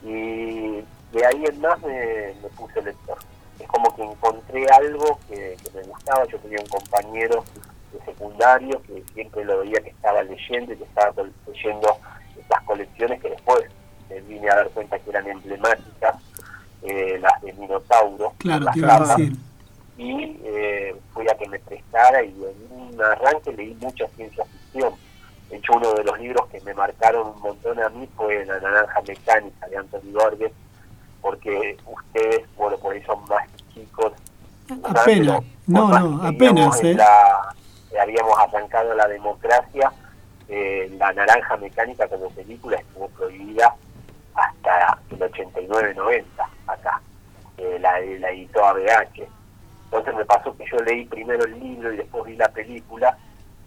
[SPEAKER 11] Y de ahí en más me, me puse lector. Es como que encontré algo que, que me gustaba. Yo tenía un compañero de secundario que siempre lo veía que estaba leyendo y que estaba leyendo estas colecciones que después me vine a dar cuenta que eran emblemáticas, eh, las de Minotauro.
[SPEAKER 3] Claro,
[SPEAKER 11] las
[SPEAKER 3] decir.
[SPEAKER 11] y eh, fui a que me prestara y en un arranque leí mucha ciencia ficción. De hecho, uno de los libros que me marcaron un montón a mí fue La Naranja Mecánica de Anthony Borges, porque ustedes, bueno, por ahí son más chicos. ¿verdad?
[SPEAKER 3] Apenas. No, no, apenas, ¿eh?
[SPEAKER 11] la- eh, habíamos arrancado la democracia, eh, La Naranja Mecánica como película estuvo prohibida hasta el 89-90 acá. Eh, la, la editó ABH. Entonces me pasó que yo leí primero el libro y después vi la película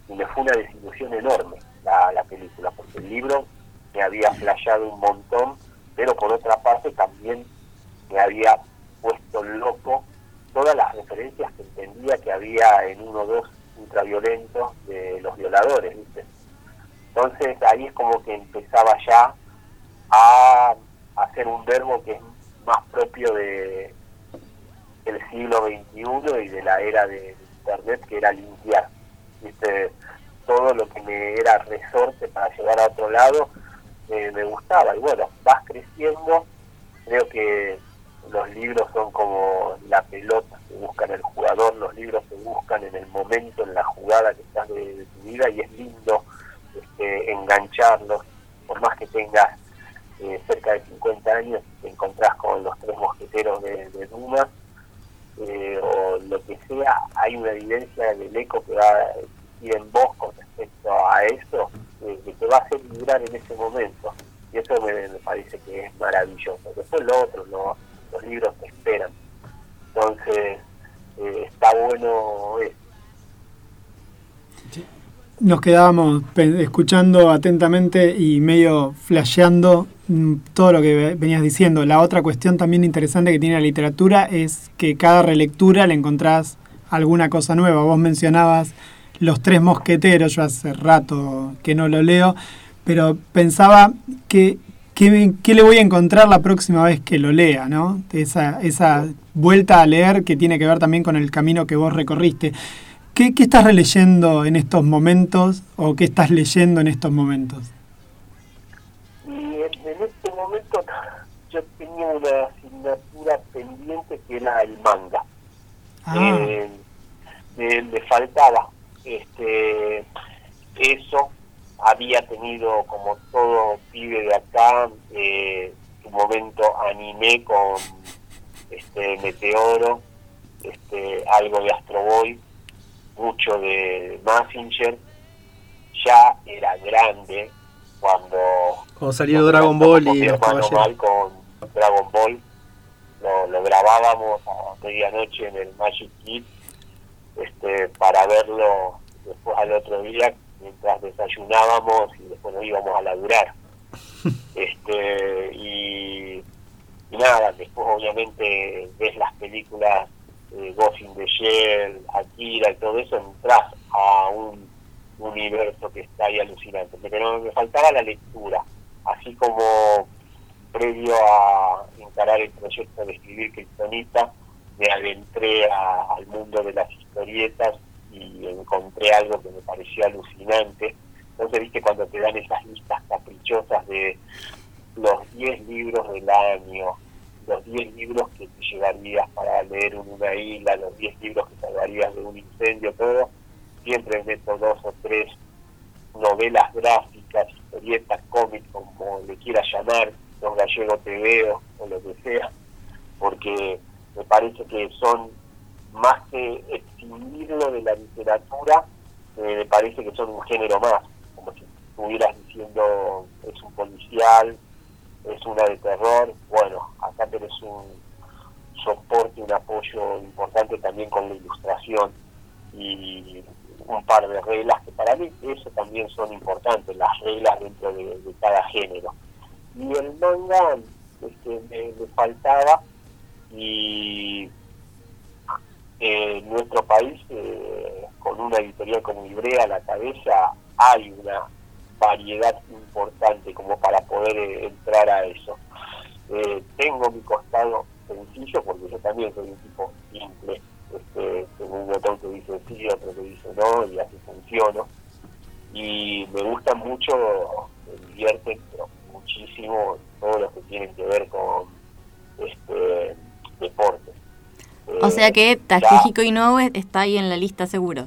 [SPEAKER 11] y me fue una desilusión enorme la, la película, porque el libro me había flasheado un montón, pero por otra parte también me había puesto loco todas las referencias que entendía que había en uno o dos ultraviolentos de los violadores, ¿viste? Entonces ahí es como que empezaba ya a hacer un verbo que es más propio de el siglo XXI y de la era de internet que era limpiar viste todo lo que me era resorte para llevar a otro lado eh, me gustaba. Y bueno vas creciendo. Creo que los libros son como la pelota que buscan el jugador los libros se buscan en el momento en la jugada que estás de, tu vida y es lindo este, engancharlos. Por más que tengas eh, cerca de 50 años te encontrás con los tres mosqueteros de, de eh, o lo que sea, hay una evidencia del eco que va existir en vos con respecto a eso, eh, que te va a hacer vibrar en ese momento. Y eso me, parece que es maravilloso. Después lo otro, lo- los libros te esperan. Entonces, eh, está bueno eso.
[SPEAKER 3] Nos quedábamos escuchando atentamente y medio flasheando mm, todo lo que ve- venías diciendo. La otra cuestión también interesante que tiene la literatura es que cada relectura le encontrás alguna cosa nueva. Vos mencionabas Los Tres Mosqueteros, yo hace rato que no lo leo, pero pensaba que qué le voy a encontrar la próxima vez que lo lea, ¿no? Esa, esa vuelta a leer que tiene que ver también con el camino que vos recorriste. ¿Qué, qué estás releyendo en estos momentos o qué estás leyendo en estos momentos?
[SPEAKER 11] Y en, en este momento yo tenía una asignatura pendiente que era el manga.
[SPEAKER 3] Ah.
[SPEAKER 11] Eh, me, me faltaba este eso había tenido como todo pibe de acá eh, su momento anime con este Meteoro este algo de Astro Boy mucho de Massinger ya era grande cuando
[SPEAKER 2] Cuando salió Dragon Ball y
[SPEAKER 11] mi
[SPEAKER 2] los
[SPEAKER 11] hermano
[SPEAKER 2] caballeros.
[SPEAKER 11] Mal con Dragon Ball lo, lo grabábamos a medianoche en el Magic Kid este, para verlo después al otro día mientras desayunábamos y después nos íbamos a laburar. Este y, y nada después obviamente ves las películas eh, Ghost in the Shell Akira y todo eso entras a un universo que está ahí alucinante pero me faltaba la lectura así como previo a encarar el proyecto de escribir Kryptonita, me adentré a- al mundo de las historietas y encontré algo que me pareció alucinante. Entonces, viste, cuando te dan esas listas caprichosas de los 10 libros del año, los 10 libros que te llevarías para leer en una isla, los 10 libros que salvarías de un incendio, todo, siempre meto dos o tres novelas gráficas, historietas, cómics, como le quieras llamar, los gallegos te veo o lo que sea, porque me parece que son más que extinguirlo de la literatura, eh, me parece que son un género más, como si estuvieras diciendo es un policial, es una de terror, bueno, acá tenés un soporte, un apoyo importante también con la ilustración y un par de reglas que para mí eso también son importantes, las reglas dentro de, de cada género. Y el manga este, me, me faltaba y eh, en nuestro país, eh, con una editorial como Ibrea a la cabeza, hay una variedad importante como para poder eh, entrar a eso. Eh, tengo mi costado sencillo porque yo también soy un tipo simple, este, tengo un botón que dice sí, otro que dice no y así funciono. Y me gusta mucho, me divierten pero muchísimo todo lo que tienen que ver con este deporte.
[SPEAKER 4] O sea que Takehiko Inoue está ahí en la lista seguro.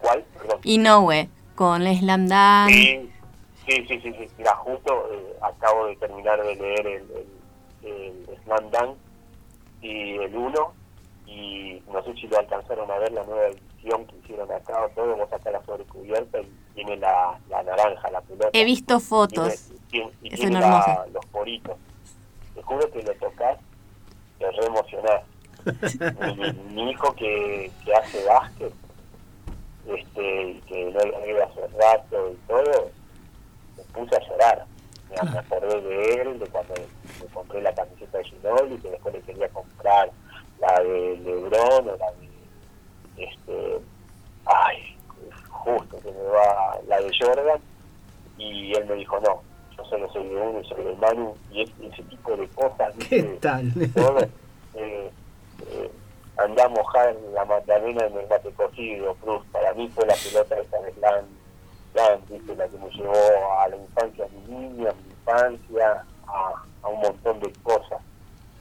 [SPEAKER 11] ¿Cuál? Perdón.
[SPEAKER 4] Inoue, con la Slam Dunk.
[SPEAKER 11] Sí, sí, sí, sí, sí. Mira, justo eh, acabo de terminar de leer el, el, el Slam Dunk y el 1 y no sé si lo alcanzaron a ver la nueva edición que hicieron acá o todo, vos acá la sobrecubierta y tiene la, la naranja, la pelota.
[SPEAKER 4] He visto fotos.
[SPEAKER 11] Tiene- y tiene la- los poritos. Te juro que lo tocas, re emocionás. mi, mi hijo que, que hace básquet, este, y que no veo hace rato y todo, me puse a llorar. Me, me acordé de él, de cuando me compré la camiseta de Ginobili, que después le quería comprar la de Lebron o la de, este, ay, justo que me va la de Jordan, y él me dijo, no, yo solo soy de uno y soy de Manu, y es- ese tipo de cosas,
[SPEAKER 2] ¿Qué tal?
[SPEAKER 11] todo, eh, eh, andá a mojar la magdalena en el mate cocido, Cruz, para mí fue la pelota esa de Slam, Slam, ¿viste? la que me llevó a la infancia, a mi niña, a mi infancia, a, a un montón de cosas.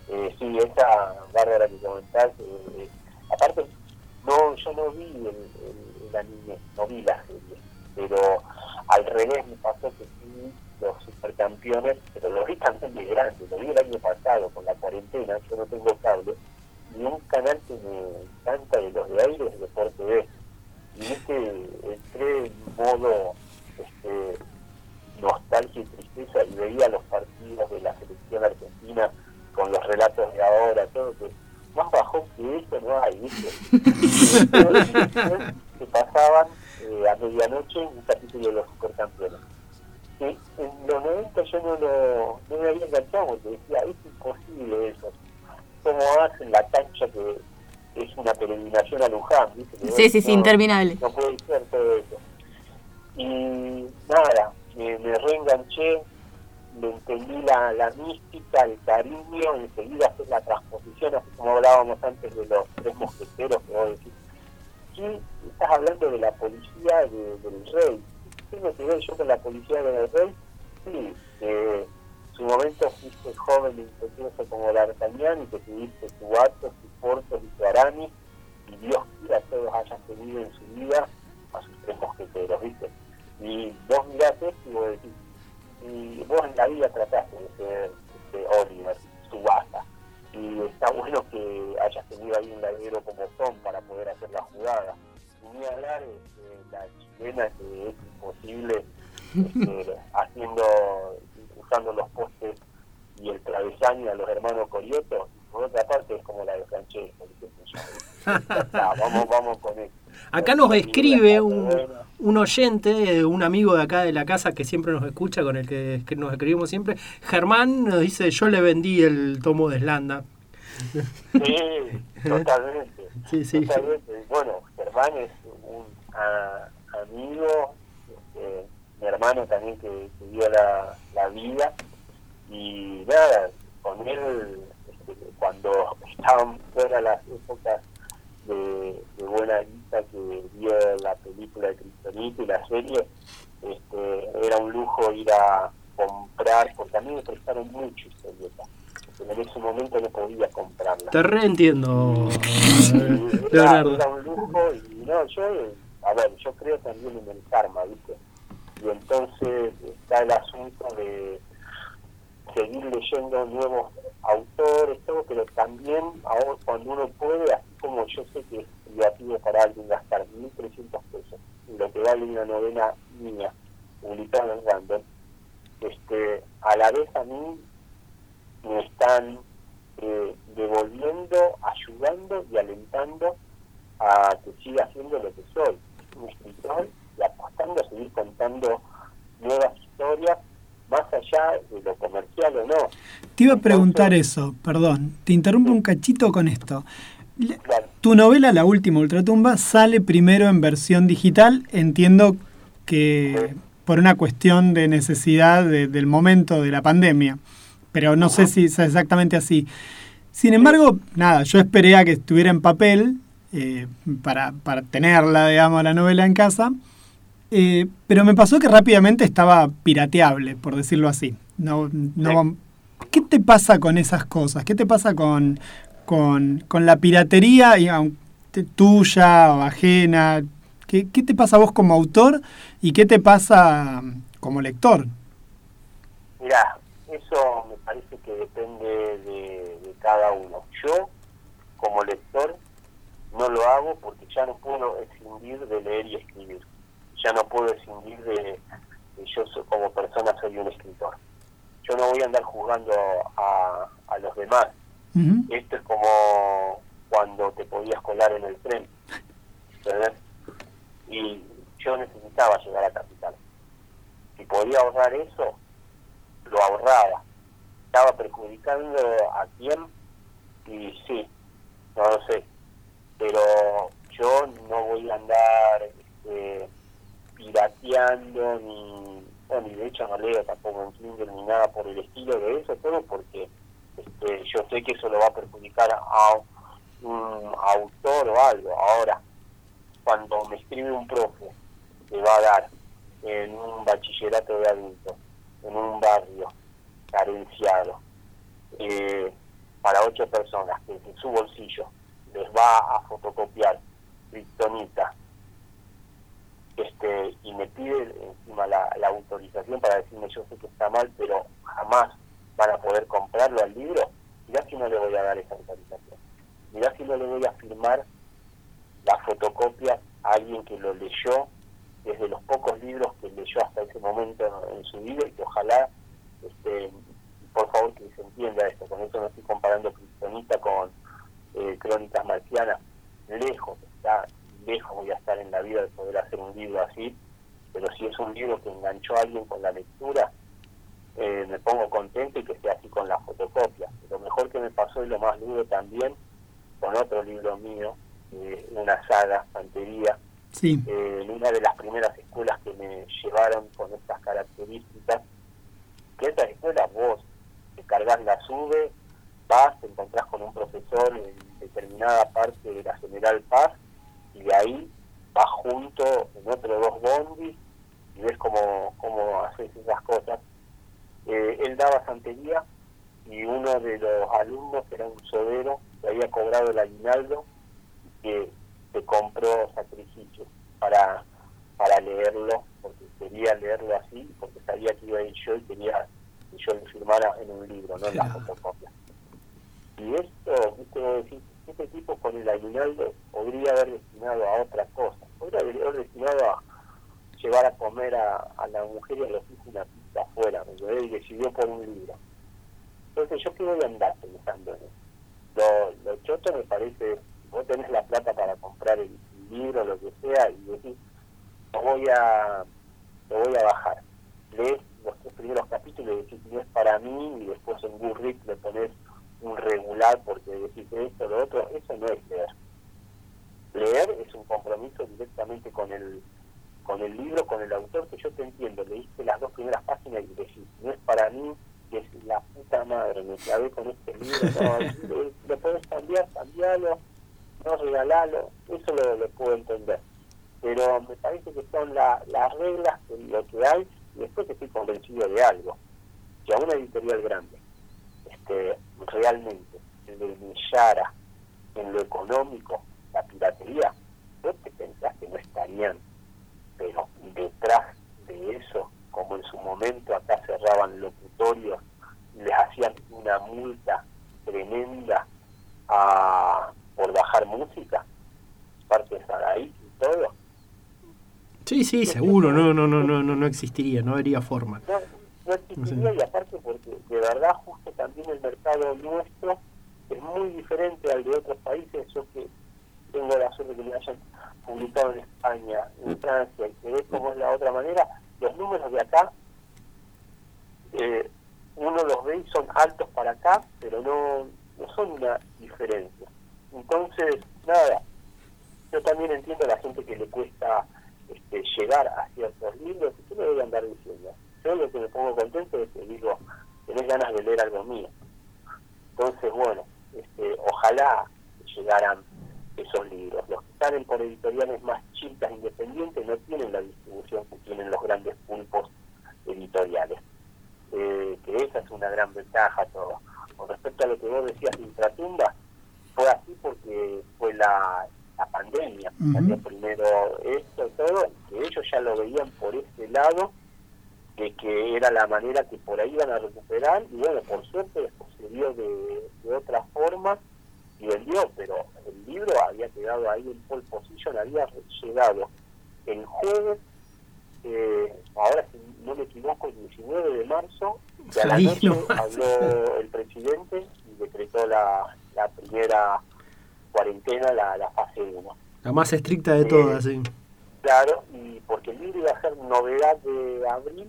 [SPEAKER 11] Eh, sí, esa bárbara que comentás, eh, eh, aparte, no, yo no vi el, el- el anime, no vi la serie, pero al revés me pasó que supercampeones, pero lo vi también de grande, lo vi el año pasado con la cuarentena, yo no tengo cable, y un canal que me encanta de los de aire es Deporte B. Y este entré en modo este, nostalgia y tristeza y veía los partidos de la selección argentina con los relatos de ahora, todo que más bajón que eso no hay, ¿viste? que pasaban eh, a medianoche un capítulo de los supercampeones. Que en los 90 yo no, lo, no me había enganchado porque decía, es imposible eso. ¿Cómo hacen la cancha que es una peregrinación a Luján? ¿viste? Que
[SPEAKER 4] Sí, sí, sí,
[SPEAKER 11] no-
[SPEAKER 4] interminable.
[SPEAKER 11] No puede ser todo eso. Y nada, me, me reenganché, le entendí la, la mística, el cariño, enseguida hacer la transposición, así como hablábamos antes de los tres mosqueteros que vos decís. Sí, estás hablando de la policía de- del rey. ¿Qué tengo que ver yo con la policía del rey? Sí, que su momento fuiste joven e impetuoso como D'Artagnan y que tuviste tu Athos, tu Portos y tu Aramis, y Dios quiera todos hayan tenido en su vida a sus tres mosqueteros, ¿viste? Y vos mirás esto y vos decís, y vos en la vida trataste de ser este, Oliver, Subasa, y está bueno que hayas tenido ahí un ladrero como son para poder hacer la jugada. Y ni hablar este, la chilena que es imposible este, haciendo, usando los postes y el travesaño a los hermanos Corioto, por otra parte es como la de Francesco. Ya está, vamos, vamos con eso.
[SPEAKER 2] Acá nos escribe un, un oyente, eh, un amigo de acá de la casa que siempre nos escucha, con el que, que nos escribimos siempre. Germán nos dice, yo le vendí el tomo de Slanda.
[SPEAKER 11] Sí, totalmente.
[SPEAKER 2] Sí, sí.
[SPEAKER 11] totalmente. Bueno, Germán es un a- amigo, este, mi hermano también que, que dio la, la vida. Y nada, con él, este, cuando estaban fuera las épocas de, de buena vista que dio la película de Cristonito y la serie, este, era un lujo ir a comprar, porque a mí me prestaron mucho historieta, pero en ese momento no podía comprarla.
[SPEAKER 2] Te reentiendo,
[SPEAKER 11] Era,
[SPEAKER 2] Leonardo.
[SPEAKER 11] era un lujo y no, yo, a ver, yo creo también en el karma, ¿viste? Y entonces está el asunto de seguir leyendo nuevos autores, todo, pero también ahora cuando uno puede, así como yo sé que es privativo para alguien gastar 1.300 pesos, lo que vale una novela mía, publicada en Random, este, a la vez a mí me están eh, devolviendo, ayudando y alentando a que siga haciendo lo que soy, un escritor apostando a seguir contando nuevas historias más allá de lo comercial o no.
[SPEAKER 3] Te iba a preguntar eso, perdón, te interrumpo un cachito con esto. Tu novela, La Última Ultratumba, sale primero en versión digital, entiendo que por una cuestión de necesidad de- del momento de la pandemia, pero no sé si es exactamente así. Sin embargo, nada, yo esperé a que estuviera en papel eh, para, para tenerla, digamos, la novela en casa, eh, pero me pasó que rápidamente estaba pirateable, por decirlo así. No, no, ¿Qué te pasa con esas cosas? ¿Qué te pasa con, con, con la piratería tuya o ajena? ¿Qué, ¿Qué te pasa a vos como autor y qué te pasa mm, como lector?
[SPEAKER 11] Mirá, eso me parece que depende de, de cada uno. Yo, como lector, no lo hago porque ya no puedo escindir de leer y escribir. Ya no puedo escindir de, de yo como persona soy un escritor. Yo no voy a andar jugando a, a los demás. Esto es como cuando te podías colar en el tren. ¿entendés? Y yo necesitaba llegar a Capital. Si podía ahorrar eso, lo ahorraba. Estaba perjudicando a quién y sí, no lo sé. Pero yo no voy a andar este, ni, bueno, ni de hecho no leo tampoco en Kindle ni nada por el estilo de eso, todo porque este, yo sé que eso lo va a perjudicar a un autor o algo. Ahora, cuando me escribe un profe, que va a dar en un bachillerato de adultos, en un barrio carenciado, eh, para ocho personas, que en su bolsillo les va a fotocopiar Kryptonita, este, y me pide encima la, autorización para decirme yo sé que está mal, pero jamás van a poder comprarlo al libro, mirá si no le voy a dar esa autorización. Mirá si no le voy a firmar la fotocopia a alguien que lo leyó desde los pocos libros que leyó hasta ese momento en su vida y que ojalá, este, por favor que se entienda esto, con eso no estoy comparando Kryptonita con eh, Crónicas Marcianas, lejos, está lejos voy a estar en la vida de poder hacer un libro así, pero si es un libro que enganchó a alguien con la lectura, eh, me pongo contento y que sea así con la fotocopia. Lo mejor que me pasó y lo más duro también con otro libro mío, eh, una saga, Santería,
[SPEAKER 3] Sí.
[SPEAKER 11] eh, en una de las primeras escuelas que me llevaron con estas características, que esas escuelas vos te cargas la sube, vas, te encontrás con un profesor en determinada parte de la General Paz y de ahí vas junto en otros dos bondis y ves cómo, cómo haces esas cosas. Eh, él daba santería y uno de los alumnos, que era un sodero, que había cobrado el aguinaldo, que se compró sacrificio para, para leerlo, porque quería leerlo así, porque sabía que iba a ir yo y quería que yo lo firmara en un libro, no en la fotocopia. Y esto, viste, vos decís, este tipo con el aguinaldo podría haber destinado a otra cosa, podría haber destinado a llevar a comer a, a la mujer y a los hijos una pizza afuera, ¿me entendés? y decidió por un libro. Entonces, ¿yo qué voy a andar pensando en eso? Lo, choto me parece, vos tenés la plata para comprar el, el libro, lo que sea, y decís, lo voy a, lo voy a bajar. Lees los primeros capítulos y decís, no es para mí, y después en Goodreads le pones un regular porque decís esto, lo otro, eso no es leer. Leer es un compromiso directamente con el con el libro, con el autor, que yo te entiendo, leíste las dos primeras páginas y decís, no es para mí, que es la puta madre, me clavé con este libro, no, lo, podés cambiar, cambiarlo, no regalalo, eso lo, lo puedo entender. Pero me parece que son la- las reglas lo que hay y después estoy convencido de algo, que a una editorial grande, este, realmente le humillara en lo económico la piratería, ¿vos te pensás que no estarían pero detrás de eso, como en su momento acá cerraban locutorios, les hacían una multa tremenda a, por bajar música, parte de Sadaí y todo.
[SPEAKER 2] Sí, sí, seguro, no, no, no, no, no, no existiría, no habría forma.
[SPEAKER 11] No, no existiría y aparte porque de verdad justo también el mercado nuestro diferente al de otros países, yo que tengo la suerte que me hayan publicado en España, en Francia, y que ves cómo es la otra manera, los números de acá, eh, uno los ve y son altos para acá, pero no, no son una diferencia. Entonces, nada, yo también entiendo a la gente que le cuesta este, llegar a ciertos libros, y yo me voy a andar diciendo. Yo lo que me pongo contento es que digo, tenés ganas de leer algo mío. Entonces, bueno, este, ojalá llegaran esos libros. Los que salen por editoriales más chicas, independientes, no tienen la distribución que tienen los grandes pulpos editoriales. Eh, que esa es una gran ventaja todo. Con respecto a lo que vos decías de Ultratumba, fue así porque fue la, la pandemia. Salió primero esto y todo, que ellos ya lo veían por ese lado, de que era la manera que por ahí iban a recuperar, y bueno, por suerte después se dio de, de otra forma y vendió, pero el libro había quedado ahí en pole position, había llegado el jueves, eh, ahora si no me equivoco, el 19 de marzo, y a la noche habló el presidente y decretó la, la primera cuarentena, la, la fase 1.
[SPEAKER 2] La más estricta de todas, sí.
[SPEAKER 11] Claro, y porque el libro iba a ser novedad de abril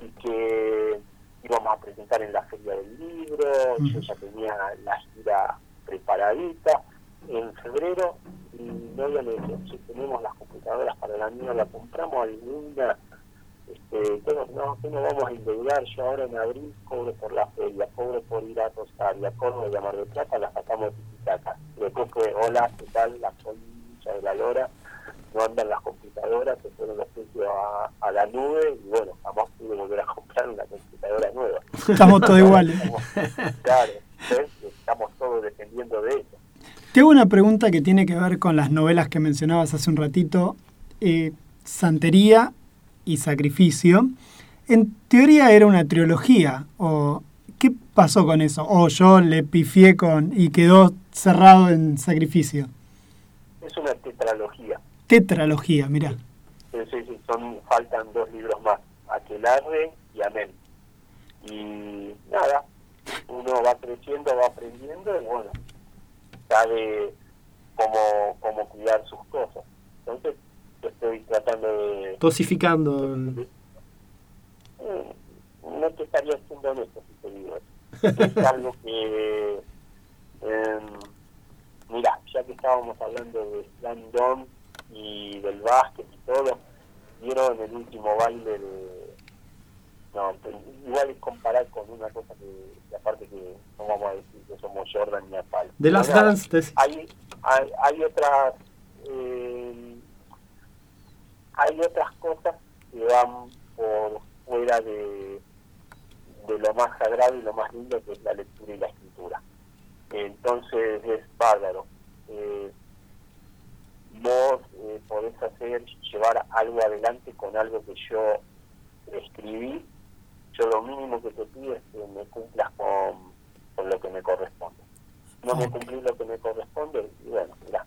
[SPEAKER 11] y que íbamos a presentar en la Feria del Libro, yo ya tenía la gira preparadita. En febrero, y no había dicho, si tenemos las computadoras para la mía, la compramos alguna, este, no, no, que no vamos a endeudar, yo ahora en abril cobro por la feria, cobro por ir a Rosario, cobro de Mar del Plata, la sacamos de Titicaca. Después fue, hola, ¿qué tal? La concha de la lora, no andan las computadoras, se fueron los precios a, a la nube y bueno, jamás pude volver a comprar una computadora nueva.
[SPEAKER 3] Estamos todos iguales.
[SPEAKER 11] Estamos- claro, estamos todos dependiendo de eso.
[SPEAKER 3] Te hago una pregunta que tiene que ver con las novelas que mencionabas hace un ratito, eh, Santería y Sacrificio. En teoría era una trilogía, o ¿qué pasó con eso? O yo le pifié con y quedó cerrado en Sacrificio.
[SPEAKER 11] Es una tetralogía.
[SPEAKER 3] Tetralogía, mirá.
[SPEAKER 11] Sí, sí, sí, son, faltan dos libros más, Aquelarre y Amén. Y nada, uno va creciendo, va aprendiendo y bueno, sabe cómo, cómo cuidar sus cosas. Entonces, yo estoy tratando de...
[SPEAKER 2] Dosificando.
[SPEAKER 11] Eh, no te estaría siendo honesto si te digo eso. Es algo que, eh, mira, ya que estábamos hablando de Slam y del básquet y todo, vieron el último baile de... No, igual es comparar con una cosa que, aparte que no vamos a decir que somos Jordan ni a palo.
[SPEAKER 2] De las Dance,
[SPEAKER 11] hay, hay, hay otras eh, hay otras cosas que van por fuera de, de lo más sagrado y lo más lindo que es la lectura y la escritura. Entonces es bárbaro. Eh, vos eh, podés hacer, llevar algo adelante con algo que yo escribí. Yo lo mínimo que te pido es que me cumplas con, con lo que me corresponde. No me cumplí lo que me corresponde y bueno, mira,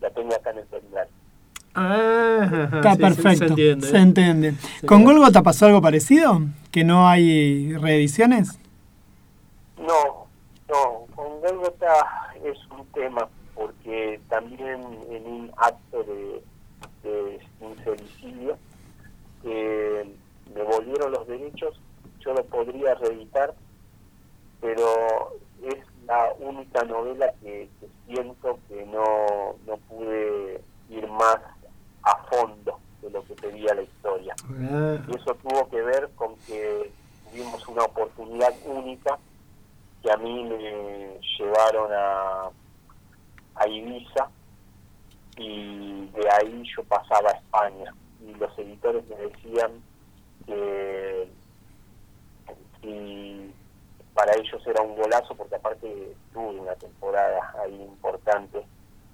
[SPEAKER 11] la tengo acá en el celular.
[SPEAKER 2] Ah,
[SPEAKER 3] Está
[SPEAKER 2] sí, sí,
[SPEAKER 3] perfecto,
[SPEAKER 2] se entiende.
[SPEAKER 3] se entiende.
[SPEAKER 2] Sí.
[SPEAKER 3] ¿Con Golgota pasó algo parecido? ¿Que no hay reediciones?
[SPEAKER 11] No, no, con Golgota es un tema, porque también en un acto de, de sincericidio eh, me volvieron los derechos, yo lo podría reeditar, pero es la única novela que, que siento que no, no pude ir más a fondo de lo que pedía la historia.
[SPEAKER 2] Ah,
[SPEAKER 11] Y eso tuvo que ver con que tuvimos una oportunidad única que a mí me llevaron a, a Ibiza y de ahí yo pasaba a España. Y los editores me decían que para ellos era un golazo porque aparte tuve una temporada ahí importante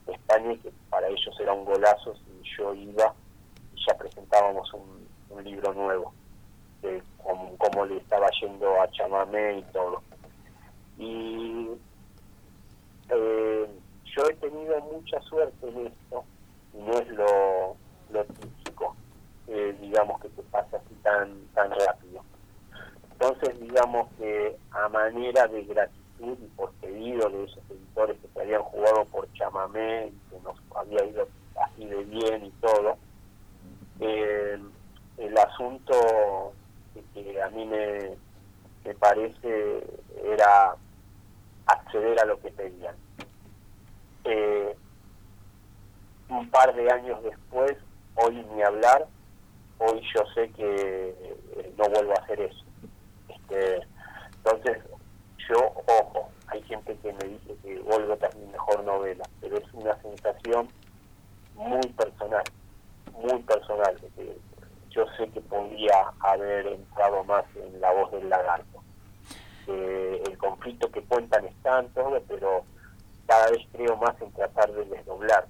[SPEAKER 11] en España y que para ellos era un golazo si yo iba y ya presentábamos un, un libro nuevo de cómo, cómo le estaba yendo a Chamamé y todo y eh, yo he tenido mucha suerte en esto y no es lo, lo típico eh, digamos que te pasa tan tan rápido entonces digamos que a manera de gratitud y por pedido de esos editores que se habían jugado por chamamé y que nos había ido así de bien y todo, eh, el asunto que a mí me, me parece era acceder a lo que pedían. Eh, un par de años después, hoy ni hablar, hoy yo sé que eh, no vuelvo a hacer eso. Este, entonces, yo, ojo, hay gente que me dice que Golgota es mi mejor novela, pero es una sensación muy personal, muy personal, yo sé que podría haber entrado más en la voz del lagarto. Eh, el conflicto que cuentan está en todo, pero cada vez creo más en tratar de desdoblar.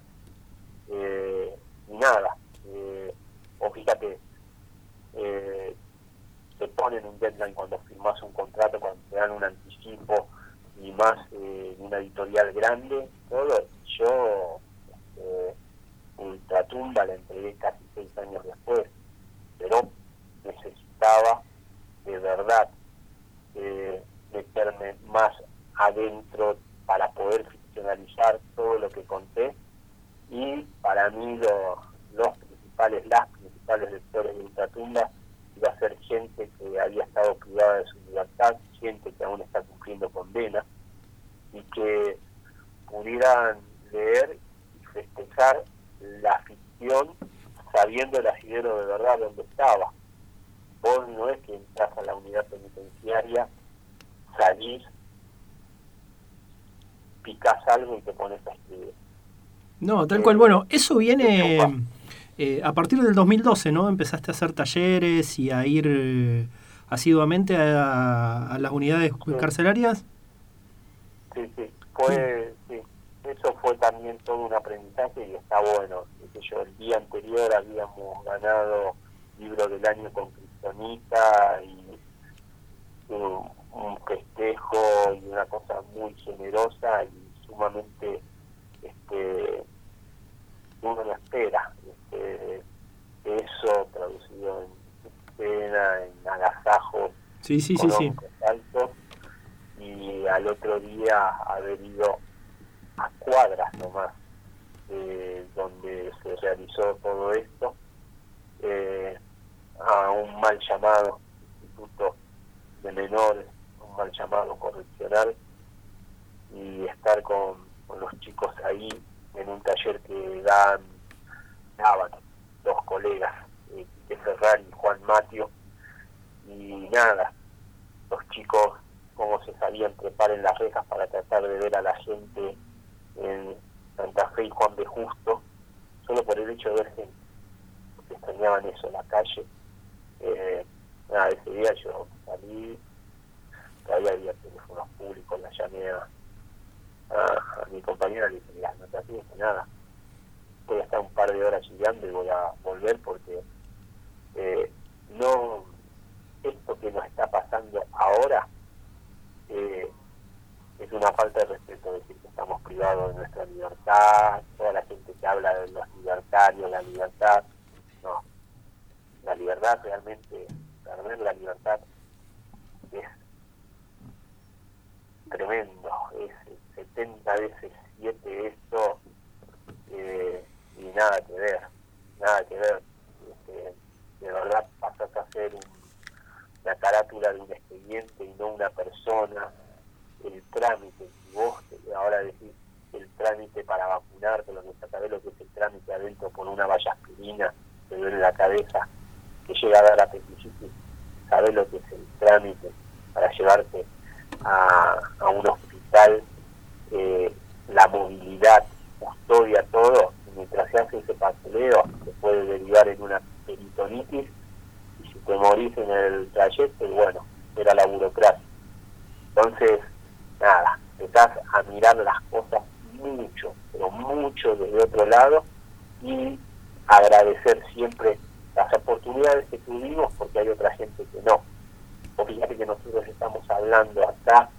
[SPEAKER 11] Eh, y nada, eh, o fíjate, eh, te ponen un deadline cuando firmas un contrato, cuando te dan un anticipo y más eh, una editorial grande, todo. Yo, eh, Ultratumba la entregué casi seis años después, pero necesitaba de verdad eh, meterme más adentro para poder ficcionalizar todo lo que conté y para mí lo- los principales, las principales lectores de Ultratumba iba a ser gente que había estado privada de su libertad, gente que aún está cumpliendo condena y que pudieran leer y festejar la ficción sabiendo el asidero de verdad donde estaba. Vos no es que entras a la unidad penitenciaria, salís, picás algo y te pones a escribir.
[SPEAKER 2] No, tal cual. Bueno, eso viene eh, a partir del 2012, ¿no? Empezaste a hacer talleres y a ir eh, asiduamente a, a las unidades carcelarias.
[SPEAKER 11] Sí, sí, fue, sí, eso fue también todo un aprendizaje y está bueno. Yo, el día anterior habíamos ganado libro del año con Cristonita y un, un festejo y una cosa muy generosa y sumamente este uno no espera este, eso traducido en escena, en agasajos
[SPEAKER 2] Sí, sí, sí, sí.
[SPEAKER 11] y al otro día haber ido a cuadras nomás eh, donde se realizó todo esto eh, a un mal llamado instituto de menores, mal llamado correccional y estar con, con los chicos ahí en un taller que dan daban dos colegas, eh, Ferrari y Juan Matio y nada, los chicos cómo se sabían trepar en las rejas para tratar de ver a la gente en Santa Fe y Juan de Justo, solo por el hecho de ver gente, porque extrañaban eso en la calle. Eh, nada, ese día yo salí, todavía había teléfonos públicos, la llamé a, mi compañera, le dije, mira, no te hacías nada, voy a estar un par de horas chillando y voy a volver porque eh, no, esto que nos está pasando ahora eh, es una falta de respeto decir que estamos privados de nuestra libertad, toda la gente que habla de los libertarios, la libertad, no, la libertad realmente, perder la libertad es tremendo, es 70 veces 7 esto eh, y nada que ver, nada que ver, Este, de verdad pasas a ser un, la carátula de un expediente y no una persona, el trámite, vos ahora decís el trámite para vacunarte, lo que sabés lo que es el trámite adentro por una valla aspirina, te duele la cabeza, que llega a dar apendicitis, sabés lo que es el trámite para llevarte a, a un hospital, eh, la movilidad, custodia, todo, y mientras se hace ese papeleo, se puede derivar en una peritonitis, y si te morís en el trayecto, y bueno, era la burocracia. Entonces, nada, empezás a mirar las cosas mucho, pero mucho desde otro lado, y agradecer siempre las oportunidades que tuvimos, porque hay otra gente que no. Fíjate que nosotros estamos hablando acá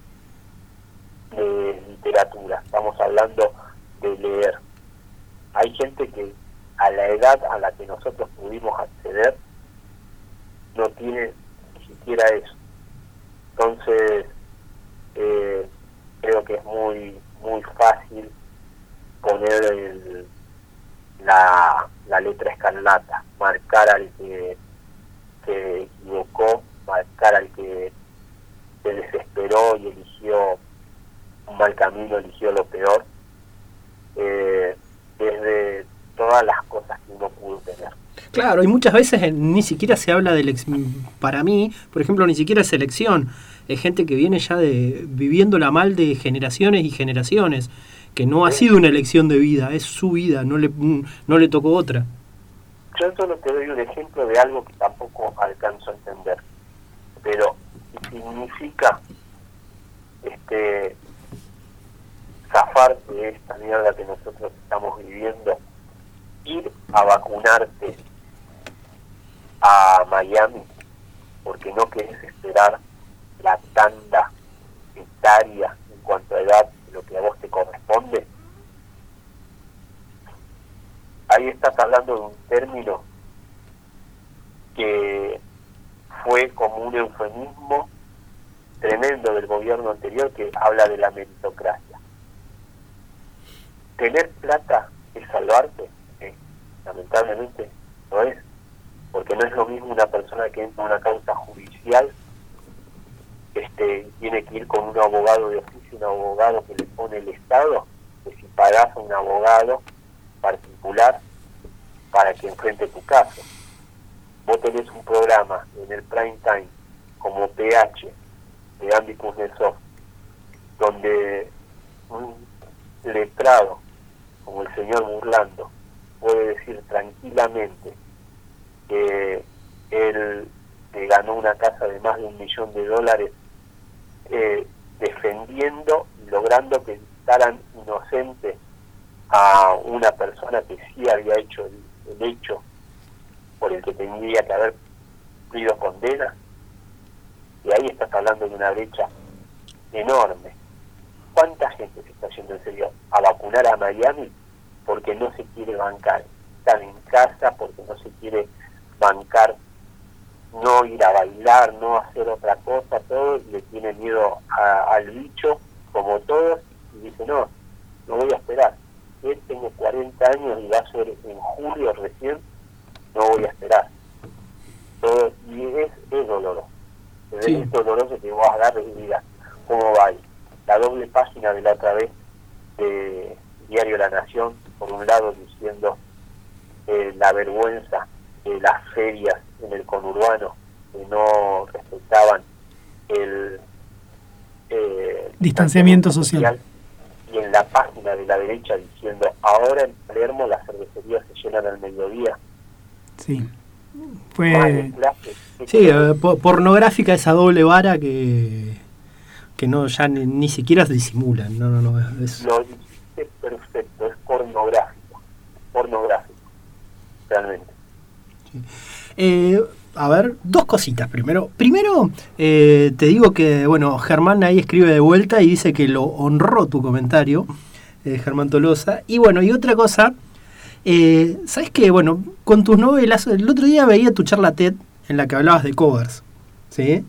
[SPEAKER 11] de literatura, estamos hablando de leer. Hay gente que a la edad a la que nosotros pudimos acceder no tiene ni siquiera eso. Entonces, eh, creo que es muy muy fácil poner el- la, la letra escarlata, marcar al que se equivocó, marcar al que se desesperó y eligió un mal camino, eligió lo peor, eh, desde todas las cosas que uno pudo tener.
[SPEAKER 2] Claro, y muchas veces ni siquiera se habla de elección. Para mí, por ejemplo, ni siquiera es elección. Es gente que viene ya de viviéndola mal de generaciones y generaciones. Que no ha sido una elección de vida, es su vida, no le, no le tocó otra.
[SPEAKER 11] Yo solo te doy un ejemplo de algo que tampoco alcanzo a entender, pero significa este zafarte de esta mierda que nosotros estamos viviendo, ir a vacunarte a Miami porque no querés esperar la tanda etaria en cuanto a edad lo que a vos te corresponde. Ahí estás hablando de un término que fue como un eufemismo tremendo del gobierno anterior que habla de la meritocracia. Tener plata es salvarte, lamentablemente no es, porque no es lo mismo una persona que entra a una causa judicial, este, tiene que ir con un abogado de oficio, un abogado que le pone el Estado, que si pagás a un abogado particular para que enfrente tu caso. Vos tenés un programa en el prime time como PH de Andy Kuznetsov, donde un letrado como el señor Burlando puede decir tranquilamente que él eh, ganó una casa de más de un millón de dólares eh, defendiendo y logrando que dictaran inocente a una persona que sí había hecho el hecho por el que tendría que haber cumplido condena. Y ahí estás hablando de una brecha enorme. ¿Cuánta gente se está yendo en serio a vacunar a Miami porque no se quiere bancar? Están en casa porque no se quiere bancar, no ir a bailar, no hacer otra cosa, todo, y le tiene miedo al bicho, como todos, y dice, no, no voy a esperar. Él tengo 40 años y va a ser en julio recién, no voy a esperar. Todo, y es, es doloroso. Doloroso que vos agarres y digas, ¿cómo va ahí? La doble página de la otra vez de Diario La Nación, por un lado diciendo eh, la vergüenza de las ferias en el conurbano que no respetaban el eh,
[SPEAKER 3] Distanciamiento social.
[SPEAKER 11] y en la página de la derecha diciendo ahora en Palermo las cervecerías se llenan al mediodía
[SPEAKER 3] Sí. Fue.
[SPEAKER 11] clase.
[SPEAKER 2] Sí, eh, po- pornográfica esa doble vara que, que no ya ni, ni siquiera disimulan. No, no, no. Es,
[SPEAKER 11] lo dijiste perfecto es pornográfico pornográfico realmente
[SPEAKER 2] Eh, a ver, dos cositas primero. Primero, eh, te digo que, bueno, Germán ahí escribe de vuelta y dice que lo honró tu comentario, eh, Germán Tolosa. Y bueno, y otra cosa, eh, ¿sabes qué? Bueno, con tus novelas, el otro día veía tu charla TED en la que hablabas de covers, ¿sí?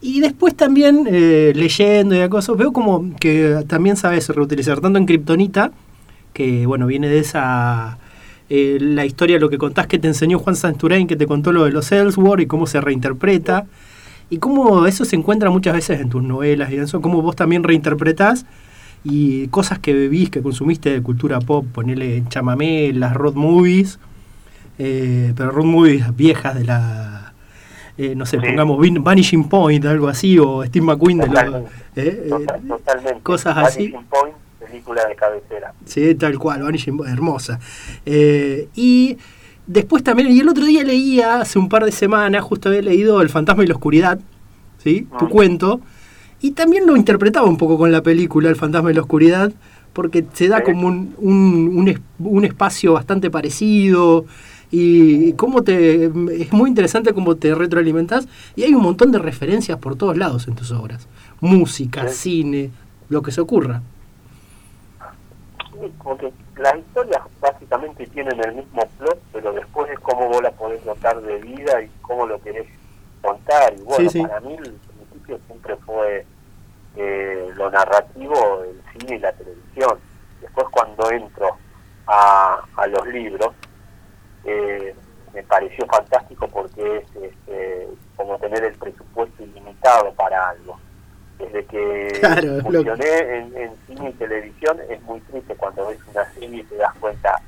[SPEAKER 2] Y después también, eh, leyendo y cosas, veo como que también sabes reutilizar, tanto en Kryptonita, que bueno, viene de esa eh, la historia, lo que contás que te enseñó Juan Santurain, que te contó lo de los Ellsworth y cómo se reinterpreta, y cómo eso se encuentra muchas veces en tus novelas y eso, cómo vos también reinterpretás y cosas que vivís, que consumiste de cultura pop, ponele chamamé, las road movies, eh, pero road movies viejas de la, eh, no sé, pongamos Vanishing Point, algo así, o Steve McQueen de la, eh, eh,
[SPEAKER 11] Total- totalmente
[SPEAKER 2] cosas así.
[SPEAKER 11] Vanishing Point película de cabecera
[SPEAKER 2] Sí, tal cual, Vanishing Point, hermosa. Y después también, y el otro día leía, hace un par de semanas, justo había leído El fantasma y la oscuridad, ¿sí? Tu cuento, y también lo interpretaba un poco con la película El fantasma y la oscuridad, porque se da como un, un, un un espacio bastante parecido, y cómo te es muy interesante cómo te retroalimentas, y hay un montón de referencias por todos lados en tus obras. Música, cine, lo que se ocurra.
[SPEAKER 11] Sí, como que las historias básicamente tienen el mismo plot, pero después es cómo vos la podés notar de vida y cómo lo querés contar. Y bueno,
[SPEAKER 2] Sí, sí.
[SPEAKER 11] para mí siempre fue eh, lo narrativo del cine y la televisión. Después cuando entro a, a los libros, eh, me pareció fantástico porque es este, como tener el presupuesto ilimitado para algo. Desde que
[SPEAKER 2] Claro, es
[SPEAKER 11] funcioné en, en cine y televisión es muy triste cuando ves una serie y te das cuenta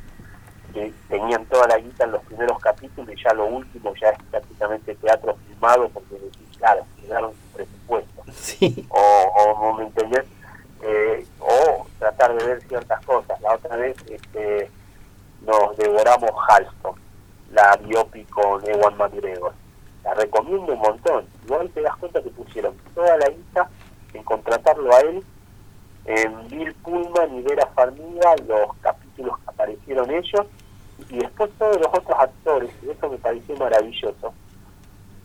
[SPEAKER 11] que tenían toda la guita en los primeros capítulos y ya lo último ya es prácticamente teatro filmado porque decís, claro, quedaron sin presupuesto. O, o. Eh, o tratar de ver ciertas cosas. La otra vez este, nos devoramos Halston, la biopic con Ewan McGregor. La recomiendo un montón. Igual te das cuenta que pusieron toda la guita en contratarlo a él, en Bill Pullman y Vera Farmiga, los capítulos que aparecieron ellos, y después todos los otros actores, y eso me pareció maravilloso.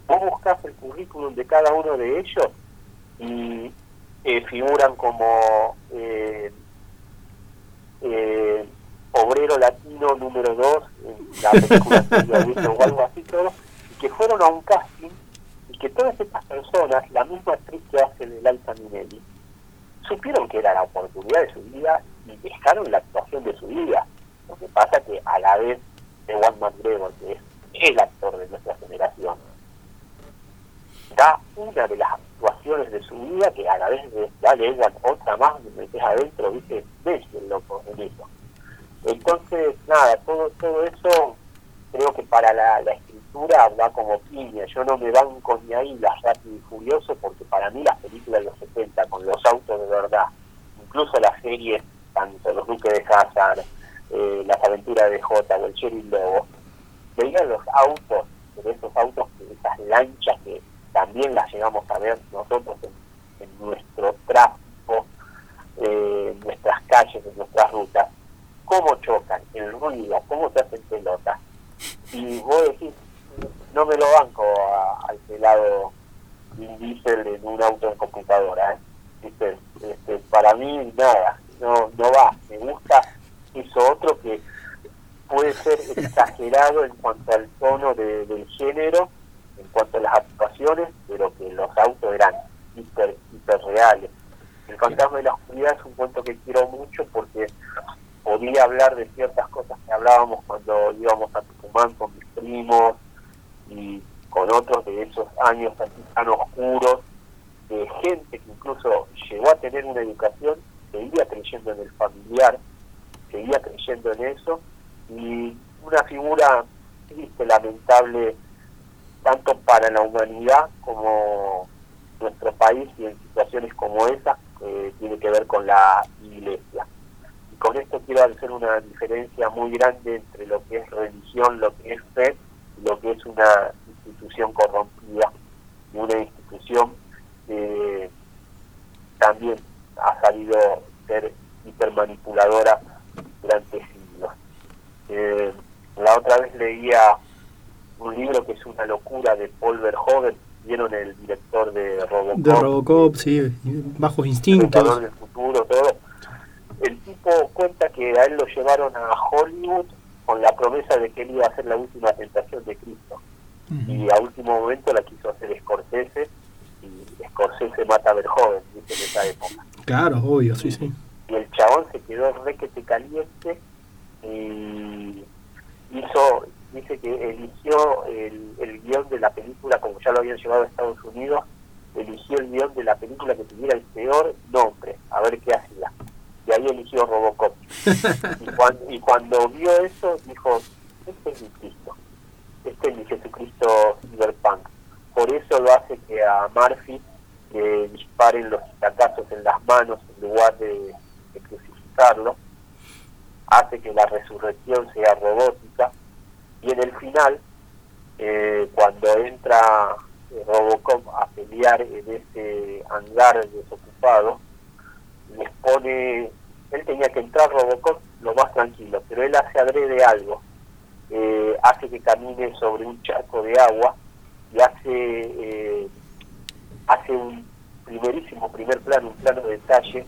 [SPEAKER 11] Vos buscás el currículum de cada uno de ellos y eh, figuran como eh, eh, obrero latino número 2 en la película o algo así todo, y que fueron a un casting y que todas estas personas, la misma actriz que hace de Liza Minnelli, supieron que era la oportunidad de su vida y dejaron la actuación de su vida. Lo que pasa que a la vez de Juan McGregor, que es el actor de nuestra generación, da una de las actuaciones de su vida que a la vez de dale Ewan otra más, me metes adentro, viste, ves el loco eso. Entonces, nada, todo, todo eso creo que para la, escritura va como piña. Yo no me banco ni ahí las Rápido Furioso porque para mí las películas de los 70 con los autos de verdad, incluso las series, tanto Los Duques de Hazard, eh, Las Aventuras de Jota o El Sheriff Lobo, veían los autos, esos autos, esas lanchas que también las llegamos a ver nosotros en, en nuestro tráfico, eh, en nuestras calles, en nuestras rutas, cómo chocan, el ruido, cómo se hacen pelotas. Y vos decís, no me lo banco a- al pelado Vin Diesel en un auto de computadora. ¿eh? ¿Viste? Este, para mí, nada, no, no va. Me gusta eso otro que puede ser exagerado en cuanto al tono de- del género, en cuanto a las actuaciones, pero que los autos eran hiper, hiper reales. El fantasma de la oscuridad es un cuento que quiero mucho porque podía hablar de ciertas cosas que hablábamos cuando íbamos a Tucumán con mis primos y con otros de esos años así tan oscuros, de gente que incluso llegó a tener una educación, seguía creyendo en el familiar, seguía creyendo en eso, y una figura triste, lamentable, tanto para la humanidad como nuestro país y en situaciones como esa, que tiene que ver con la iglesia. Y con esto quiero hacer una diferencia muy grande entre lo que es religión, lo que es fe, y lo que es una institución corrompida, y una institución que también ha sabido ser hipermanipuladora durante siglos. Eh, la otra vez leía un libro que es una locura de Paul Verhoeven, vieron el director de Robocop,
[SPEAKER 2] De Robocop, sí, bajos instintos.
[SPEAKER 11] Del futuro, todo. El tipo cuenta que a él lo llevaron a Hollywood con la promesa de que él iba a hacer la última tentación de Cristo. Y a último momento la quiso hacer Scorsese y Scorsese mata a Verhoeven, dice en esa época.
[SPEAKER 2] Claro, obvio, sí, sí.
[SPEAKER 11] Y el chabón se quedó requete caliente y hizo, dice que eligió el, el guion de la película, como ya lo habían llevado a Estados Unidos, eligió el guion de la película que tuviera el peor nombre, a ver qué hacía. Y ahí eligió Robocop. y, cuan- y cuando vio eso, dijo, este es mi Cristo, este es mi Jesucristo Cyberpunk. Por eso lo hace que a Murphy le disparen los tacazos en las manos en lugar de, de crucificarlo. Hace que la resurrección sea robótica. Y en el final, eh, cuando entra eh, Robocop a pelear en ese hangar desocupado, les pone, él tenía que entrar Robocop lo más tranquilo, pero él hace adrede algo, eh, hace que camine sobre un charco de agua y hace, eh, hace un primerísimo primer plano, un plano de detalle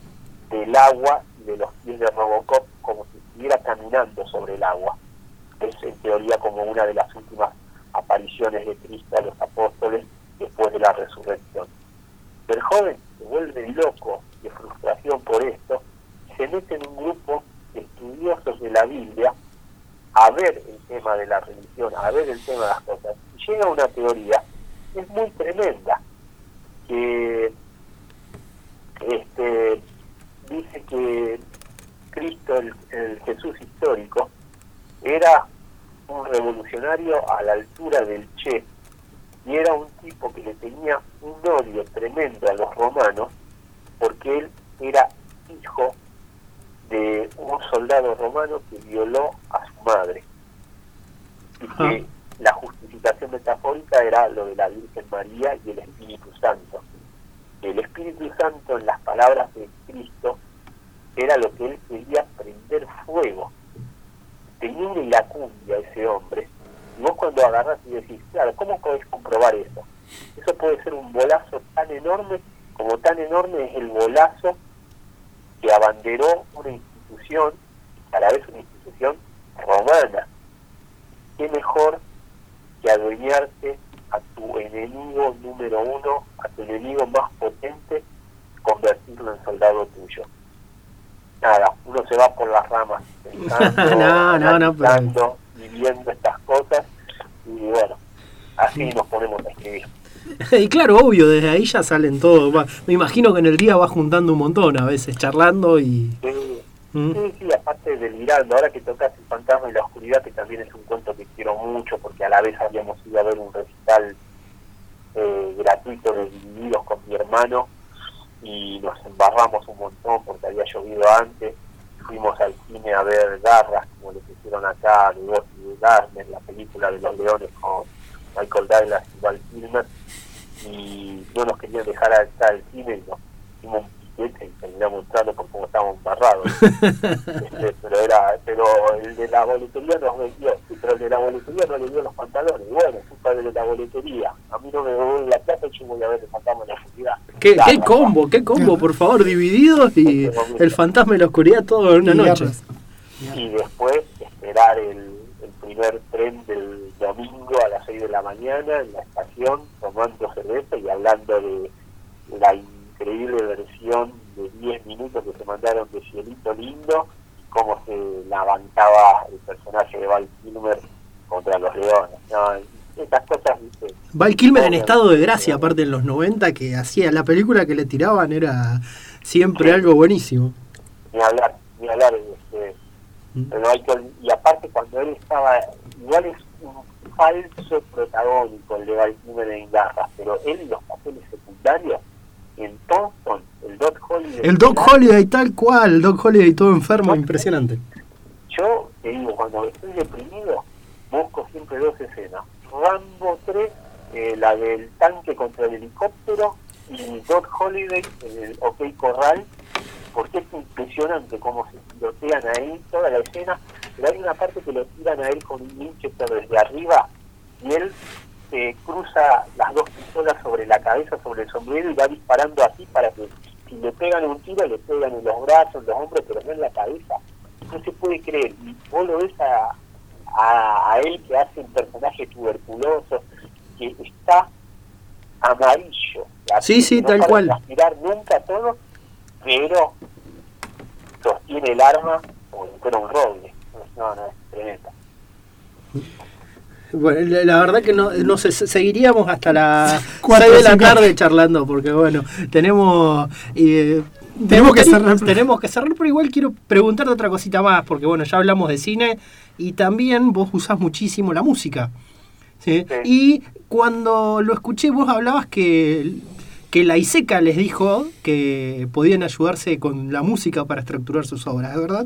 [SPEAKER 11] del agua y de los pies de Robocop como si estuviera caminando sobre el agua es en teoría como una de las últimas apariciones de Cristo a los apóstoles después de la resurrección. El joven se vuelve loco de frustración por esto, se mete en un grupo de estudiosos de la Biblia a ver el tema de la religión, a ver el tema de las cosas. Y llega una teoría que es muy tremenda, que este, dice que Cristo, el Jesús histórico, era un revolucionario a la altura del Che, y era un tipo que le tenía un odio tremendo a los romanos, porque él era hijo de un soldado romano que violó a su madre. Y que la justificación metafórica era lo de la Virgen María y el Espíritu Santo. El Espíritu Santo, en las palabras de Cristo, era lo que él quería prender fuego. Tenía una iracundia ese hombre. Y vos cuando agarras y decís, claro, ¿cómo podés comprobar eso? Eso puede ser un bolazo tan enorme como tan enorme es el bolazo que abanderó una institución, a la vez una institución romana. ¿Qué mejor que adueñarte a tu enemigo número uno, a tu enemigo más potente, convertirlo en soldado tuyo? Nada, uno se va por las ramas pensando,
[SPEAKER 2] No, no, no, pero-
[SPEAKER 11] analizando y viendo estas cosas y bueno, así nos ponemos a escribir.
[SPEAKER 2] Y claro, obvio, desde ahí ya salen todos. va- Me imagino que en el día vas juntando un montón a veces, charlando y...
[SPEAKER 11] Sí,
[SPEAKER 2] Mm.
[SPEAKER 11] sí, sí, aparte delirando, ahora que tocas el fantasma y la oscuridad, que también es un cuento que quiero mucho, porque a la vez habíamos ido a ver un recital eh, gratuito de Divididos con mi hermano y nos embarramos un montón porque había llovido antes. Fuimos al cine a ver Garras, como le pusieron acá, y Darkness, la película de los leones con Michael Douglas y Val Kilmer, y no nos querían dejar entrar al cine y nos hicimos un piquete y terminamos entrando por cómo estábamos embarrados. Este, pero era pero el de la boletería nos vendió, pero el de la boletería no le dio los pantalones. Y bueno, es culpa de la boletería. A mí no me devuelve la plata y yo voy a ver el fantasma en la oscuridad.
[SPEAKER 2] ¿Qué,
[SPEAKER 11] Claro,
[SPEAKER 2] qué combo, qué combo, por favor, divididos y el fantasma y la oscuridad todo en una
[SPEAKER 3] Y
[SPEAKER 2] noche.
[SPEAKER 11] y después esperar el, el primer tren del domingo a las 6 de la mañana en la estación tomando cerveza y hablando de la increíble versión de 10 minutos que se mandaron de Cielito Lindo cómo se la bancaba el personaje de Val Kilmer contra los leones no, estas cosas ¿viste?
[SPEAKER 2] Val Kilmer en estado de gracia, aparte en los 90, que hacía la película que le tiraban era siempre algo buenísimo.
[SPEAKER 11] ni hablar, ni hablar este, ol- y aparte cuando él estaba, igual es un falso protagónico el de Val Kilmer en Garras, pero él en los papeles secundarios, en Thompson, el Doc Holiday,
[SPEAKER 2] El Doc Holiday tal cual, el Doc Holiday todo enfermo, impresionante.
[SPEAKER 11] yo te digo, cuando estoy deprimido, busco siempre dos escenas, Rambo 3, eh, la del tanque contra el helicóptero, y Doc Holiday, en el OK Corral, porque es impresionante cómo se tirotean ahí, toda la escena, pero hay una parte que lo tiran a él con un Winchester desde arriba y él se cruza las dos pistolas sobre la cabeza, sobre el sombrero y va disparando así para que si le pegan un tiro le pegan en los brazos, en los hombros, pero no en la cabeza. No se puede creer. Y vos lo ves a, a, a él que hace un personaje tuberculoso, que está amarillo.
[SPEAKER 2] Sí, sí,
[SPEAKER 11] no
[SPEAKER 2] tal cual.
[SPEAKER 11] transpirar nunca todo, pero sostiene el arma como si fuera un roble. No, no, es tremenda.
[SPEAKER 2] Bueno, la, la verdad que no, no sé, se- seguiríamos hasta las
[SPEAKER 3] Cuatro
[SPEAKER 2] 6 de la tarde charlando, porque bueno, tenemos... eh,
[SPEAKER 3] Tenemos que cerrar.
[SPEAKER 2] Tenemos que cerrar, pero igual quiero preguntarte otra cosita más, porque bueno, ya hablamos de cine y también vos usás muchísimo la música. ¿sí? Y cuando lo escuché, vos hablabas que, que la ISECA les dijo que podían ayudarse con la música para estructurar sus obras, ¿es verdad?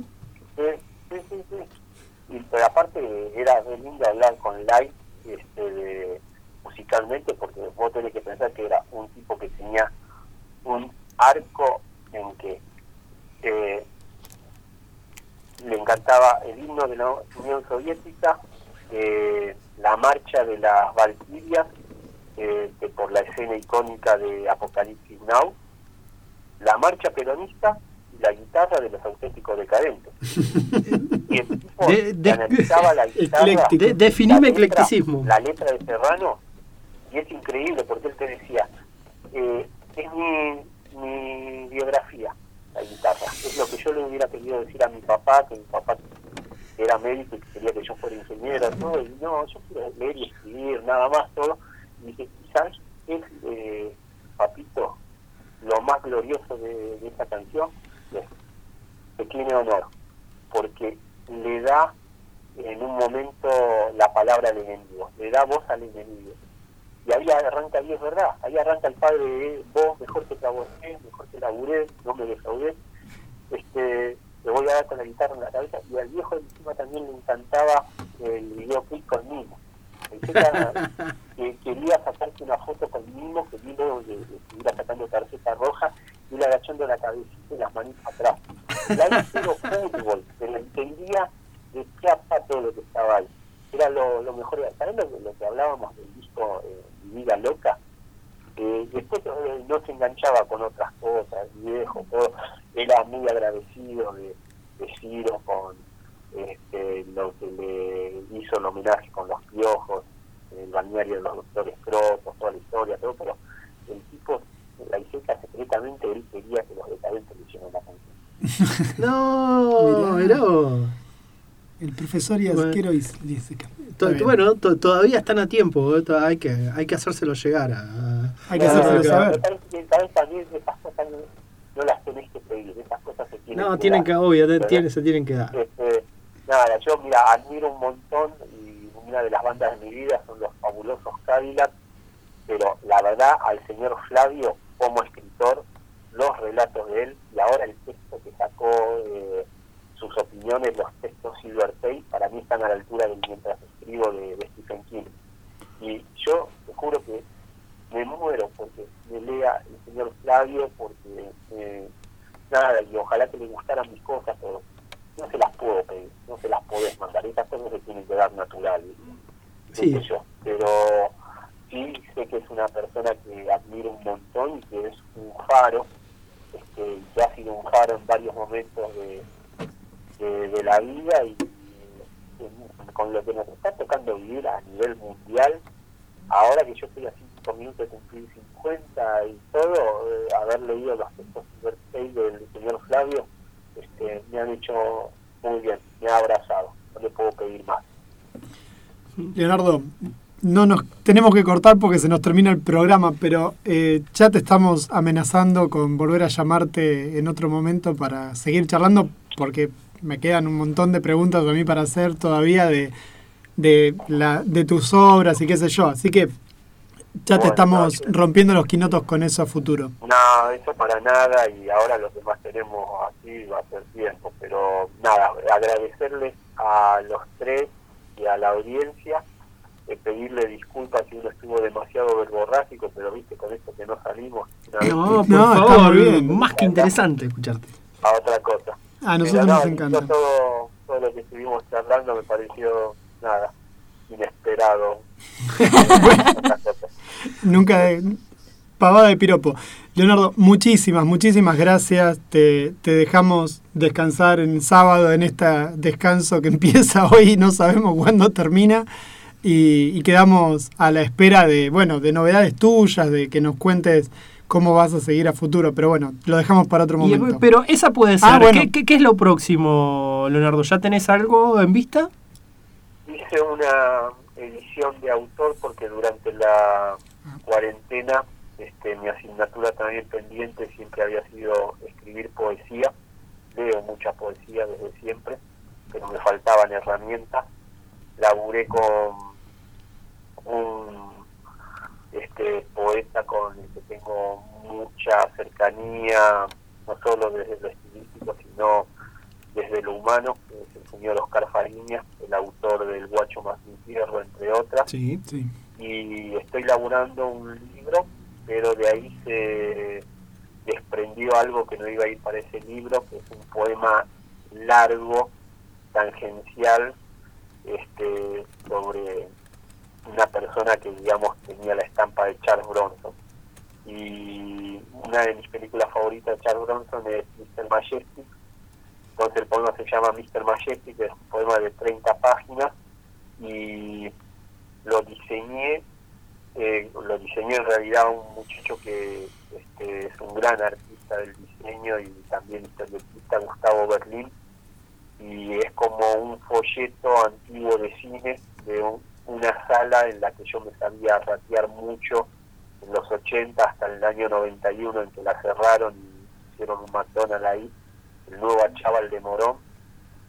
[SPEAKER 11] Sí. Y pero aparte era re lindo hablar con Light este, de- musicalmente porque vos tenés que pensar que era un tipo que tenía un arco en que eh, le encantaba el himno de la Unión Soviética, eh, la marcha de las Valquirias, eh, por la escena icónica de Apocalipsis Now, la marcha peronista y la guitarra de los auténticos decadentes. y el tipo
[SPEAKER 2] De- de-
[SPEAKER 11] analizaba la guitarra,
[SPEAKER 2] Ecléctico. De- definime
[SPEAKER 11] la letra-
[SPEAKER 2] eclecticismo.
[SPEAKER 11] La letra de Serrano, y es increíble porque él te decía, eh, es mi, mi biografía, la guitarra. Es lo que yo le hubiera querido decir a mi papá, que mi papá era médico y que quería que yo fuera ingeniero, todo, y no, yo quiero leer y escribir, nada más, todo. Y dije, ¿sabes qué es, eh, papito, lo más glorioso de, de esta canción? Es que tiene honor, porque le da en un momento la palabra al enemigo, le da voz al enemigo. Y ahí arranca, y es verdad, ahí arranca el padre de vos, mejor que trabajé, mejor que laburé, no me defraudé, este, le voy a dar con la guitarra en la cabeza, y al viejo encima también le encantaba el videoclip con Zeta, que quería sacarse una foto con Mimo, que Mimo le, le estuviera sacando tarjeta roja, y le agachando la cabecita y las manitas atrás. Ahí cero fútbol, se le entendía de chapa todo lo que estaba ahí. Era lo, lo mejor. ¿Sabes lo, lo que hablábamos del disco eh, Vida Loca? Eh, después eh, no se enganchaba con otras cosas, viejo, todo. Era muy agradecido de, de Ciro con este, lo que le hizo el homenaje con los piojos, el balneario de los doctores Crotos, toda la historia, todo, pero el tipo, la Iseca secretamente, él quería que los decadentes le hicieran la canción.
[SPEAKER 2] No,
[SPEAKER 3] Mirá. El profesor y
[SPEAKER 2] Bueno.
[SPEAKER 3] y.
[SPEAKER 2] To-. Bueno, to- todavía están a tiempo, eh, to- hay que, hay que hacérselo llegar a...
[SPEAKER 3] Hay que
[SPEAKER 2] a-
[SPEAKER 3] hacérselo
[SPEAKER 2] a-
[SPEAKER 3] saber.
[SPEAKER 11] No, no las tenés que pedir, esas cosas se tienen
[SPEAKER 2] No,
[SPEAKER 11] que
[SPEAKER 2] tienen
[SPEAKER 11] dar.
[SPEAKER 2] que, obvio, tienen- se tienen que dar.
[SPEAKER 11] Este, nada, yo mira, admiro un montón y una de las bandas de mi vida son los fabulosos Cadillac, pero la verdad al señor Flavio como escritor, los relatos de él y ahora el texto que sacó, eh, sus opiniones, los textos Silver Tape, para mí están a la altura del mientras escribo de, de Stephen King. Y yo te juro que me muero porque me lea el señor Flavio, porque eh, nada, y ojalá que le gustaran mis cosas, pero no se las puedo pedir, no se las podés mandar, esas cosas se tienen que dar natural.
[SPEAKER 2] Sí.
[SPEAKER 11] Sé yo, pero sí sé que es una persona que admiro un montón y que es un faro, este, que ha sido un faro en varios momentos de, de, la vida y, con lo que nos está tocando vivir a nivel mundial, ahora que yo estoy a 5 minutos de cumplir 50 y todo, eh, haber leído los textos del señor Flavio, este, me han hecho muy bien, me ha abrazado, no le puedo pedir más.
[SPEAKER 3] Leonardo, no nos tenemos que cortar porque se nos termina el programa, pero eh, ya te estamos amenazando con volver a llamarte en otro momento para seguir charlando, porque me quedan un montón de preguntas a mí para hacer todavía de, de, la, de tus obras y qué sé yo. Así que ya te estamos
[SPEAKER 11] no,
[SPEAKER 3] rompiendo los quinotos con eso a futuro.
[SPEAKER 11] No, eso para nada y ahora los demás tenemos así, va a ser tiempo, pero nada, agradecerles a los tres y a la audiencia, eh, pedirle disculpas si uno estuvo demasiado verborrágico, pero viste con esto que no salimos vez
[SPEAKER 2] No, por
[SPEAKER 3] No,
[SPEAKER 2] favor,
[SPEAKER 3] muy bien.
[SPEAKER 2] más que interesante escucharte.
[SPEAKER 11] a otra cosa.
[SPEAKER 3] A nosotros
[SPEAKER 11] Pero
[SPEAKER 3] nos
[SPEAKER 11] no,
[SPEAKER 3] encanta.
[SPEAKER 11] Todo, todo lo que estuvimos charlando me pareció, nada, inesperado.
[SPEAKER 3] Nunca de, pavada de piropo. Leonardo, muchísimas, muchísimas gracias. Te, te dejamos descansar en sábado, en este descanso que empieza hoy y no sabemos cuándo termina. Y, y quedamos a la espera de, bueno, de novedades tuyas, de que nos cuentes cómo vas a seguir a futuro. Pero bueno, lo dejamos para otro
[SPEAKER 2] Y,
[SPEAKER 3] momento.
[SPEAKER 2] pero esa puede ser.
[SPEAKER 3] Ah, bueno.
[SPEAKER 2] ¿Qué, qué, qué es lo próximo, Leonardo? ¿Ya tenés algo en vista?
[SPEAKER 11] Hice una edición de autor porque durante la cuarentena este, mi asignatura también pendiente siempre había sido escribir poesía. Leo mucha poesía desde siempre, pero me faltaban herramientas. Laburé con un este poeta con el que tengo mucha cercanía, no solo desde lo estilístico, sino desde lo humano, que es el señor Oscar Fariña, el autor del Guacho más infierno, entre otras.
[SPEAKER 3] Sí, sí.
[SPEAKER 11] Y estoy laburando un libro, pero de ahí se desprendió algo que no iba a ir para ese libro, que es un poema largo, tangencial, este, sobre una persona que digamos tenía la estampa de Charles Bronson y una de mis películas favoritas de Charles Bronson es Mr. Majestic entonces el poema se llama Mr. Majestic es un poema de 30 páginas y lo diseñé eh, lo diseñó en realidad un muchacho que este, es un gran artista del diseño y también historietista Gustavo Berlín y es como un folleto antiguo de cine de un- una sala en la que yo me sabía ratear mucho en los 80 hasta el año 91 en que la cerraron y hicieron un McDonald's ahí, el nuevo Achaval de Morón.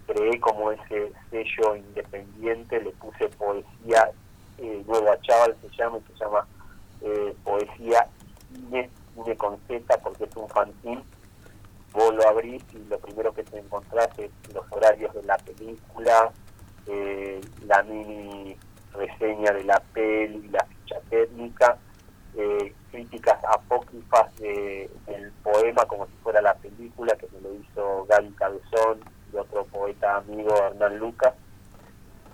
[SPEAKER 11] Creé como ese sello independiente, le puse poesía, eh, nuevo Achaval se llama, se llama eh, poesía cine, cine con Z porque es un fanzine. Vos lo abrís y lo primero que te encontrás es los horarios de la película, eh, la mini reseña de la peli, la ficha técnica, eh, críticas apócrifas de- del poema como si fuera la película, que me lo hizo Gaby Cabezón y otro poeta amigo Hernán Lucas.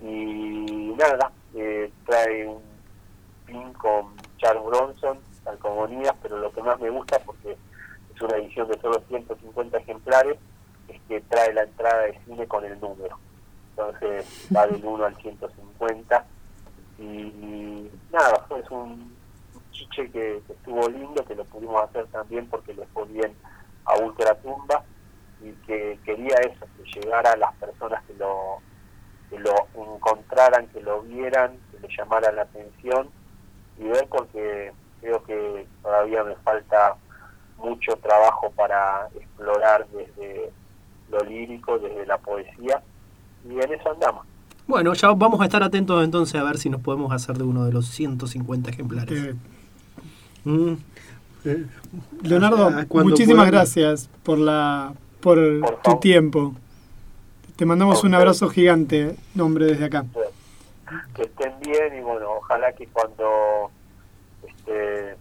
[SPEAKER 11] Y nada, eh, trae un pin con Charles Bronson, calcomanías, pero lo que más me gusta, porque es una edición de solo 150 ejemplares, es que trae la entrada de cine con el número. Entonces va del 1 al 150 y nada, es un chiche que, estuvo lindo, que lo pudimos hacer también porque le fue bien a Ultratumba y que quería eso, que llegara a las personas que lo, que lo encontraran, que lo vieran, que le llamaran la atención y ver porque creo que todavía me falta mucho trabajo para explorar desde lo lírico, desde la poesía y en eso andamos.
[SPEAKER 2] Bueno, ya vamos a estar atentos entonces a ver si nos podemos hacer de uno de los 150 ejemplares.
[SPEAKER 3] Eh,
[SPEAKER 2] Mm. Eh,
[SPEAKER 3] Leonardo,
[SPEAKER 2] ah,
[SPEAKER 3] muchísimas gracias por la por tu tiempo. Te mandamos un abrazo gigante, nombre desde acá.
[SPEAKER 11] que estén bien y bueno, ojalá que cuando este,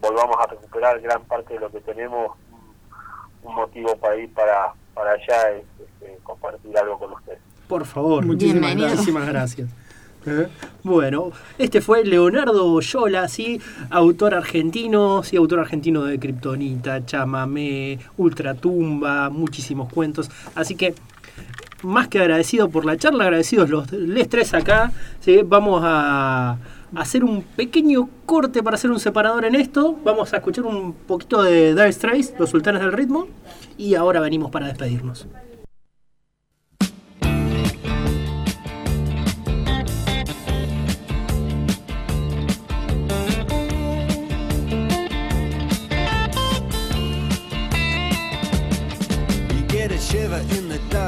[SPEAKER 11] volvamos a recuperar gran parte de lo que tenemos, un, un motivo para ir para, para allá es este, compartir algo con ustedes.
[SPEAKER 2] Por favor,
[SPEAKER 11] Muchísimas
[SPEAKER 2] muchísimas,
[SPEAKER 11] gracias.
[SPEAKER 2] Eh, Bueno, este fue Leonardo Yola, sí, autor argentino, sí, autor argentino de Kryptonita, Chamamé, Ultratumba, muchísimos cuentos. Así que, más que agradecido por la charla, agradecidos los les tres acá, ¿sí? vamos a hacer un pequeño corte para hacer un separador en esto. Vamos a escuchar un poquito de Dire Straits, Los Sultanes del Ritmo, y ahora venimos para despedirnos.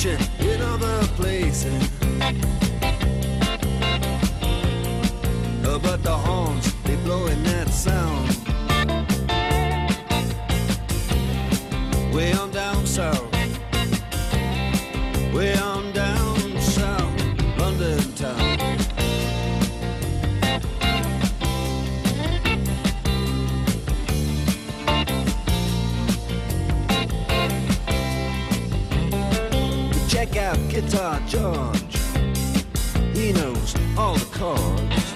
[SPEAKER 9] Competition in other places. But the horns, they blowing Guitar George. He knows all the chords.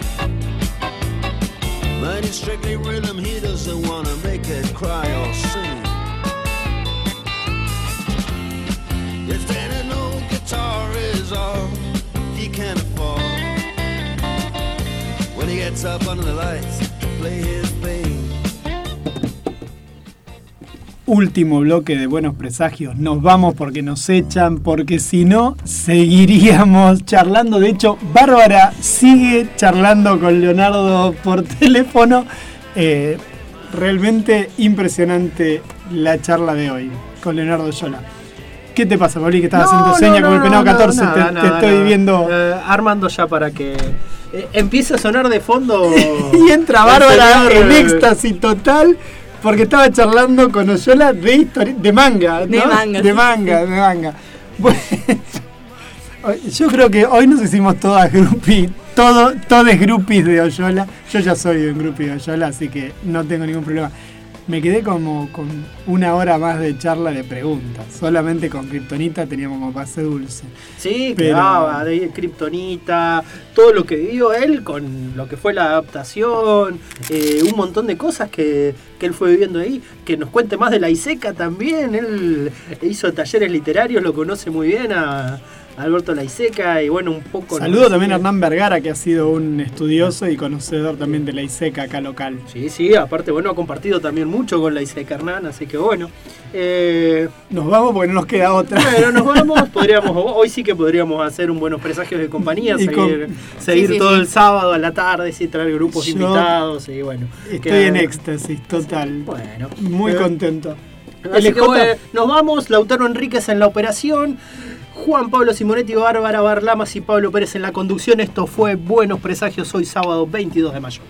[SPEAKER 9] But it's strictly rhythm, he doesn't wanna make it cry or sing. If any old guitar is all he can afford, when he gets up under the lights play his
[SPEAKER 3] Último bloque de Buenos Presagios. Nos vamos porque nos echan, porque si no, seguiríamos charlando. De hecho, Bárbara sigue charlando con Leonardo por teléfono. Eh, realmente impresionante la charla de hoy con Leonardo Yola. ¿Qué te pasa, Pablo? Que estás
[SPEAKER 2] No,
[SPEAKER 3] haciendo seña
[SPEAKER 2] no,
[SPEAKER 3] con el penado
[SPEAKER 2] no,
[SPEAKER 3] 14. te-
[SPEAKER 2] nada,
[SPEAKER 3] te,
[SPEAKER 2] nada,
[SPEAKER 3] estoy viendo.
[SPEAKER 2] Eh, armando ya para que eh, empiece a sonar de fondo.
[SPEAKER 3] Y entra Bárbara en
[SPEAKER 2] eh,
[SPEAKER 3] éxtasis total porque estaba charlando con Oyola de, histori- de manga. ¿no?
[SPEAKER 4] De manga,
[SPEAKER 3] De manga, de manga. Bueno, Yo creo que hoy nos hicimos todas groupies, todo, todos groupies de Oyola. Yo ya soy un groupie de Oyola, así que no tengo ningún problema. Me quedé como con una hora más de charla de preguntas. Solamente con Kryptonita teníamos como pase dulce.
[SPEAKER 2] Sí,
[SPEAKER 3] Pero-
[SPEAKER 2] quedaba de Kryptonita, todo lo que vivió él con lo que fue la adaptación, eh, un montón de cosas que, que él fue viviendo ahí. Que nos cuente más de la ISECA también. Él hizo talleres literarios, lo conoce muy bien a, Alberto Laiseca y bueno, un poco.
[SPEAKER 3] Saludo también a Hernán Vergara, que ha sido un estudioso y conocedor también de la ISECA acá local.
[SPEAKER 2] Sí, sí, aparte, bueno, ha compartido también mucho con la ISECA Hernán, así que bueno. Eh,
[SPEAKER 3] Nos vamos porque no nos queda otra.
[SPEAKER 2] Bueno, nos vamos, podríamos, hoy sí que podríamos hacer un buenos presagios de compañía,
[SPEAKER 3] Y con-
[SPEAKER 2] seguir, seguir
[SPEAKER 4] Sí, sí,
[SPEAKER 2] todo
[SPEAKER 4] sí.
[SPEAKER 2] el sábado a la tarde, sí, traer grupos
[SPEAKER 3] Yo
[SPEAKER 2] invitados y bueno.
[SPEAKER 3] Estoy en éxtasis total.
[SPEAKER 2] Bueno.
[SPEAKER 3] Muy
[SPEAKER 2] Eh,
[SPEAKER 3] contento.
[SPEAKER 2] Así que
[SPEAKER 3] LJ,
[SPEAKER 2] bueno, nos vamos, Lautaro Enríquez en la operación, Juan Pablo Simonetti, Bárbara Barlamas y Pablo Pérez en la conducción. Esto fue Buenos Presagios hoy sábado 22 de mayo.